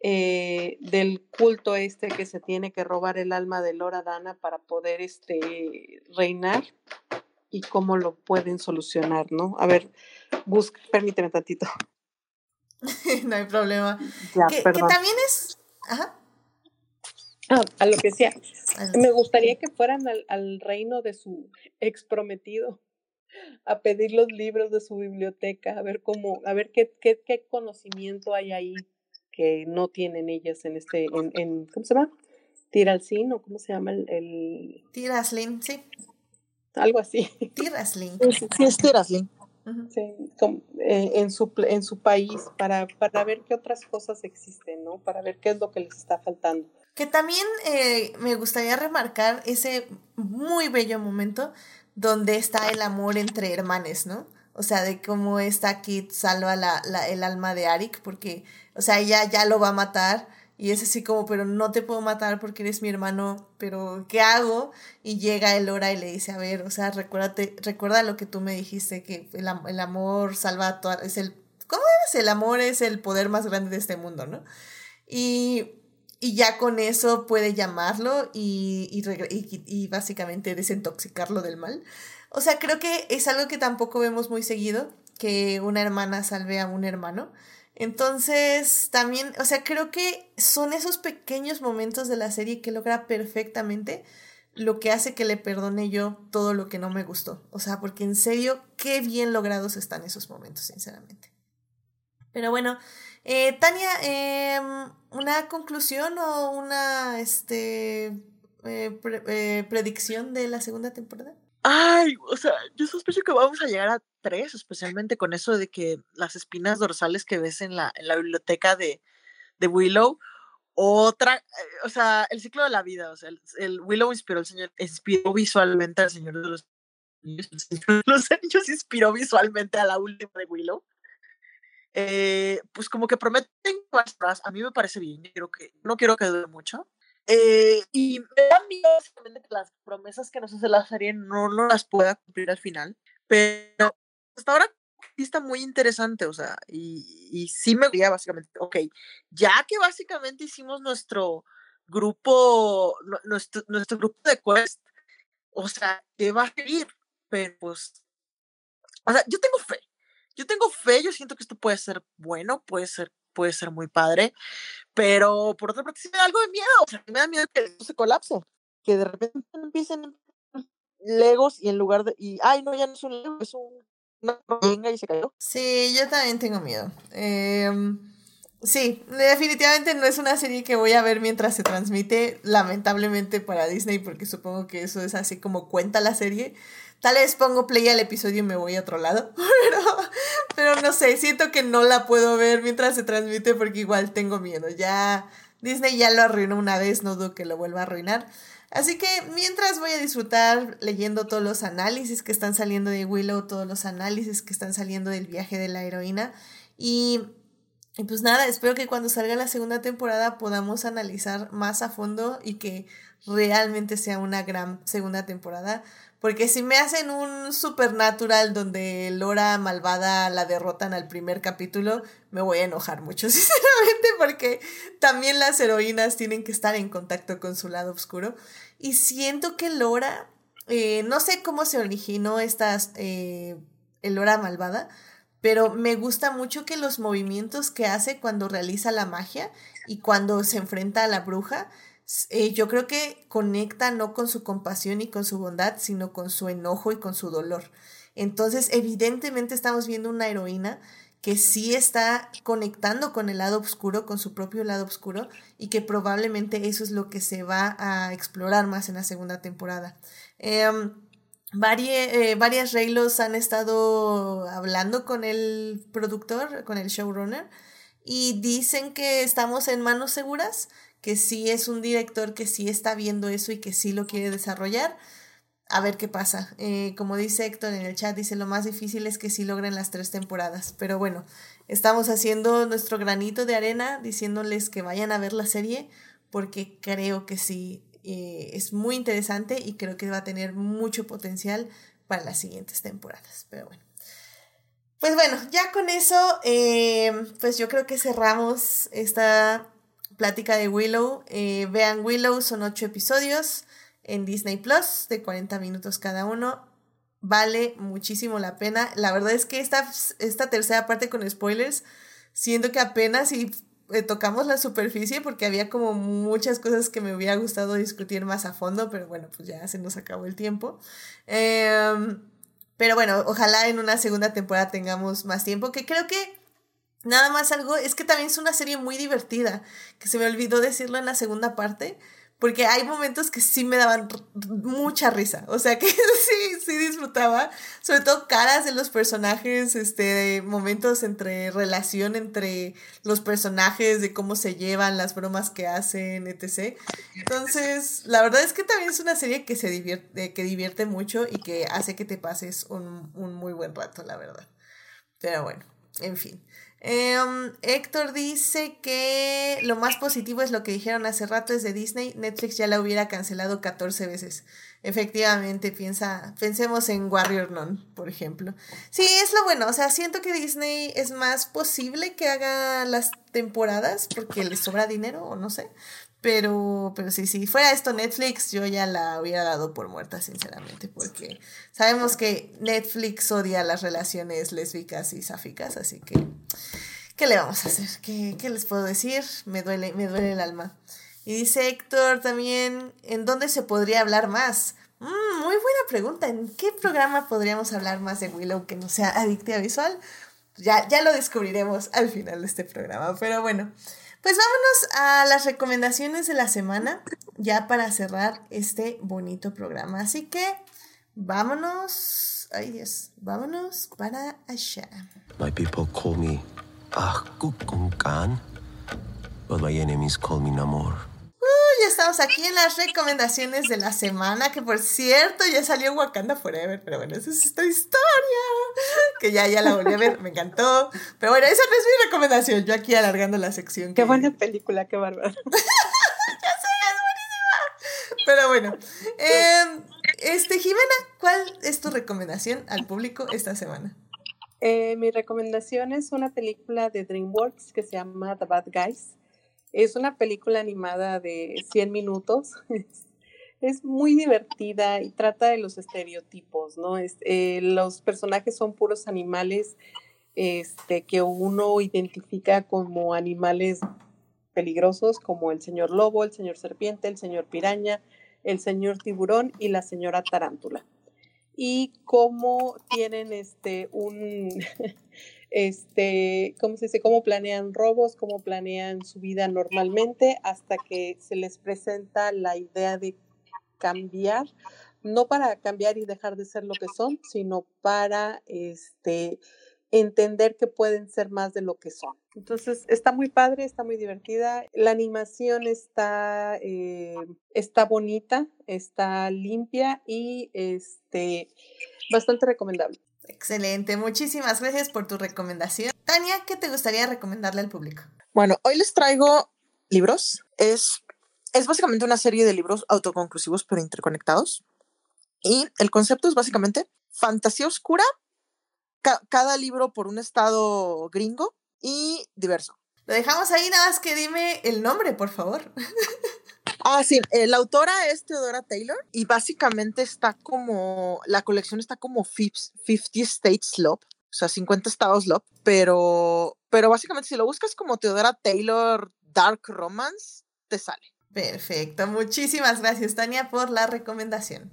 eh, del culto este que se tiene que robar el alma de Lora Dana para poder este, reinar y cómo lo pueden solucionar, ¿no? A ver, busca, permíteme tantito. no hay problema. que, que, también es. Ajá. Ah, a lo que sea. Me gustaría que fueran al, al, reino de su ex prometido a pedir los libros de su biblioteca, a ver cómo, a ver qué, qué, qué conocimiento hay ahí que no tienen ellas en este, en, en ¿cómo se llama? Tiralcin o cómo se llama el, el... Tiraslin, sí algo así. Tiraslin. Sí, es Tiraslin. Sí, eh, en, su, en su país para, para ver qué otras cosas existen, ¿no? Para ver qué es lo que les está faltando. Que también eh, me gustaría remarcar ese muy bello momento donde está el amor entre hermanes, ¿no? O sea, de cómo esta Kit salva la, la, el alma de Arik, porque, o sea, ella ya lo va a matar y es así como, pero no te puedo matar porque eres mi hermano, pero ¿qué hago? Y llega el hora y le dice, a ver, o sea, recuérdate, recuerda lo que tú me dijiste, que el, el amor salva a es el, ¿cómo es? El amor es el poder más grande de este mundo, ¿no? Y, y ya con eso puede llamarlo y, y, y básicamente desintoxicarlo del mal. O sea, creo que es algo que tampoco vemos muy seguido, que una hermana salve a un hermano. Entonces, también, o sea, creo que son esos pequeños momentos de la serie que logra perfectamente lo que hace que le perdone yo todo lo que no me gustó. O sea, porque en serio, qué bien logrados están esos momentos, sinceramente. Pero bueno, eh, Tania, eh, ¿una conclusión o una este, eh, eh, predicción de la segunda temporada? Ay, o sea, yo sospecho que vamos a llegar a tres, especialmente con eso de que las espinas dorsales que ves en la, en la biblioteca de, de Willow, otra, o sea, el ciclo de la vida, o sea, el, Willow inspiró señor, inspiró visualmente al Señor de los Anillos, los Anillos inspiró visualmente a la última de Willow. Eh, pues como que prometen más, a mí me parece bien, que, no quiero que dure mucho, eh, y me da miedo que las promesas que nos hace la serie no, no las pueda cumplir al final, pero hasta ahora sí está muy interesante, o sea, y, y sí me diría básicamente, ok, ya que básicamente hicimos nuestro grupo, nuestro, nuestro grupo de quest, o sea, ¿qué va a seguir? Pero pues, o sea, yo tengo fe, yo tengo fe, yo siento que esto puede ser bueno, puede ser puede ser muy padre, pero por otra parte sí me da algo de miedo, o sea, me da miedo que esto se colapse, que de repente empiecen legos y en lugar de, y, ay, no, ya no es un lego, es un, una venga y se cayó. Sí, yo también tengo miedo. Eh, sí, definitivamente no es una serie que voy a ver mientras se transmite, lamentablemente para Disney, porque supongo que eso es así como cuenta la serie. Tal vez pongo play al episodio y me voy a otro lado. Pero, pero no sé, siento que no la puedo ver mientras se transmite porque igual tengo miedo. Ya Disney ya lo arruinó una vez, no dudo que lo vuelva a arruinar. Así que mientras voy a disfrutar leyendo todos los análisis que están saliendo de Willow, todos los análisis que están saliendo del viaje de la heroína. Y, y pues nada, espero que cuando salga la segunda temporada podamos analizar más a fondo y que realmente sea una gran segunda temporada Porque si me hacen un supernatural donde Lora malvada la derrotan al primer capítulo, me voy a enojar mucho, sinceramente, porque también las heroínas tienen que estar en contacto con su lado oscuro. Y siento que Lora, eh, no sé cómo se originó esta eh, Lora malvada, pero me gusta mucho que los movimientos que hace cuando realiza la magia y cuando se enfrenta a la bruja, eh, yo creo que conecta no con su compasión y con su bondad, sino con su enojo y con su dolor. Entonces, evidentemente estamos viendo una heroína que sí está conectando con el lado oscuro, con su propio lado oscuro, y que probablemente eso es lo que se va a explorar más en la segunda temporada. Em, eh, varias Reylos han estado hablando con el productor, con el showrunner, y dicen que estamos en manos seguras, que sí es un director que sí está viendo eso y que sí lo quiere desarrollar. A ver qué pasa. Eh, como dice Héctor en el chat, dice lo más difícil es que sí logren las tres temporadas. Pero bueno, estamos haciendo nuestro granito de arena diciéndoles que vayan a ver la serie porque creo que sí eh, es muy interesante y creo que va a tener mucho potencial para las siguientes temporadas. Pero bueno. Pues bueno, ya con eso, eh, pues yo creo que cerramos esta plática de Willow. Vean Willow, son ocho episodios en Disney Plus, de 40 minutos cada uno. Vale muchísimo la pena. La verdad es que esta, esta tercera parte con spoilers, siento que apenas y eh, tocamos la superficie porque había como muchas cosas que me hubiera gustado discutir más a fondo, pero bueno, pues ya se nos acabó el tiempo. Eh, pero bueno, ojalá en una segunda temporada tengamos más tiempo, que creo que nada más algo, es que también es una serie muy divertida, que se me olvidó decirlo en la segunda parte, porque hay momentos que sí me daban mucha risa, o sea que sí, sí disfrutaba, sobre todo caras de los personajes, este, momentos entre relación entre los personajes, de cómo se llevan, las bromas que hacen, etc. Entonces, la verdad es que también es una serie que se divierte, que divierte mucho y que hace que te pases un, un muy buen rato, la verdad. Pero bueno, en fin. Em, Héctor dice que lo más positivo es lo que dijeron hace rato es de Disney. Netflix ya la hubiera cancelado 14 veces. Efectivamente, piensa, pensemos en Warrior Nun, por ejemplo. Sí, es lo bueno. O sea, siento que Disney es más posible que haga las temporadas porque le sobra dinero o no sé. Pero, pero sí, si fuera esto Netflix, yo ya la hubiera dado por muerta, sinceramente, porque sabemos que Netflix odia las relaciones lésbicas y sáficas, así que, ¿qué le vamos a hacer? ¿Qué, qué les puedo decir? Me duele, me duele el alma. Y dice Héctor también, ¿en dónde se podría hablar más? Mm, muy buena pregunta. ¿En qué programa podríamos hablar más de Willow que no sea adictiva visual? Ya, ya lo descubriremos al final de este programa, pero bueno. Pues vámonos a las recomendaciones de la semana, ya para cerrar este bonito programa. Así que vámonos. Ay Dios, vámonos para allá. My people call me Khan, but my enemies call me Namor ya estamos aquí en las recomendaciones de la semana, que por cierto ya salió Wakanda Forever, pero bueno, esa es esta historia, que ya, ya la volví a ver, me encantó. Pero bueno, esa no es mi recomendación, yo aquí alargando la sección. Qué buena película, qué bárbaro. ya sé, es buenísima. Pero bueno, em, este, Jimena, ¿cuál es tu recomendación al público esta semana? Eh, mi recomendación es una película de DreamWorks que se llama The Bad Guys. Es una película animada de 100 minutos. Es, muy divertida y trata de los estereotipos, ¿no? Eh, los personajes son puros animales este, que uno identifica como animales peligrosos, como el señor lobo, el señor serpiente, el señor piraña, el señor tiburón y la señora tarántula. Y cómo tienen este, un, este, ¿cómo se dice? Cómo planean robos, cómo planean su vida normalmente hasta que se les presenta la idea de cambiar, no para cambiar y dejar de ser lo que son, sino para este, entender que pueden ser más de lo que son. Entonces, está muy padre, está muy divertida. La animación está, eh, está bonita, está limpia y este, bastante recomendable. Excelente, muchísimas gracias por tu recomendación. Tania, ¿qué te gustaría recomendarle al público? Bueno, hoy les traigo libros. Es, es básicamente una serie de libros autoconclusivos pero interconectados. Y el concepto es básicamente fantasía oscura, cada libro por un estado gringo y diverso. Lo dejamos ahí, nada más que dime el nombre, por favor. Ah, sí, eh, la autora es Theodora Taylor y básicamente está como, la colección está como 50 States Love, o sea, 50 estados Love, pero, pero básicamente si lo buscas como Theodora Taylor Dark Romance, te sale. Perfecto, muchísimas gracias Tania por la recomendación.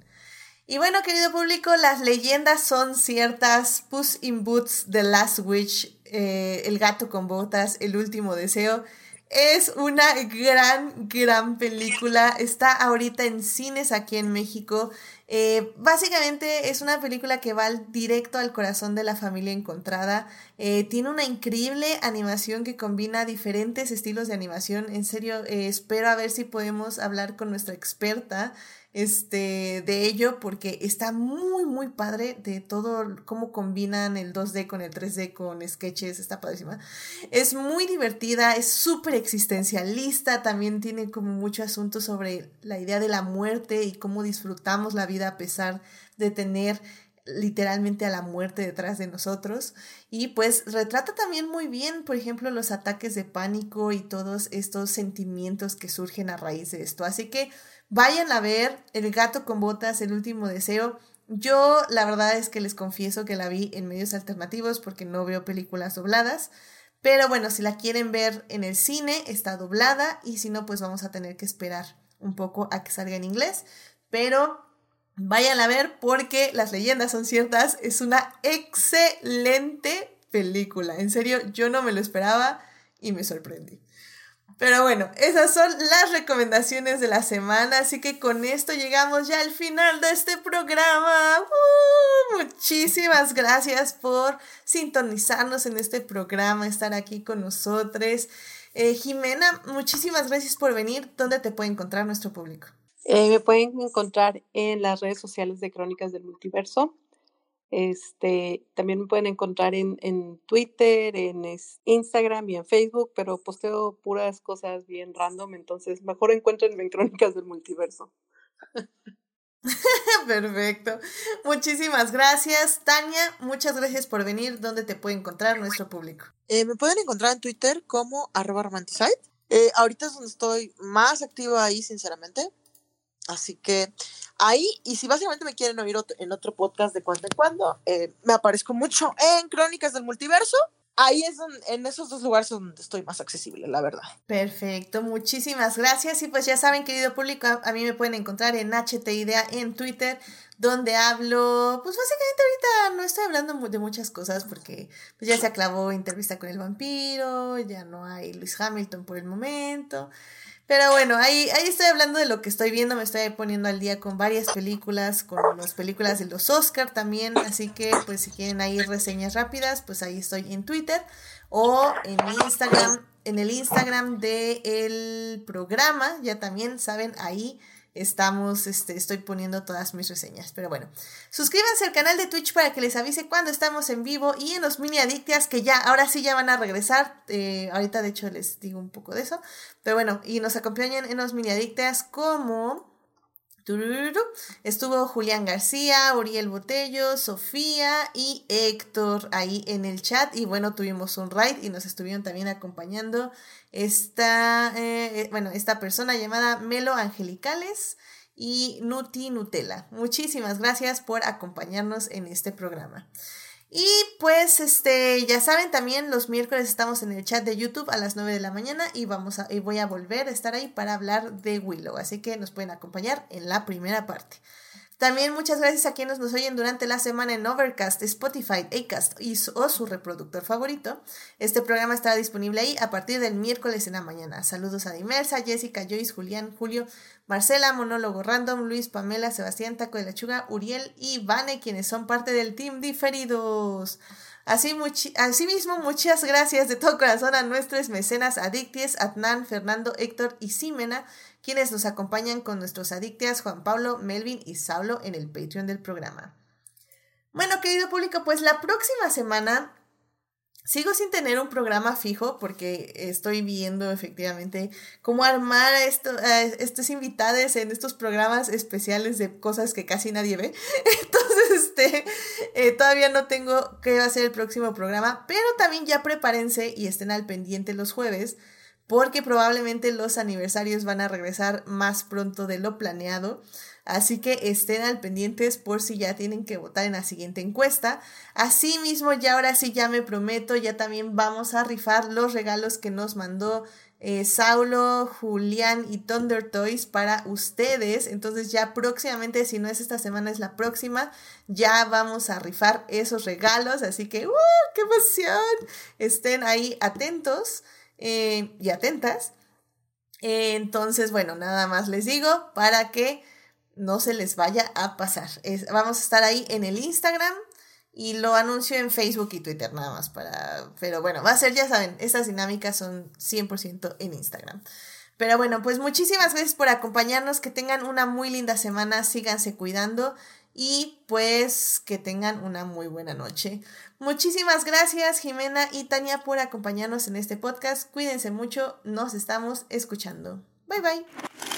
Y bueno, querido público, las leyendas son ciertas. Puss in Boots, The Last Witch, eh, El gato con botas, El último deseo. Es una gran, gran película. Está ahorita en cines aquí en México. Eh, básicamente es una película que va directo al corazón de la familia encontrada. Eh, tiene una increíble animación que combina diferentes estilos de animación. En serio, espero a ver si podemos hablar con nuestra experta este, de ello porque está muy, muy padre de todo cómo combinan el 2D con el 3D con sketches, está padrísima. Es muy divertida, es súper existencialista, también tiene como mucho asunto sobre la idea de la muerte y cómo disfrutamos la vida a pesar de tener literalmente a la muerte detrás de nosotros y pues retrata también muy bien por ejemplo los ataques de pánico y todos estos sentimientos que surgen a raíz de esto así que Vayan a ver El gato con botas, el último deseo. Yo la verdad es que les confieso que la vi en medios alternativos porque no veo películas dobladas. Pero bueno, si la quieren ver en el cine, está doblada y si no, pues vamos a tener que esperar un poco a que salga en inglés. Pero vayan a ver porque las leyendas son ciertas. Es una excelente película. En serio, yo no me lo esperaba y me sorprendí. Pero bueno, esas son las recomendaciones de la semana, así que con esto llegamos ya al final de este programa. ¡Uh! muchísimas gracias por sintonizarnos en este programa, estar aquí con nosotros. Eh, Jimena, muchísimas gracias por venir. ¿Dónde te puede encontrar nuestro público? Eh, me pueden encontrar en las redes sociales de Crónicas del Multiverso. Este, también me pueden encontrar en, en Twitter, en Instagram y en Facebook, pero posteo puras cosas bien random, entonces mejor encuentrenme en Crónicas del Multiverso. Perfecto. Muchísimas gracias. Tania, muchas gracias por venir. ¿Dónde te puede encontrar nuestro público? Eh, me pueden encontrar en Twitter como arroba romanticide. Eh, ahorita es donde estoy más activa ahí, sinceramente. Así que ahí, y si básicamente me quieren oír en otro podcast de cuando en cuando, eh, me aparezco mucho en Crónicas del Multiverso. Ahí es donde, en esos dos lugares donde estoy más accesible, la verdad. Perfecto, muchísimas gracias. Y pues ya saben, querido público, a, mí me pueden encontrar en HTIDEA en Twitter, donde hablo, pues básicamente ahorita no estoy hablando de muchas cosas porque pues ya se aclavó entrevista con el vampiro, ya no hay Luis Hamilton por el momento. Pero bueno, ahí, ahí estoy hablando de lo que estoy viendo, me estoy poniendo al día con varias películas, con las películas de los Oscar también, así que pues si quieren ahí reseñas rápidas, pues ahí estoy en Twitter o en Instagram, en el Instagram del el programa, ya también saben, ahí estamos, este, estoy poniendo todas mis reseñas. Pero bueno, suscríbanse al canal de Twitch para que les avise cuando estamos en vivo y en los mini adictias que ya, ahora sí ya van a regresar. Eh, ahorita de hecho les digo un poco de eso. Pero bueno, y nos acompañan en los mini adictias como... Estuvo Julián García, Uriel Botello, Sofía y Héctor ahí en el chat. Y bueno, tuvimos un raid y nos estuvieron también acompañando esta, eh, eh, bueno, esta persona llamada Melo Angelicales y Nuti Nutella. Muchísimas gracias por acompañarnos en este programa. Y pues, este, ya saben, también los miércoles estamos en el chat de YouTube a las 9 de la mañana y vamos a, y voy a volver a estar ahí para hablar de Willow. Así que nos pueden acompañar en la primera parte. También muchas gracias a quienes nos oyen durante la semana en Overcast, Spotify, Acast y o su reproductor favorito. Este programa estará disponible ahí a partir del miércoles en la mañana. Saludos a Dimersa, Jessica, Joyce, Julián, Julio, Marcela, Monólogo Random, Luis, Pamela, Sebastián, Taco de Lechuga, Uriel y Vane, quienes son parte del team diferidos. Así Asimismo, muchas gracias de todo corazón a nuestros mecenas adicties, Adnan, Fernando, Héctor y Simena, quienes nos acompañan con nuestros adictias Juan Pablo, Melvin y Saulo en el Patreon del programa. Bueno, querido público, pues la próxima semana Sigo sin tener un programa fijo porque estoy viendo efectivamente cómo armar esto, a estos invitados en estos programas especiales de cosas que casi nadie ve. Entonces, este, eh, todavía no tengo qué va a ser el próximo programa, pero también ya prepárense y estén al pendiente los jueves porque probablemente los aniversarios van a regresar más pronto de lo planeado. Así que estén al pendientes por si ya tienen que votar en la siguiente encuesta. Asimismo, ya ahora sí ya me prometo, ya también vamos a rifar los regalos que nos mandó eh, Saulo, Julián y Thunder Toys para ustedes. Entonces ya próximamente, si no es esta semana, es la próxima, ya vamos a rifar esos regalos. Así que, ¡uh, ¡qué emoción! Estén ahí atentos eh, y atentas. entonces, bueno, nada más les digo para que no se les vaya a pasar. vamos a estar ahí en el Instagram y lo anuncio en Facebook y Twitter nada más para... Pero bueno, va a ser, ya saben, estas dinámicas son 100% en Instagram. Pero bueno, pues muchísimas gracias por acompañarnos, que tengan una muy linda semana, síganse cuidando y pues que tengan una muy buena noche. Muchísimas gracias Jimena y Tania por acompañarnos en este podcast. Cuídense mucho, nos estamos escuchando. Bye bye.